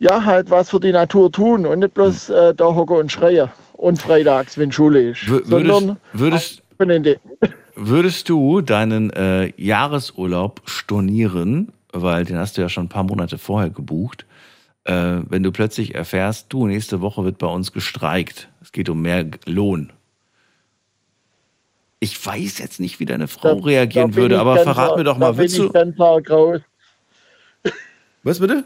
ja, halt was für die Natur tun und nicht bloß äh, da hocken und schreien. Und freitags, wenn Schule ist. Sondern würdest, würdest, würdest du deinen äh, Jahresurlaub stornieren, weil den hast du ja schon ein paar Monate vorher gebucht, äh, wenn du plötzlich erfährst, du, nächste Woche wird bei uns gestreikt. Es geht um mehr Lohn. Ich weiß jetzt nicht, wie deine Frau Da- reagieren da würde, aber verrat mir doch mal, willst ich du. Was bitte?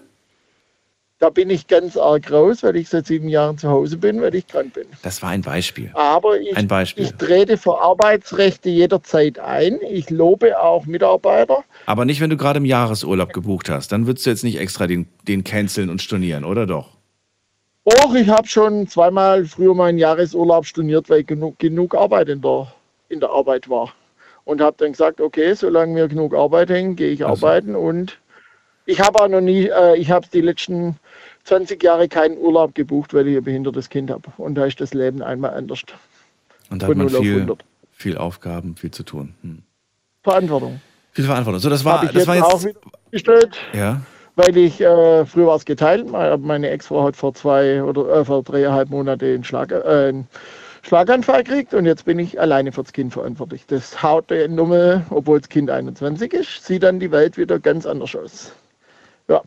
Da bin ich ganz arg raus, weil ich seit sieben Jahren zu Hause bin, weil ich krank bin. Das war ein Beispiel. Aber ich, Ein Beispiel. ich trete für Arbeitsrechte jederzeit ein. Ich lobe auch Mitarbeiter. Aber nicht, wenn du gerade im Jahresurlaub gebucht hast. Dann würdest du jetzt nicht extra den, den canceln und stornieren, oder doch? Och, ich habe schon zweimal früher meinen Jahresurlaub storniert, weil genug, genug Arbeit in der, in der Arbeit war. Und habe dann gesagt, okay, solange wir genug Arbeit hängen, gehe ich arbeiten. Und ich habe auch noch nie, äh, ich habe die letzten 20 Jahre keinen Urlaub gebucht, weil ich ein behindertes Kind habe. Und da ist das Leben einmal anders. Und da hat man 0 auf viel, 100. viel Aufgaben, viel zu tun. Hm. Verantwortung. Viel Verantwortung. So, das war, das jetzt, war jetzt. auch wieder gestellt. Ja. weil ich äh, früher war es geteilt. Meine Ex-Frau hat vor zwei oder äh, vor dreieinhalb Monaten einen, Schlag, äh, einen Schlaganfall gekriegt und jetzt bin ich alleine fürs Kind verantwortlich. Das haut der Nummer, obwohl das Kind 21 ist, sieht dann die Welt wieder ganz anders aus. Ja.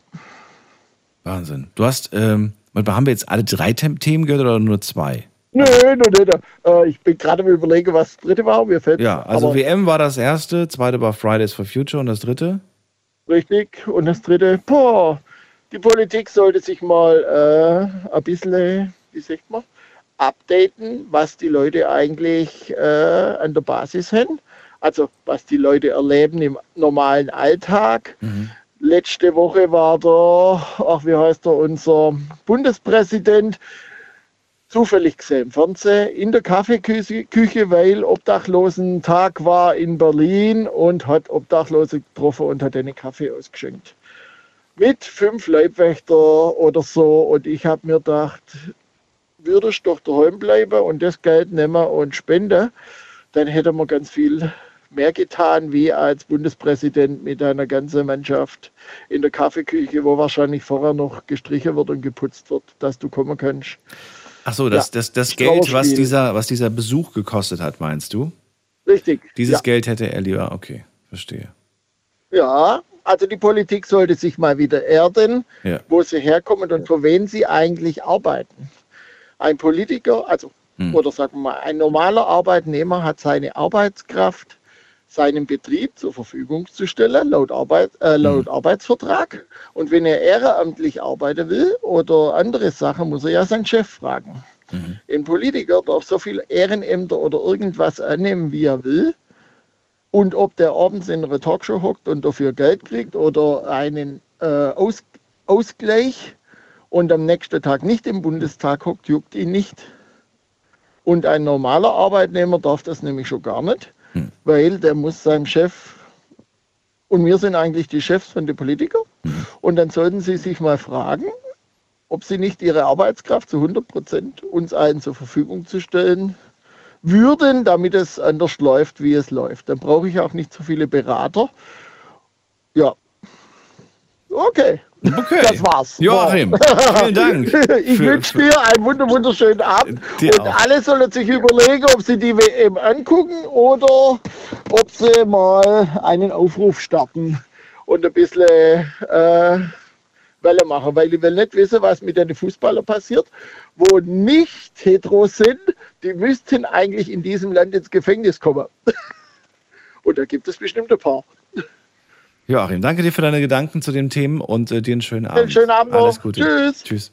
Wahnsinn. Du hast, ähm, haben wir jetzt alle drei Themen gehört oder nur zwei? Nö, nö, nö, nö. Äh, ich bin gerade am überlegen, was das dritte war. Mir fällt Ja, also WM war das erste, zweite war Fridays for Future und das dritte? Richtig. Und das dritte, boah, die Politik sollte sich mal äh, ein bisschen, wie sagt man, updaten, was die Leute eigentlich äh, an der Basis haben. Also was die Leute erleben im normalen Alltag. Mhm. Letzte Woche war der, ach wie heißt er, unser Bundespräsident zufällig gesehen im Fernsehen in der Kaffeeküche, weil Obdachlosentag war in Berlin und hat Obdachlose getroffen und hat einen Kaffee ausgeschenkt. Mit fünf Leibwächter oder so. Und ich habe mir gedacht, würdest doch daheim bleiben und das Geld nehmen und spenden, dann hätte man ganz viel mehr getan, wie als Bundespräsident mit einer ganzen Mannschaft in der Kaffeeküche, wo wahrscheinlich vorher noch gestrichen wird und geputzt wird, dass du kommen kannst. Ach so, das, ja, das, das Geld, was dieser, was dieser Besuch gekostet hat, meinst du? Richtig. Dieses ja. Geld hätte er lieber, okay, verstehe. Ja, also die Politik sollte sich mal wieder erden, ja. wo sie herkommen und für wen sie eigentlich arbeiten. Ein Politiker, also hm. oder sagen wir mal, ein normaler Arbeitnehmer hat seine Arbeitskraft seinem Betrieb zur Verfügung zu stellen, laut, Arbeit, äh, laut mhm. Arbeitsvertrag. Und wenn er ehrenamtlich arbeiten will oder andere Sachen, muss er ja seinen Chef fragen. Mhm. Ein Politiker darf so viel Ehrenämter oder irgendwas annehmen, wie er will. Und ob der abends in einer Talkshow hockt und dafür Geld kriegt oder einen äh, Aus Ausgleich und am nächsten Tag nicht im Bundestag hockt, juckt ihn nicht. Und ein normaler Arbeitnehmer darf das nämlich schon gar nicht hm. weil der muss seinem Chef, und wir sind eigentlich die Chefs von den Politikern, hm. und dann sollten sie sich mal fragen, ob sie nicht ihre Arbeitskraft zu 100 Prozent uns allen zur Verfügung zu stellen würden, damit es anders läuft, wie es läuft. Dann brauche ich auch nicht so viele Berater. Okay. Okay. Das war's. Joachim, vielen Dank. Ich wünsche dir einen wunderschönen Abend. Und auch. alle sollen sich überlegen, ob sie die WM angucken oder ob sie mal einen Aufruf starten und ein bisschen äh, Welle machen. Weil ich will nicht wissen, was mit den Fußballern passiert, wo nicht hetero sind. Die müssten eigentlich in diesem Land ins Gefängnis kommen. und da gibt es bestimmt ein paar. Joachim, danke dir für deine Gedanken zu den Themen und äh, dir einen schönen Abend. Einen schönen Abend noch. Alles Gute. Tschüss. Tschüss.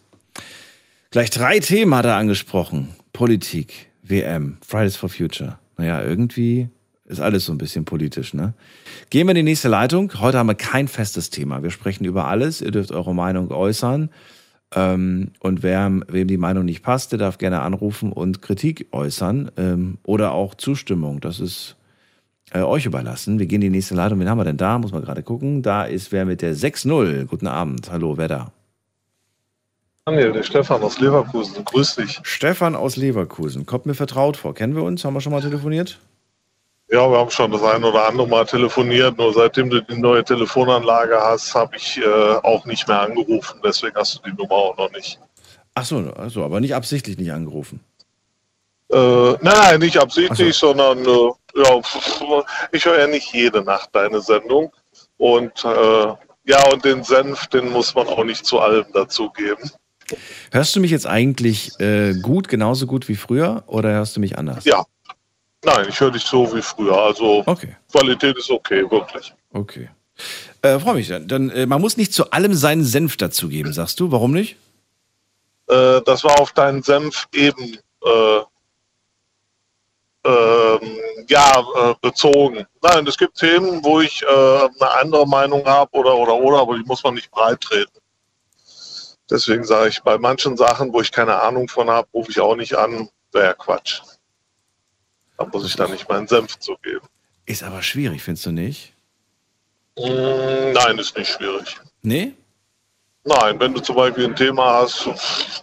Gleich drei Themen hat er angesprochen. Politik, WM, Fridays for Future. Naja, irgendwie ist alles so ein bisschen politisch, ne? Gehen wir in die nächste Leitung. Heute haben wir kein festes Thema. Wir sprechen über alles. Ihr dürft eure Meinung äußern. Ähm, und wer, wem die Meinung nicht passt, der darf gerne anrufen und Kritik äußern ähm, oder auch Zustimmung. Das ist äh, euch überlassen. Wir gehen in die nächste Leitung. Wen haben wir denn da? Muss man gerade gucken. Da ist wer mit der 6-0. Guten Abend. Hallo, wer da? Daniel, der Stefan aus Leverkusen. Grüß dich. Stefan aus Leverkusen. Kommt mir vertraut vor. Kennen wir uns? Haben wir schon mal telefoniert? Ja, wir haben schon das ein oder andere Mal telefoniert. Nur seitdem du die neue Telefonanlage hast, habe ich äh, auch nicht mehr angerufen. Deswegen hast du die Nummer auch noch nicht. Ach so, also, aber nicht absichtlich nicht angerufen. Äh, nein, nein, nicht absichtlich, so. sondern äh, ja, ich höre ja nicht jede Nacht deine Sendung. Und äh, ja, und den Senf, den muss man auch nicht zu allem dazugeben. Hörst du mich jetzt eigentlich äh, gut, genauso gut wie früher oder hörst du mich anders? Ja. Nein, ich höre dich so wie früher. Also okay. Qualität ist okay, wirklich. Okay. Äh, Freue mich dann. dann äh, man muss nicht zu allem seinen Senf dazugeben, sagst du? Warum nicht? Äh, das war auf deinen Senf eben ähm, ja, äh, bezogen. Nein, es gibt Themen, wo ich äh, eine andere Meinung habe oder oder oder, aber die muss man nicht breit treten. Deswegen sage ich, bei manchen Sachen, wo ich keine Ahnung von habe, rufe ich auch nicht an, wäre ja Quatsch. Da muss ich dann nicht meinen Senf zugeben. Ist aber schwierig, findest du nicht? Mm, nein, ist nicht schwierig. Nee? Nein, wenn du zum Beispiel ein Thema hast,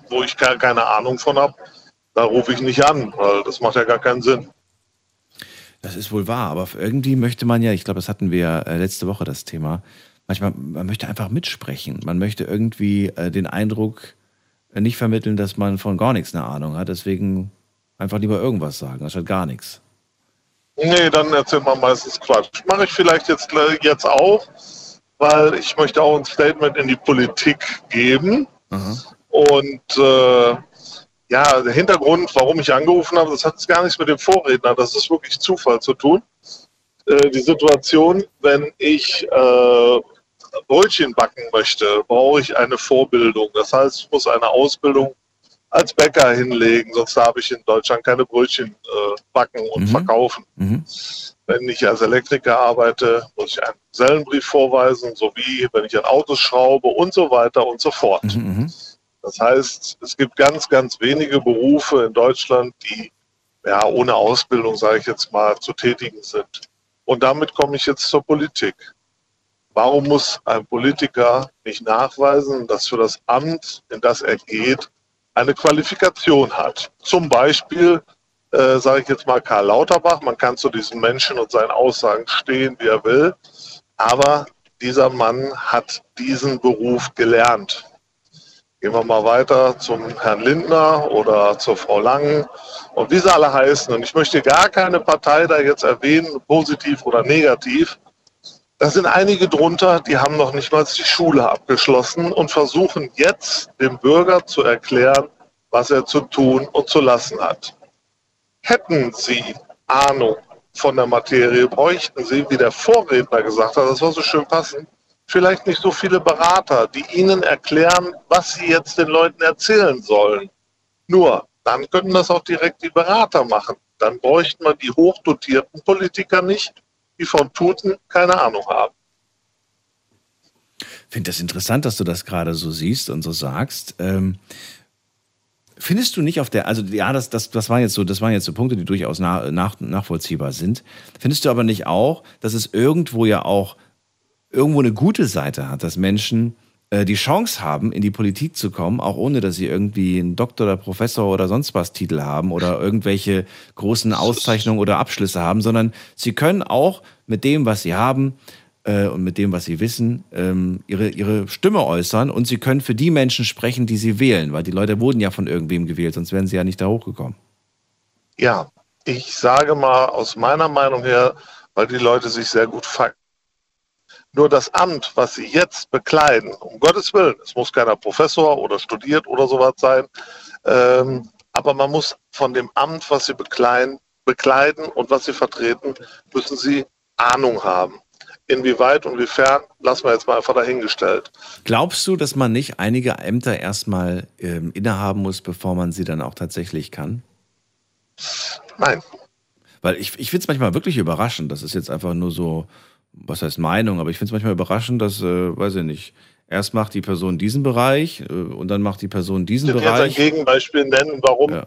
wo ich keine Ahnung von habe, da rufe ich nicht an, weil das macht ja gar keinen Sinn. Das ist wohl wahr, aber irgendwie möchte man ja, ich glaube, das hatten wir äh, letzte Woche das Thema, manchmal, man möchte einfach mitsprechen. Man möchte irgendwie äh, den Eindruck äh, nicht vermitteln, dass man von gar nichts eine Ahnung hat. Deswegen Einfach lieber irgendwas sagen, anstatt gar nichts. Nee, dann erzählt man meistens Quatsch. Mache ich vielleicht jetzt, jetzt auch, weil ich möchte auch ein Statement in die Politik geben. Und äh, ja, der Hintergrund, warum ich angerufen habe, das hat gar nichts mit dem Vorredner, das ist wirklich Zufall zu tun. Äh, die Situation, wenn ich äh, Brötchen backen möchte, brauche ich eine Vorbildung. Das heißt, ich muss eine Ausbildung als Bäcker hinlegen, sonst darf ich in Deutschland keine Brötchen äh, backen und Mhm. verkaufen. Wenn ich als Elektriker arbeite, muss ich einen Gesellenbrief vorweisen, sowie wenn ich an Autos schraube und so weiter und so fort. Das heißt, es gibt ganz, ganz wenige Berufe in Deutschland, die ja ohne Ausbildung, sage ich jetzt mal, zu tätigen sind. Und damit komme ich jetzt zur Politik. Warum muss ein Politiker nicht nachweisen, dass für das Amt, in das er geht, eine Qualifikation hat? Zum Beispiel, äh, sage ich jetzt mal Karl Lauterbach, man kann zu diesem Menschen und seinen Aussagen stehen, wie er will, aber dieser Mann hat diesen Beruf gelernt. Gehen wir mal weiter zum Herrn Lindner oder zur Frau Langen und wie sie alle heißen. Und ich möchte gar keine Partei da jetzt erwähnen, positiv oder negativ. Da sind einige drunter, die haben noch nicht mal die Schule abgeschlossen und versuchen jetzt dem Bürger zu erklären, was er zu tun und zu lassen hat. Hätten Sie Ahnung von der Materie, bräuchten Sie, wie der Vorredner gesagt hat, das war so schön passend, vielleicht nicht so viele Berater, die Ihnen erklären, was Sie jetzt den Leuten erzählen sollen. Nur, dann könnten das auch direkt die Berater machen. Dann bräuchten wir die hochdotierten Politiker nicht, die von Tuten keine Ahnung haben. Ich finde das interessant, dass du das gerade so siehst und so sagst. Ähm, findest du nicht auf der, also ja, das, das, das waren jetzt so, das waren jetzt so Punkte, die durchaus nach, nach, nachvollziehbar sind. Findest du aber nicht auch, dass es irgendwo ja auch irgendwo eine gute Seite hat, dass Menschen äh, die Chance haben, in die Politik zu kommen, auch ohne dass sie irgendwie einen Doktor oder Professor oder sonst was Titel haben oder irgendwelche großen Auszeichnungen oder Abschlüsse haben, sondern sie können auch mit dem, was sie haben, äh, und mit dem, was sie wissen, ähm, ihre, ihre Stimme äußern und sie können für die Menschen sprechen, die sie wählen, weil die Leute wurden ja von irgendwem gewählt, sonst wären sie ja nicht da hochgekommen. Ja, ich sage mal aus meiner Meinung her, weil die Leute sich sehr gut. Nur das Amt, was sie jetzt bekleiden, um Gottes Willen, es muss keiner Professor oder studiert oder sowas sein, ähm, aber man muss von dem Amt, was sie bekleiden, bekleiden und was sie vertreten, müssen sie Ahnung haben. Inwieweit und inwiefern, lassen wir jetzt mal einfach dahingestellt. Glaubst du, dass man nicht einige Ämter erstmal ähm, innehaben muss, bevor man sie dann auch tatsächlich kann? Nein. Weil ich, ich finde es manchmal wirklich überraschend. Das ist jetzt einfach nur so, was heißt Meinung, aber ich finde es manchmal überraschend, dass, äh, weiß ich nicht, erst macht die Person diesen Bereich äh, und dann macht die Person diesen Ich will jetzt ein Bereich. Gegenbeispiel nennen, warum.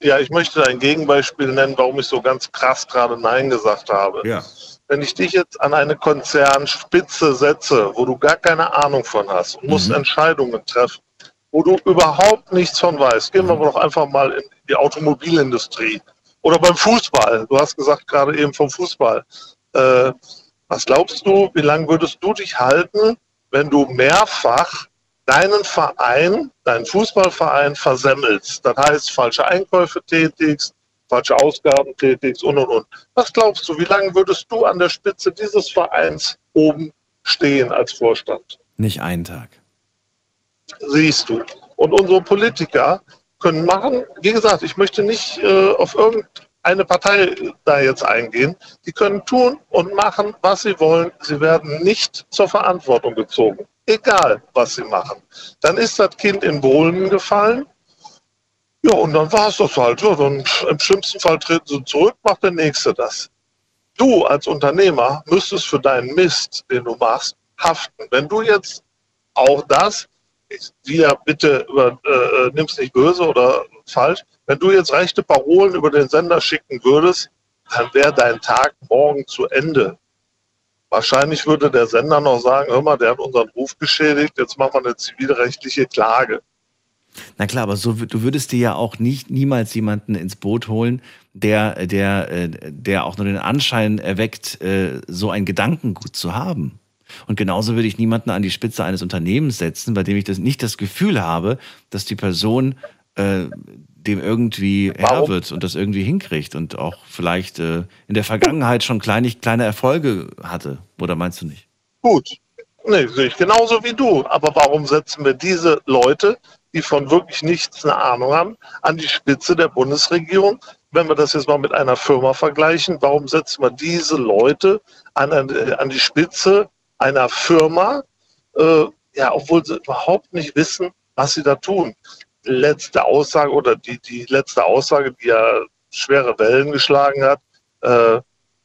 Ja. ich möchte ein Gegenbeispiel nennen, warum ich so ganz krass gerade Nein gesagt habe. Ja. Wenn ich dich jetzt an eine Konzernspitze setze, wo du gar keine Ahnung von hast und musst Entscheidungen treffen, wo du überhaupt nichts von weißt, gehen wir doch einfach mal in die Automobilindustrie oder beim Fußball. Du hast gesagt gerade eben vom Fußball. Äh, was glaubst du, wie lange würdest du dich halten, wenn du mehrfach deinen Verein, deinen Fußballverein versemmelst? Das heißt, falsche Einkäufe tätigst, falsche Ausgaben tätigst und und und. Was glaubst du, wie lange würdest du an der Spitze dieses Vereins oben stehen als Vorstand? Nicht einen Tag. Siehst du. Und unsere Politiker können machen, wie gesagt, ich möchte nicht äh, auf irgendeine Partei da jetzt eingehen. Die können tun und machen, was sie wollen. Sie werden nicht zur Verantwortung gezogen. Egal, was sie machen. Dann ist das Kind in Bohlen gefallen. Ja, und dann war es das halt. Ja, dann Im schlimmsten Fall treten sie zurück, macht der Nächste das. Du als Unternehmer müsstest für deinen Mist, den du machst, haften. Wenn du jetzt auch das, dir bitte über, äh, nimm's nicht böse oder falsch, wenn du jetzt rechte Parolen über den Sender schicken würdest, dann wäre dein Tag morgen zu Ende. Wahrscheinlich würde der Sender noch sagen, hör mal, der hat unseren Ruf geschädigt, jetzt machen wir eine zivilrechtliche Klage. Na klar, aber so, du würdest dir ja auch nicht niemals jemanden ins Boot holen, der, der, äh, der auch nur den Anschein erweckt, äh, so ein Gedankengut zu haben. Und genauso würde ich niemanden an die Spitze eines Unternehmens setzen, bei dem ich das nicht das Gefühl habe, dass die Person äh, dem irgendwie Herr Warum? wird und das irgendwie hinkriegt und auch vielleicht äh, in der Vergangenheit schon kleine, kleine Erfolge hatte. Oder meinst du nicht? Gut. Nee, sehe ich genauso wie du. Aber warum setzen wir diese Leute, die von wirklich nichts eine Ahnung haben, an die Spitze der Bundesregierung? Wenn wir das jetzt mal mit einer Firma vergleichen, warum setzen wir diese Leute an, an, an die Spitze einer Firma, äh, ja, obwohl sie überhaupt nicht wissen, was sie da tun? Letzte Aussage oder die, die letzte Aussage, die ja schwere Wellen geschlagen hat, äh,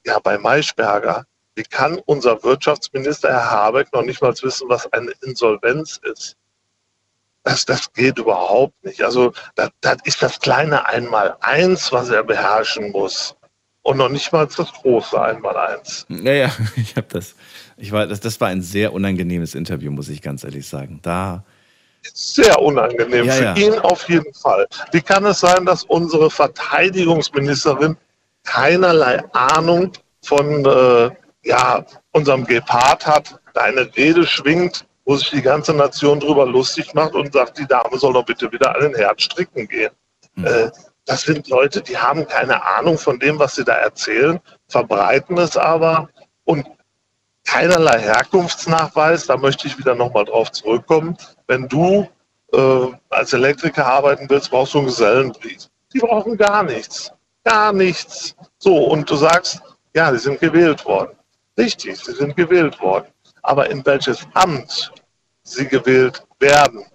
ja, bei Maischberger. Wie kann unser Wirtschaftsminister Herr Habeck noch nicht mal wissen, was eine Insolvenz ist? Das, das geht überhaupt nicht. Also das, das ist das kleine Einmaleins, was er beherrschen muss. Und noch nicht mal das große Einmaleins. Naja, ich habe das. Ich war, das, das war ein sehr unangenehmes Interview, muss ich ganz ehrlich sagen. Da. Sehr unangenehm. Ja, Für ja. ihn auf jeden Fall. Wie kann es sein, dass unsere Verteidigungsministerin keinerlei Ahnung von äh, ja, unserem Gepard hat, da eine Rede schwingt, wo sich die ganze Nation drüber lustig macht und sagt, die Dame soll doch bitte wieder an den Herd stricken gehen. Äh, das sind Leute, die haben keine Ahnung von dem, was sie da erzählen, verbreiten es aber und keinerlei Herkunftsnachweis. Da möchte ich wieder nochmal drauf zurückkommen. Wenn du äh, als Elektriker arbeiten willst, brauchst du einen Gesellenbrief. Die brauchen gar nichts. Gar nichts. So, und du sagst, ja, die sind gewählt worden. Richtig, sie sind gewählt worden. Aber in welches Amt sie gewählt werden,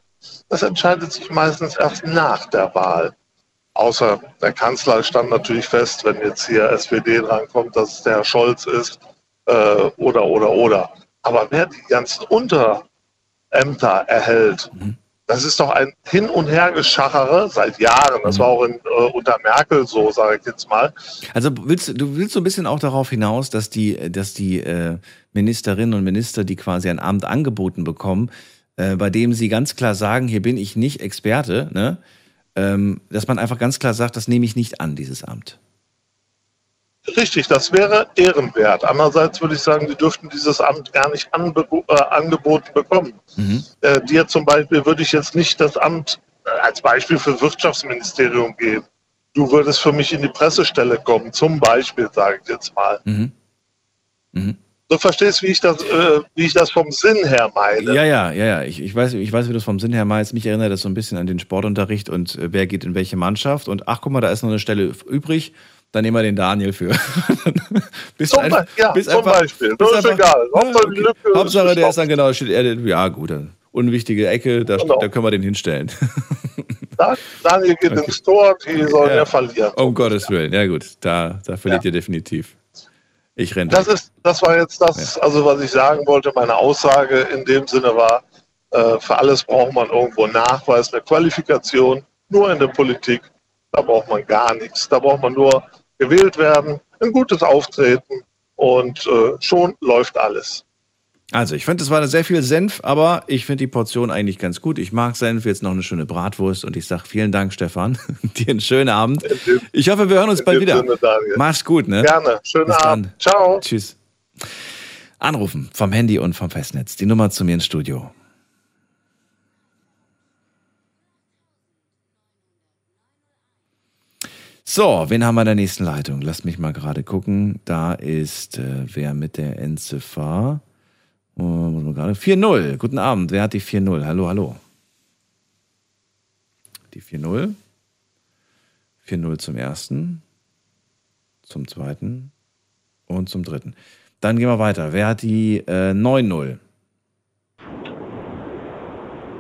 das entscheidet sich meistens erst nach der Wahl. Außer der Kanzler stand natürlich fest, wenn jetzt hier SPD drankommt, dass es der Herr Scholz ist äh, oder, oder, oder. Aber wer die ganzen Unterämter erhält, das ist doch ein Hin- und Hergeschachere seit Jahren. Das war auch in, äh, unter Merkel so, sage ich jetzt mal. Also willst, du willst so ein bisschen auch darauf hinaus, dass die, dass die äh, Ministerinnen und Minister, die quasi ein Amt angeboten bekommen, äh, bei dem sie ganz klar sagen, hier bin ich nicht Experte, ne? ähm, dass man einfach ganz klar sagt, das nehme ich nicht an, dieses Amt. Richtig, das wäre ehrenwert. Andererseits würde ich sagen, die dürften dieses Amt gar nicht anbe äh, angeboten bekommen. Äh, dir zum Beispiel würde ich jetzt nicht das Amt äh, als Beispiel für Wirtschaftsministerium geben. Du würdest für mich in die Pressestelle kommen, zum Beispiel, sage ich jetzt mal. Mhm. Mhm. Du verstehst, wie ich das, äh, wie ich das vom Sinn her meine. Ja, ja, ja, ja. Ich, ich, weiß, ich weiß, wie du es vom Sinn her meinst. Mich erinnert das so ein bisschen an den Sportunterricht und äh, wer geht in welche Mannschaft. Und ach, guck mal, da ist noch eine Stelle übrig. Dann nehmen wir den Daniel für. bis Zum, Be- ja, zum Beispiel. bis einfach- egal. Hauptsache die Lücke Hauptsache, der ist dann genau, steht er, ja gut, dann unwichtige Ecke, da, Genau. da können wir den hinstellen. Da- Daniel geht Okay. ins Tor, die sollen ja, verlieren. um Gottes Willen, ja gut, da, da verliert ihr definitiv. Ich renne. Das ist, das war jetzt das, also was ich sagen wollte. Meine Aussage in dem Sinne war, äh, für alles braucht man irgendwo einen Nachweis, eine Qualifikation. Nur in der Politik, da braucht man gar nichts. Da braucht man nur gewählt werden, ein gutes Auftreten und äh, schon läuft alles. Also, ich finde, es war sehr viel Senf, aber ich finde die Portion eigentlich ganz gut. Ich mag Senf, jetzt noch eine schöne Bratwurst und ich sage vielen Dank, Stefan. Dir einen schönen Abend. Ich hoffe, wir hören uns bald wieder. Mach's gut, ne? Gerne. Schönen Bis Abend. dann. Ciao. Tschüss. Anrufen vom Handy und vom Festnetz. Die Nummer zu mir ins Studio. So, wen haben wir in der nächsten Leitung? Lass mich mal gerade gucken. Da ist äh, wer mit der Endziffer? Äh, muss man gerade 4-0. Guten Abend. Wer hat die 4-0? Hallo, hallo. Die 4-0. 4-0 zum ersten, zum zweiten und zum dritten. Dann gehen wir weiter. Wer hat die äh, 9-0?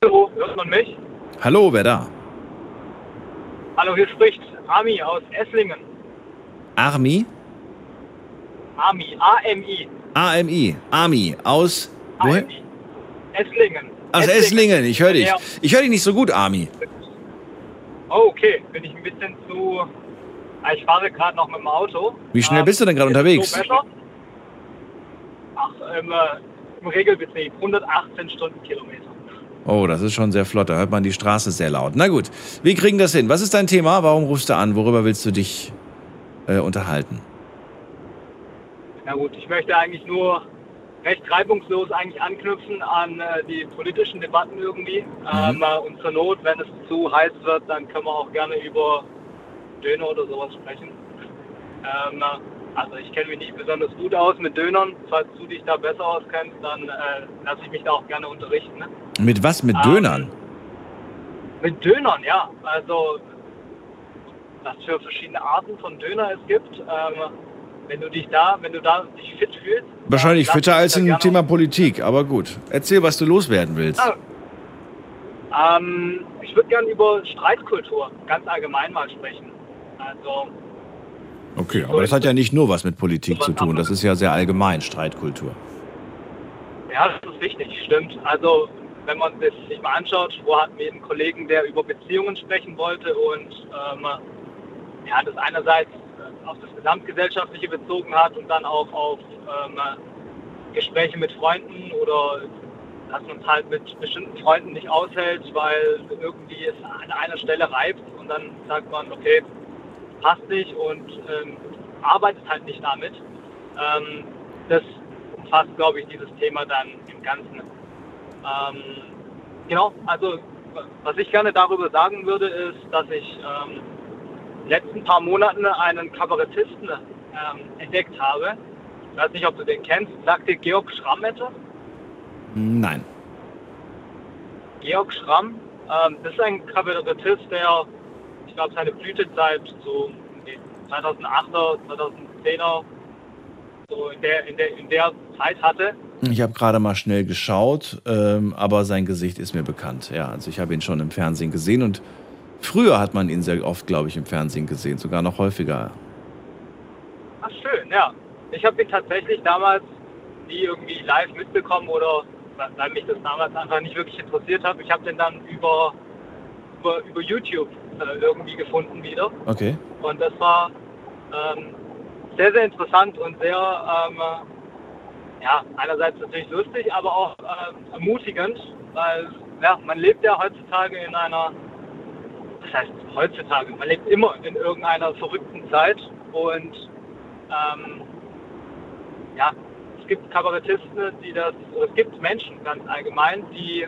Hallo, hört man mich? Hallo, wer da? Hallo, hier spricht Ami aus Esslingen. Armi? Ami, A-M-I. AMI. Armi. Aus. Woher? Esslingen. Aus Esslingen. Ich höre dich. Ja. Ich höre dich nicht so gut, Armi. Oh, okay. Bin ich ein bisschen zu. Ah, Ich fahre gerade noch mit dem Auto. Wie schnell Ähm, bist du denn gerade unterwegs? So? Ach, ähm, äh, im Regelbetrieb 118 Stundenkilometer. Oh, das ist schon sehr flott. Da hört man die Straße sehr laut. Na gut, wir kriegen das hin. Was ist dein Thema? Warum rufst du an? Worüber willst du dich äh, unterhalten? Na gut, ich möchte eigentlich nur recht reibungslos eigentlich anknüpfen an äh, die politischen Debatten irgendwie. Ähm, äh, und zur Not, wenn es zu heiß wird, dann können wir auch gerne über Döner oder sowas sprechen. Ähm, äh, also ich kenne mich nicht besonders gut aus mit Dönern. Falls du dich da besser auskennst, dann äh, lasse ich mich da auch gerne unterrichten. Ne? Mit was? Mit Ähm, Dönern? Mit Dönern, ja. Also was für verschiedene Arten von Döner es gibt. Ähm, wenn du dich da, wenn du da dich fit fühlst. Wahrscheinlich fitter als im Thema Politik, aber gut. Erzähl, was du loswerden willst. Ah. Ähm, ich würde gerne über Streitkultur ganz allgemein mal sprechen. Also Okay, aber das hat ja nicht nur was mit Politik zu tun. Das ist ja sehr allgemein, Streitkultur. Ja, das ist wichtig, stimmt. Also wenn man das sich mal anschaut, wo hatten wir einen Kollegen, der über Beziehungen sprechen wollte und ähm, ja, das einerseits auf das Gesamtgesellschaftliche bezogen hat und dann auch auf ähm, Gespräche mit Freunden oder dass man es halt mit bestimmten Freunden nicht aushält, weil irgendwie es an einer Stelle reibt und dann sagt man, okay, passt nicht und ähm, arbeitet halt nicht damit. Ähm, das umfasst, glaube ich, dieses Thema dann im Ganzen. Ähm, genau, also was ich gerne darüber sagen würde, ist, dass ich ähm, in den letzten paar Monaten einen Kabarettisten ähm, entdeckt habe. Ich weiß nicht, ob du den kennst. Sagt dir Georg Schramm etwas? Nein. Georg Schramm, ähm, das ist ein Kabarettist, der, glaube, seine Blütezeit so in den 2008er, 2010er, so in der, in der, in der Zeit hatte. Ich habe gerade mal schnell geschaut, ähm, aber sein Gesicht ist mir bekannt. Ja, also ich habe ihn schon im Fernsehen gesehen und früher hat man ihn sehr oft, glaube ich, im Fernsehen gesehen, sogar noch häufiger. Ach schön, ja. Ich habe ihn tatsächlich damals nie irgendwie live mitbekommen oder weil mich das damals einfach nicht wirklich interessiert hat. Ich habe den dann über, über, über YouTube äh, irgendwie gefunden wieder. Okay. Und das war ähm, sehr, sehr interessant und sehr, ähm, ja, einerseits natürlich lustig, aber auch ähm, ermutigend, weil ja, man lebt ja heutzutage in einer, das heißt heutzutage, man lebt immer in irgendeiner verrückten Zeit und ähm, ja, es gibt Kabarettisten, die das, es gibt Menschen ganz allgemein, die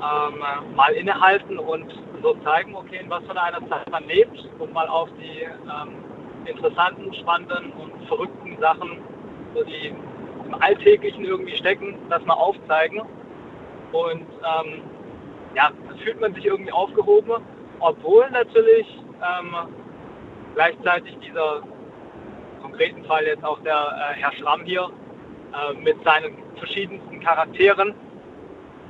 ähm, mal innehalten und so zeigen, okay, in was für einer Zeit man lebt und mal auf die ähm, interessanten, spannenden und verrückten Sachen, so die im Alltäglichen irgendwie stecken, das mal aufzeigen. Und ähm, ja, da fühlt man sich irgendwie aufgehoben, obwohl natürlich ähm, gleichzeitig dieser konkreten Fall jetzt auch der äh, Herr Schramm hier äh, mit seinen verschiedensten Charakteren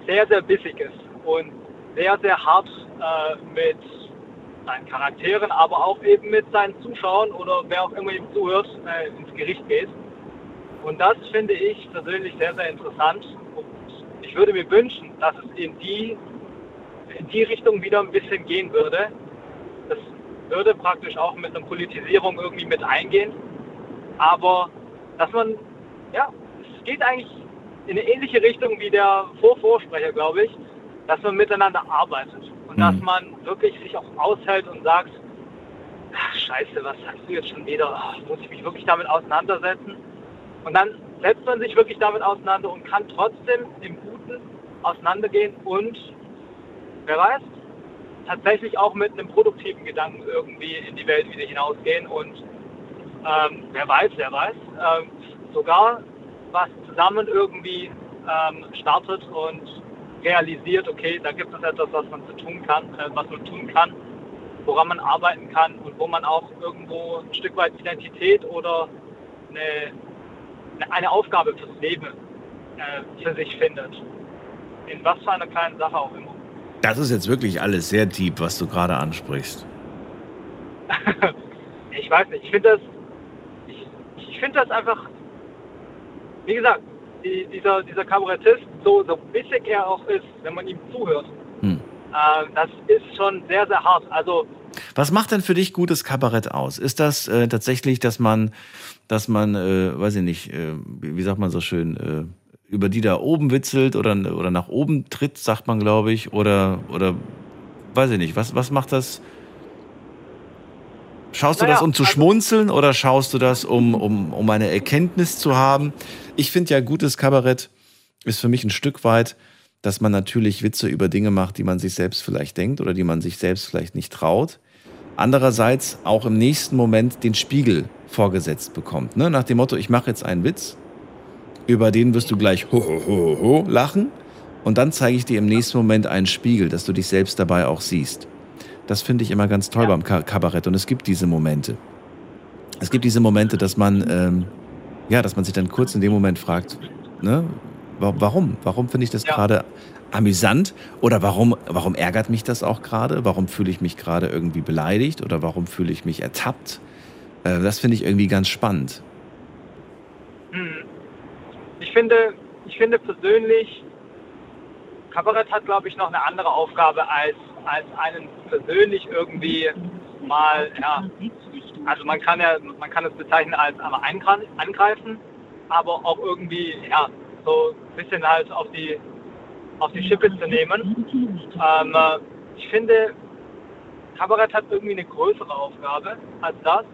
sehr, sehr bissig ist und sehr, sehr hart äh, mit seinen Charakteren, aber auch eben mit seinen Zuschauern oder wer auch immer ihm zuhört, äh, ins Gericht geht. Und das finde ich persönlich sehr, sehr interessant. Und ich würde mir wünschen, dass es in die, in die Richtung wieder ein bisschen gehen würde. Das würde praktisch auch mit einer Politisierung irgendwie mit eingehen. Aber dass man, ja, es geht eigentlich in eine ähnliche Richtung wie der Vorvorsprecher, glaube ich, dass man miteinander arbeitet und dass man wirklich sich auch aushält und sagt, ach, scheiße, was sagst du jetzt schon wieder? Ach, muss ich mich wirklich damit auseinandersetzen? Und dann setzt man sich wirklich damit auseinander und kann trotzdem im Guten auseinandergehen und, wer weiß, tatsächlich auch mit einem produktiven Gedanken irgendwie in die Welt wieder hinausgehen und ähm, wer weiß, wer weiß, ähm, sogar was zusammen irgendwie ähm, startet und realisiert, okay, da gibt es etwas, was man zu tun kann, äh, was man tun kann, woran man arbeiten kann und wo man auch irgendwo ein Stück weit Identität oder eine, eine Aufgabe fürs Leben äh, für sich findet. In was für einer kleinen Sache auch immer. Das ist jetzt wirklich alles sehr deep, was du gerade ansprichst. ich weiß nicht, ich finde das, ich, ich finde das einfach, wie gesagt, die, dieser, dieser Kabarettist, so, so bissig er auch ist, wenn man ihm zuhört, Hm. äh, das ist schon sehr, sehr hart. Also, Was macht denn für dich gutes Kabarett aus? Ist das äh, tatsächlich, dass man, dass man, äh, weiß ich nicht, äh, wie sagt man so schön, äh, über die da oben witzelt oder, oder nach oben tritt, sagt man, glaube ich, oder, oder weiß ich nicht, was, was macht das? Schaust du Naja, das, um zu also- schmunzeln oder schaust du das, um, um, um eine Erkenntnis zu haben? Ich finde ja, gutes Kabarett ist für mich ein Stück weit, dass man natürlich Witze über Dinge macht, die man sich selbst vielleicht denkt oder die man sich selbst vielleicht nicht traut. Andererseits auch im nächsten Moment den Spiegel vorgesetzt bekommt. Ne? Nach dem Motto, ich mache jetzt einen Witz, über den wirst du gleich ho, ho, ho, ho lachen und dann zeige ich dir im nächsten Moment einen Spiegel, dass du dich selbst dabei auch siehst. Das finde ich immer ganz toll beim Ka Kabarett und es gibt diese Momente. Es gibt diese Momente, dass man, ähm, ja, dass man sich dann kurz in dem Moment fragt, ne, wa- warum? Warum finde ich das gerade amüsant? Oder warum, warum ärgert mich das auch gerade? Warum fühle ich mich gerade irgendwie beleidigt? Oder warum fühle ich mich ertappt? Äh, das finde ich irgendwie ganz spannend. Hm. Ich finde, ich finde persönlich, Kabarett hat, glaube ich, noch eine andere Aufgabe, als, als einen persönlich irgendwie mal, ja, also man kann ja, man kann es bezeichnen als einmal angreifen, aber auch irgendwie, ja, so ein bisschen halt auf die, auf die Schippe zu nehmen. Ähm, äh, ich finde, Kabarett hat irgendwie eine größere Aufgabe als das.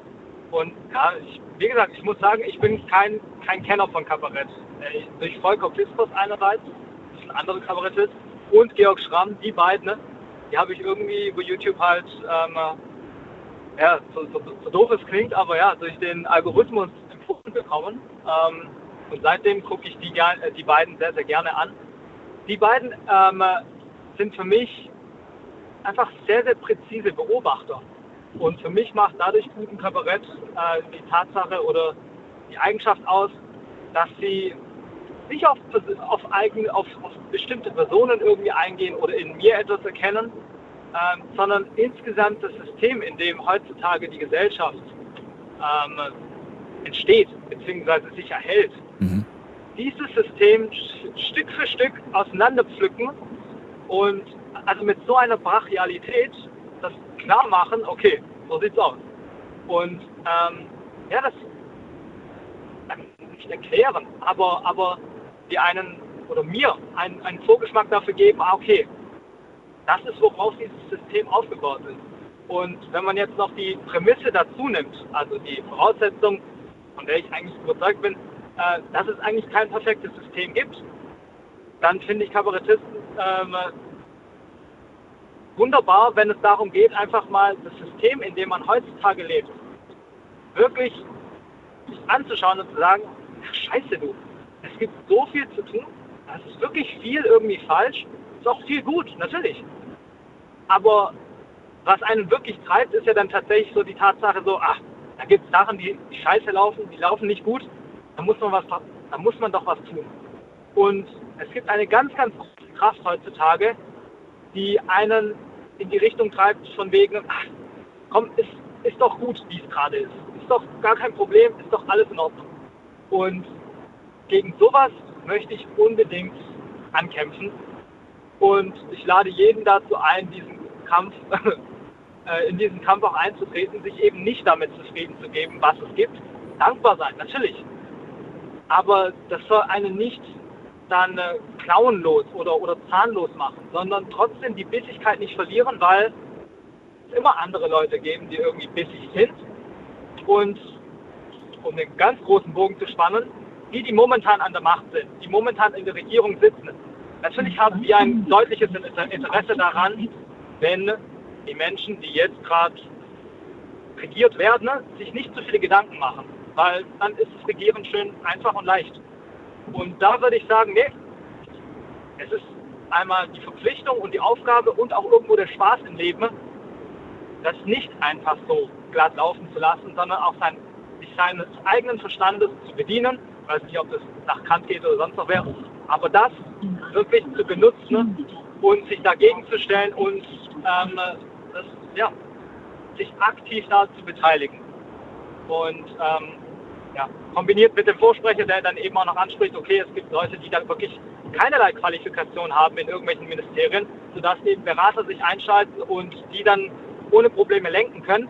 Und ja, ich, wie gesagt, ich muss sagen, ich bin kein, kein Kenner von Kabarett. Äh, durch Volker Pispers einerseits, ein anderer Kabarettist, und Georg Schramm, die beiden, ne, die habe ich irgendwie über YouTube halt, ähm, äh, ja, so, so, so doof es klingt, aber ja, durch den Algorithmus empfohlen bekommen. Ähm, und seitdem gucke ich die, äh, die beiden sehr, sehr gerne an. Die beiden ähm, äh, sind für mich einfach sehr, sehr präzise Beobachter. Und für mich macht dadurch guten Kabarett äh, die Tatsache oder die Eigenschaft aus, dass sie nicht auf, auf, eigen, auf, auf bestimmte Personen irgendwie eingehen oder in mir etwas erkennen, ähm, sondern insgesamt das System, in dem heutzutage die Gesellschaft ähm, entsteht bzw. sich erhält, dieses System Stück für Stück auseinanderpflücken und also mit so einer Brachialität das klar machen, okay, so sieht's aus. Und ähm, ja, das nicht erklären, aber, aber die einen oder mir einen, einen Vorgeschmack dafür geben, ah, okay, das ist, worauf dieses System aufgebaut ist. Und wenn man jetzt noch die Prämisse dazu nimmt, also die Voraussetzung, von der ich eigentlich überzeugt bin, äh, dass es eigentlich kein perfektes System gibt, dann finde ich Kabarettisten ähm, wunderbar, wenn es darum geht, einfach mal das System, in dem man heutzutage lebt, wirklich anzuschauen und zu sagen, scheiße du, es gibt so viel zu tun, es ist wirklich viel irgendwie falsch, ist auch viel gut, natürlich. Aber was einen wirklich treibt, ist ja dann tatsächlich so die Tatsache so, ach, da gibt es Sachen, die, die scheiße laufen, die laufen nicht gut, da muss man was, da muss man doch was tun. Und es gibt eine ganz, ganz große Kraft heutzutage, die einen in die Richtung treibt von wegen, ach, komm, ist, ist doch gut, wie es gerade ist. Ist doch gar kein Problem, ist doch alles in Ordnung. Und gegen sowas möchte ich unbedingt ankämpfen. Und ich lade jeden dazu ein, diesen Kampf, äh, in diesen Kampf auch einzutreten, sich eben nicht damit zufrieden zu geben, was es gibt. Dankbar sein, natürlich. Aber das soll einen nicht dann äh, klauenlos oder, oder zahnlos machen, sondern trotzdem die Bissigkeit nicht verlieren, weil es immer andere Leute geben, die irgendwie bissig sind. Und um den ganz großen Bogen zu spannen, die, die momentan an der Macht sind, die momentan in der Regierung sitzen. Natürlich haben wir ein deutliches Inter- Interesse daran, wenn die Menschen, die jetzt gerade regiert werden, sich nicht zu viele Gedanken machen, weil dann ist das Regieren schön einfach und leicht. Und da würde ich sagen, nee, es ist einmal die Verpflichtung und die Aufgabe und auch irgendwo der Spaß im Leben, das nicht einfach so glatt laufen zu lassen, sondern auch sein, sich seines eigenen Verstandes zu bedienen. Ich weiß nicht, ob das nach Kant geht oder sonst noch wer, aber das wirklich zu benutzen und sich dagegen zu stellen und ähm, das, ja, sich aktiv da zu beteiligen. Und ähm, ja, kombiniert mit dem Vorsprecher, der dann eben auch noch anspricht, okay, es gibt Leute, die dann wirklich keinerlei Qualifikation haben in irgendwelchen Ministerien, sodass eben Berater sich einschalten und die dann ohne Probleme lenken können.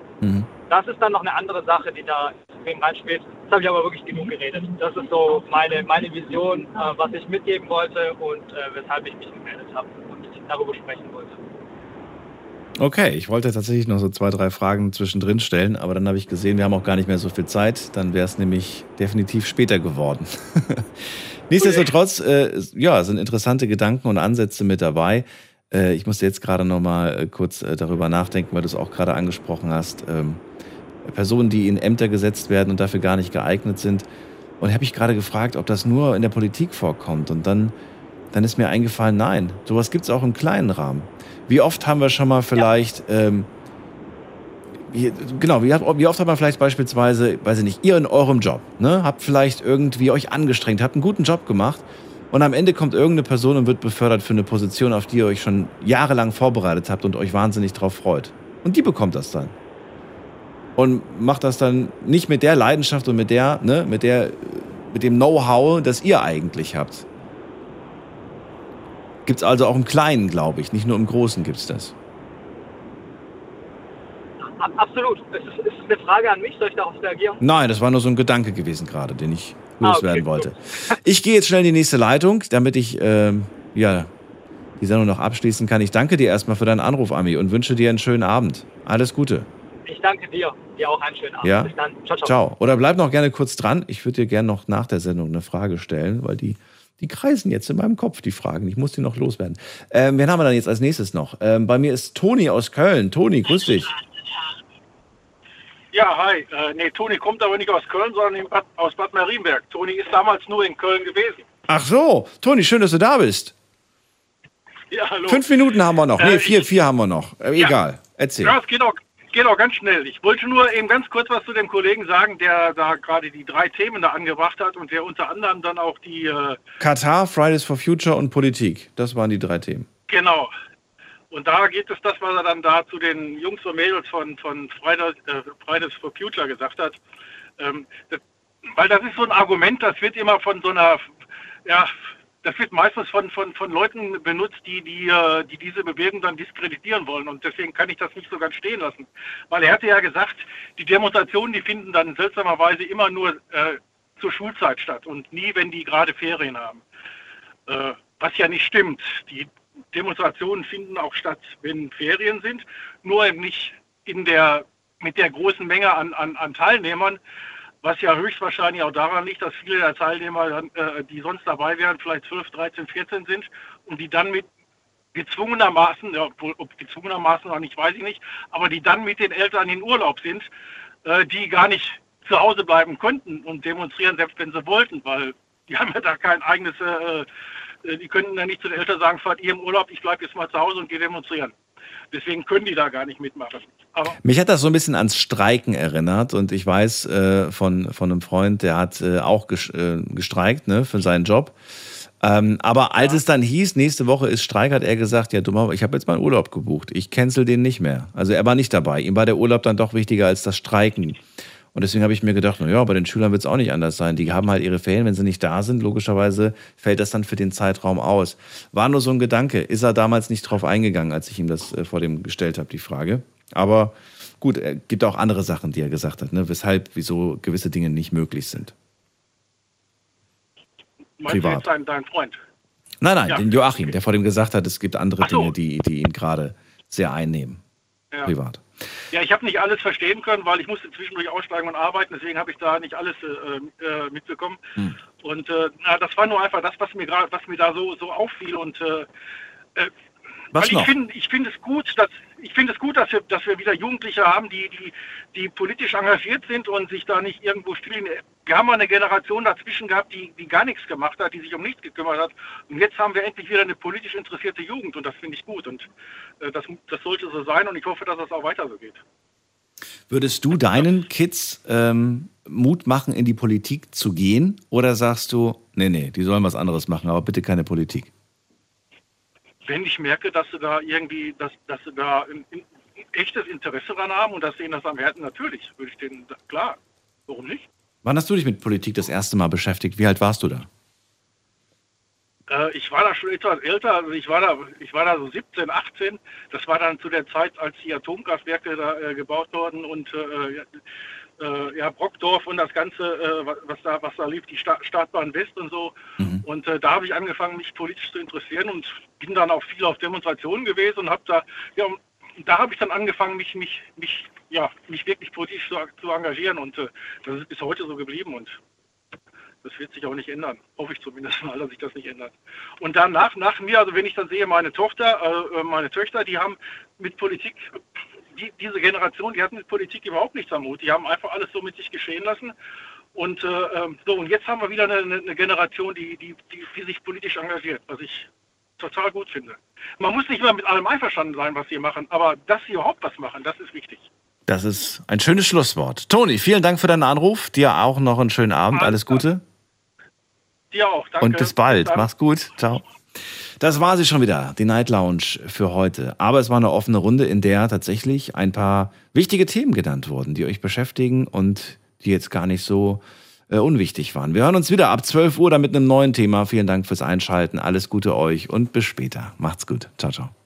Das ist dann noch eine andere Sache, die da extrem reinspielt. Jetzt habe ich aber wirklich genug geredet. Das ist so meine, meine Vision, äh, was ich mitgeben wollte und äh, weshalb ich mich gemeldet habe und darüber sprechen wollte. Okay, ich wollte tatsächlich noch so zwei, drei Fragen zwischendrin stellen, aber dann habe ich gesehen, wir haben auch gar nicht mehr so viel Zeit. Dann wäre es nämlich definitiv später geworden. Nichtsdestotrotz, äh, ja, sind interessante Gedanken und Ansätze mit dabei. Äh, ich musste jetzt gerade noch mal äh, kurz äh, darüber nachdenken, weil du es auch gerade angesprochen hast. Ähm, Personen, die in Ämter gesetzt werden und dafür gar nicht geeignet sind. Und habe ich gerade gefragt, ob das nur in der Politik vorkommt. Und dann, dann ist mir eingefallen, nein, sowas gibt es auch im kleinen Rahmen. Wie oft haben wir schon mal vielleicht, ähm, wie, genau, wie, wie, oft hat man vielleicht beispielsweise, weiß ich nicht, ihr in eurem Job, ne, habt vielleicht irgendwie euch angestrengt, habt einen guten Job gemacht und am Ende kommt irgendeine Person und wird befördert für eine Position, auf die ihr euch schon jahrelang vorbereitet habt und euch wahnsinnig drauf freut. Und die bekommt das dann. Und macht das dann nicht mit der Leidenschaft und mit der, ne, mit der, mit dem Know-how, das ihr eigentlich habt. Gibt es also auch im Kleinen, glaube ich. Nicht nur im Großen gibt es das. Absolut. Es ist, ist eine Frage an mich. Soll ich darauf reagieren? Nein, das war nur so ein Gedanke gewesen gerade, den ich loswerden ah, okay, wollte. Ich gehe jetzt schnell in die nächste Leitung, damit ich ähm, ja, die Sendung noch abschließen kann. Ich danke dir erstmal für deinen Anruf, Ami, und wünsche dir einen schönen Abend. Alles Gute. Ich danke dir. Dir auch einen schönen Abend. Ja? Bis dann. Ciao, ciao. ciao. Oder bleib noch gerne kurz dran. Ich würde dir gerne noch nach der Sendung eine Frage stellen, weil die die kreisen jetzt in meinem Kopf, die Fragen. Ich muss die noch loswerden. Ähm, wen haben wir dann jetzt als nächstes noch? Ähm, bei mir ist Toni aus Köln. Toni, grüß dich. Ja, hi. Äh, nee, Toni kommt aber nicht aus Köln, sondern Bad, aus Bad Marienberg. Toni ist damals nur in Köln gewesen. Ach so, Toni, schön, dass du da bist. Ja, hallo. Fünf Minuten haben wir noch. Nee, äh, vier, vier haben wir noch. Äh, ja, egal, erzähl. Ja, es geht auch, geht auch ganz schnell. Ich wollte nur eben ganz kurz was zu dem Kollegen sagen, der da gerade die drei Themen da angebracht hat und der unter anderem dann auch die... Äh, Katar, Fridays for Future und Politik. Das waren die drei Themen. Genau. Und da geht es das, was er dann da zu den Jungs und Mädels von, von Fridays, äh, Fridays for Future gesagt hat. Ähm, das, weil das ist so ein Argument, das wird immer von so einer ja, das wird meistens von, von, von Leuten benutzt, die, die, äh, die diese Bewegung dann diskreditieren wollen. Und deswegen kann ich das nicht so ganz stehen lassen. Weil er hatte ja gesagt, die Demonstrationen, die finden dann seltsamerweise immer nur äh, zur Schulzeit statt und nie, wenn die gerade Ferien haben. Äh, was ja nicht stimmt. Die Demonstrationen finden auch statt, wenn Ferien sind, nur eben nicht in der, mit der großen Menge an, an, an Teilnehmern, was ja höchstwahrscheinlich auch daran liegt, dass viele der Teilnehmer, äh, die sonst dabei wären, vielleicht 12, 13, 14 sind und die dann mit gezwungenermaßen, ja, ob gezwungenermaßen noch nicht, weiß ich nicht, aber die dann mit den Eltern in Urlaub sind, äh, die gar nicht zu Hause bleiben könnten und demonstrieren, selbst wenn sie wollten, weil die haben ja da kein eigenes, äh, äh die könnten ja nicht zu den Eltern sagen, fahrt ihr im Urlaub, ich bleibe jetzt mal zu Hause und gehe demonstrieren. Deswegen können die da gar nicht mitmachen. Aber Mich hat das so ein bisschen ans Streiken erinnert und ich weiß äh, von, von einem Freund, der hat äh, auch äh, gestreikt ne, für seinen Job. Ähm, aber als ja. es dann hieß, nächste Woche ist Streik, hat er gesagt, ja dummer, ich habe jetzt meinen Urlaub gebucht. Ich cancel den nicht mehr. Also er war nicht dabei. Ihm war der Urlaub dann doch wichtiger als das Streiken. Und deswegen habe ich mir gedacht, na ja, bei den Schülern wird es auch nicht anders sein. Die haben halt ihre Ferien, wenn sie nicht da sind, logischerweise fällt das dann für den Zeitraum aus. War nur so ein Gedanke. Ist er damals nicht drauf eingegangen, als ich ihm das äh, vor dem gestellt habe, die Frage. Aber gut, es gibt auch andere Sachen, die er gesagt hat, ne? weshalb, wieso gewisse Dinge nicht möglich sind. Meinst Privat. du jetzt dein, dein Freund? Nein, nein, ja. den Joachim, der vor dem gesagt hat, es gibt andere so. Dinge, die, die ihn gerade sehr einnehmen. Ja. Privat. Ja, ich habe nicht alles verstehen können, weil ich musste zwischendurch aussteigen und arbeiten, deswegen habe ich da nicht alles äh, äh, mitbekommen. Hm. Und äh, na, das war nur einfach das, was mir gerade, was mir da so, so auffiel. Und äh, äh was weil ich finde, ich finde es gut, dass ich finde es gut, dass wir, dass wir wieder Jugendliche haben, die, die, die politisch engagiert sind und sich da nicht irgendwo stillen. Wir haben mal eine Generation dazwischen gehabt, die, die gar nichts gemacht hat, die sich um nichts gekümmert hat. Und jetzt haben wir endlich wieder eine politisch interessierte Jugend und das finde ich gut. Und äh, das, das sollte so sein und ich hoffe, dass das auch weiter so geht. Würdest du deinen Kids ähm, Mut machen, in die Politik zu gehen? Oder sagst du, nee, nee, die sollen was anderes machen, aber bitte keine Politik? Wenn ich merke, dass sie da irgendwie, dass, dass sie da ein, ein echtes Interesse daran haben und dass denen das am Herzen, natürlich, würde ich denen, klar, warum nicht? Wann hast du dich mit Politik das erste Mal beschäftigt? Wie alt warst du da? Äh, ich war da schon etwas älter, also ich war da, ich war da so 17, 18. Das war dann zu der Zeit, als die Atomkraftwerke da äh, gebaut wurden und äh, äh, ja, Brockdorf und das Ganze, äh, was, da, was da lief, die Sta Startbahn West und so. Mhm. Und äh, da habe ich angefangen, mich politisch zu interessieren und bin dann auch viel auf Demonstrationen gewesen und habe da, ja, da habe ich dann angefangen, mich, mich, mich, ja, mich wirklich politisch zu, zu engagieren und äh, das ist bis heute so geblieben und das wird sich auch nicht ändern. Hoffe ich zumindest mal, dass sich das nicht ändert. Und dann nach, nach mir, also wenn ich dann sehe, meine Tochter, äh, meine Töchter, die haben mit Politik, die, diese Generation, die hatten mit Politik überhaupt nichts am Hut. Die haben einfach alles so mit sich geschehen lassen. Und äh, ähm, so, und jetzt haben wir wieder eine, eine Generation, die, die, die, die sich politisch engagiert, was ich total gut finde. Man muss nicht immer mit allem einverstanden sein, was sie machen, aber dass sie überhaupt was machen, das ist wichtig. Das ist ein schönes Schlusswort. Toni, vielen Dank für deinen Anruf. Dir auch noch einen schönen Abend. Alles Gute. Dir auch, danke. Und bis bald. Bis Mach's gut. Ciao. Das war sie schon wieder, die Night Lounge für heute. Aber es war eine offene Runde, in der tatsächlich ein paar wichtige Themen genannt wurden, die euch beschäftigen und die jetzt gar nicht so äh, unwichtig waren. Wir hören uns wieder ab 12 Uhr dann mit einem neuen Thema. Vielen Dank fürs Einschalten. Alles Gute euch und bis später. Macht's gut. Ciao, ciao.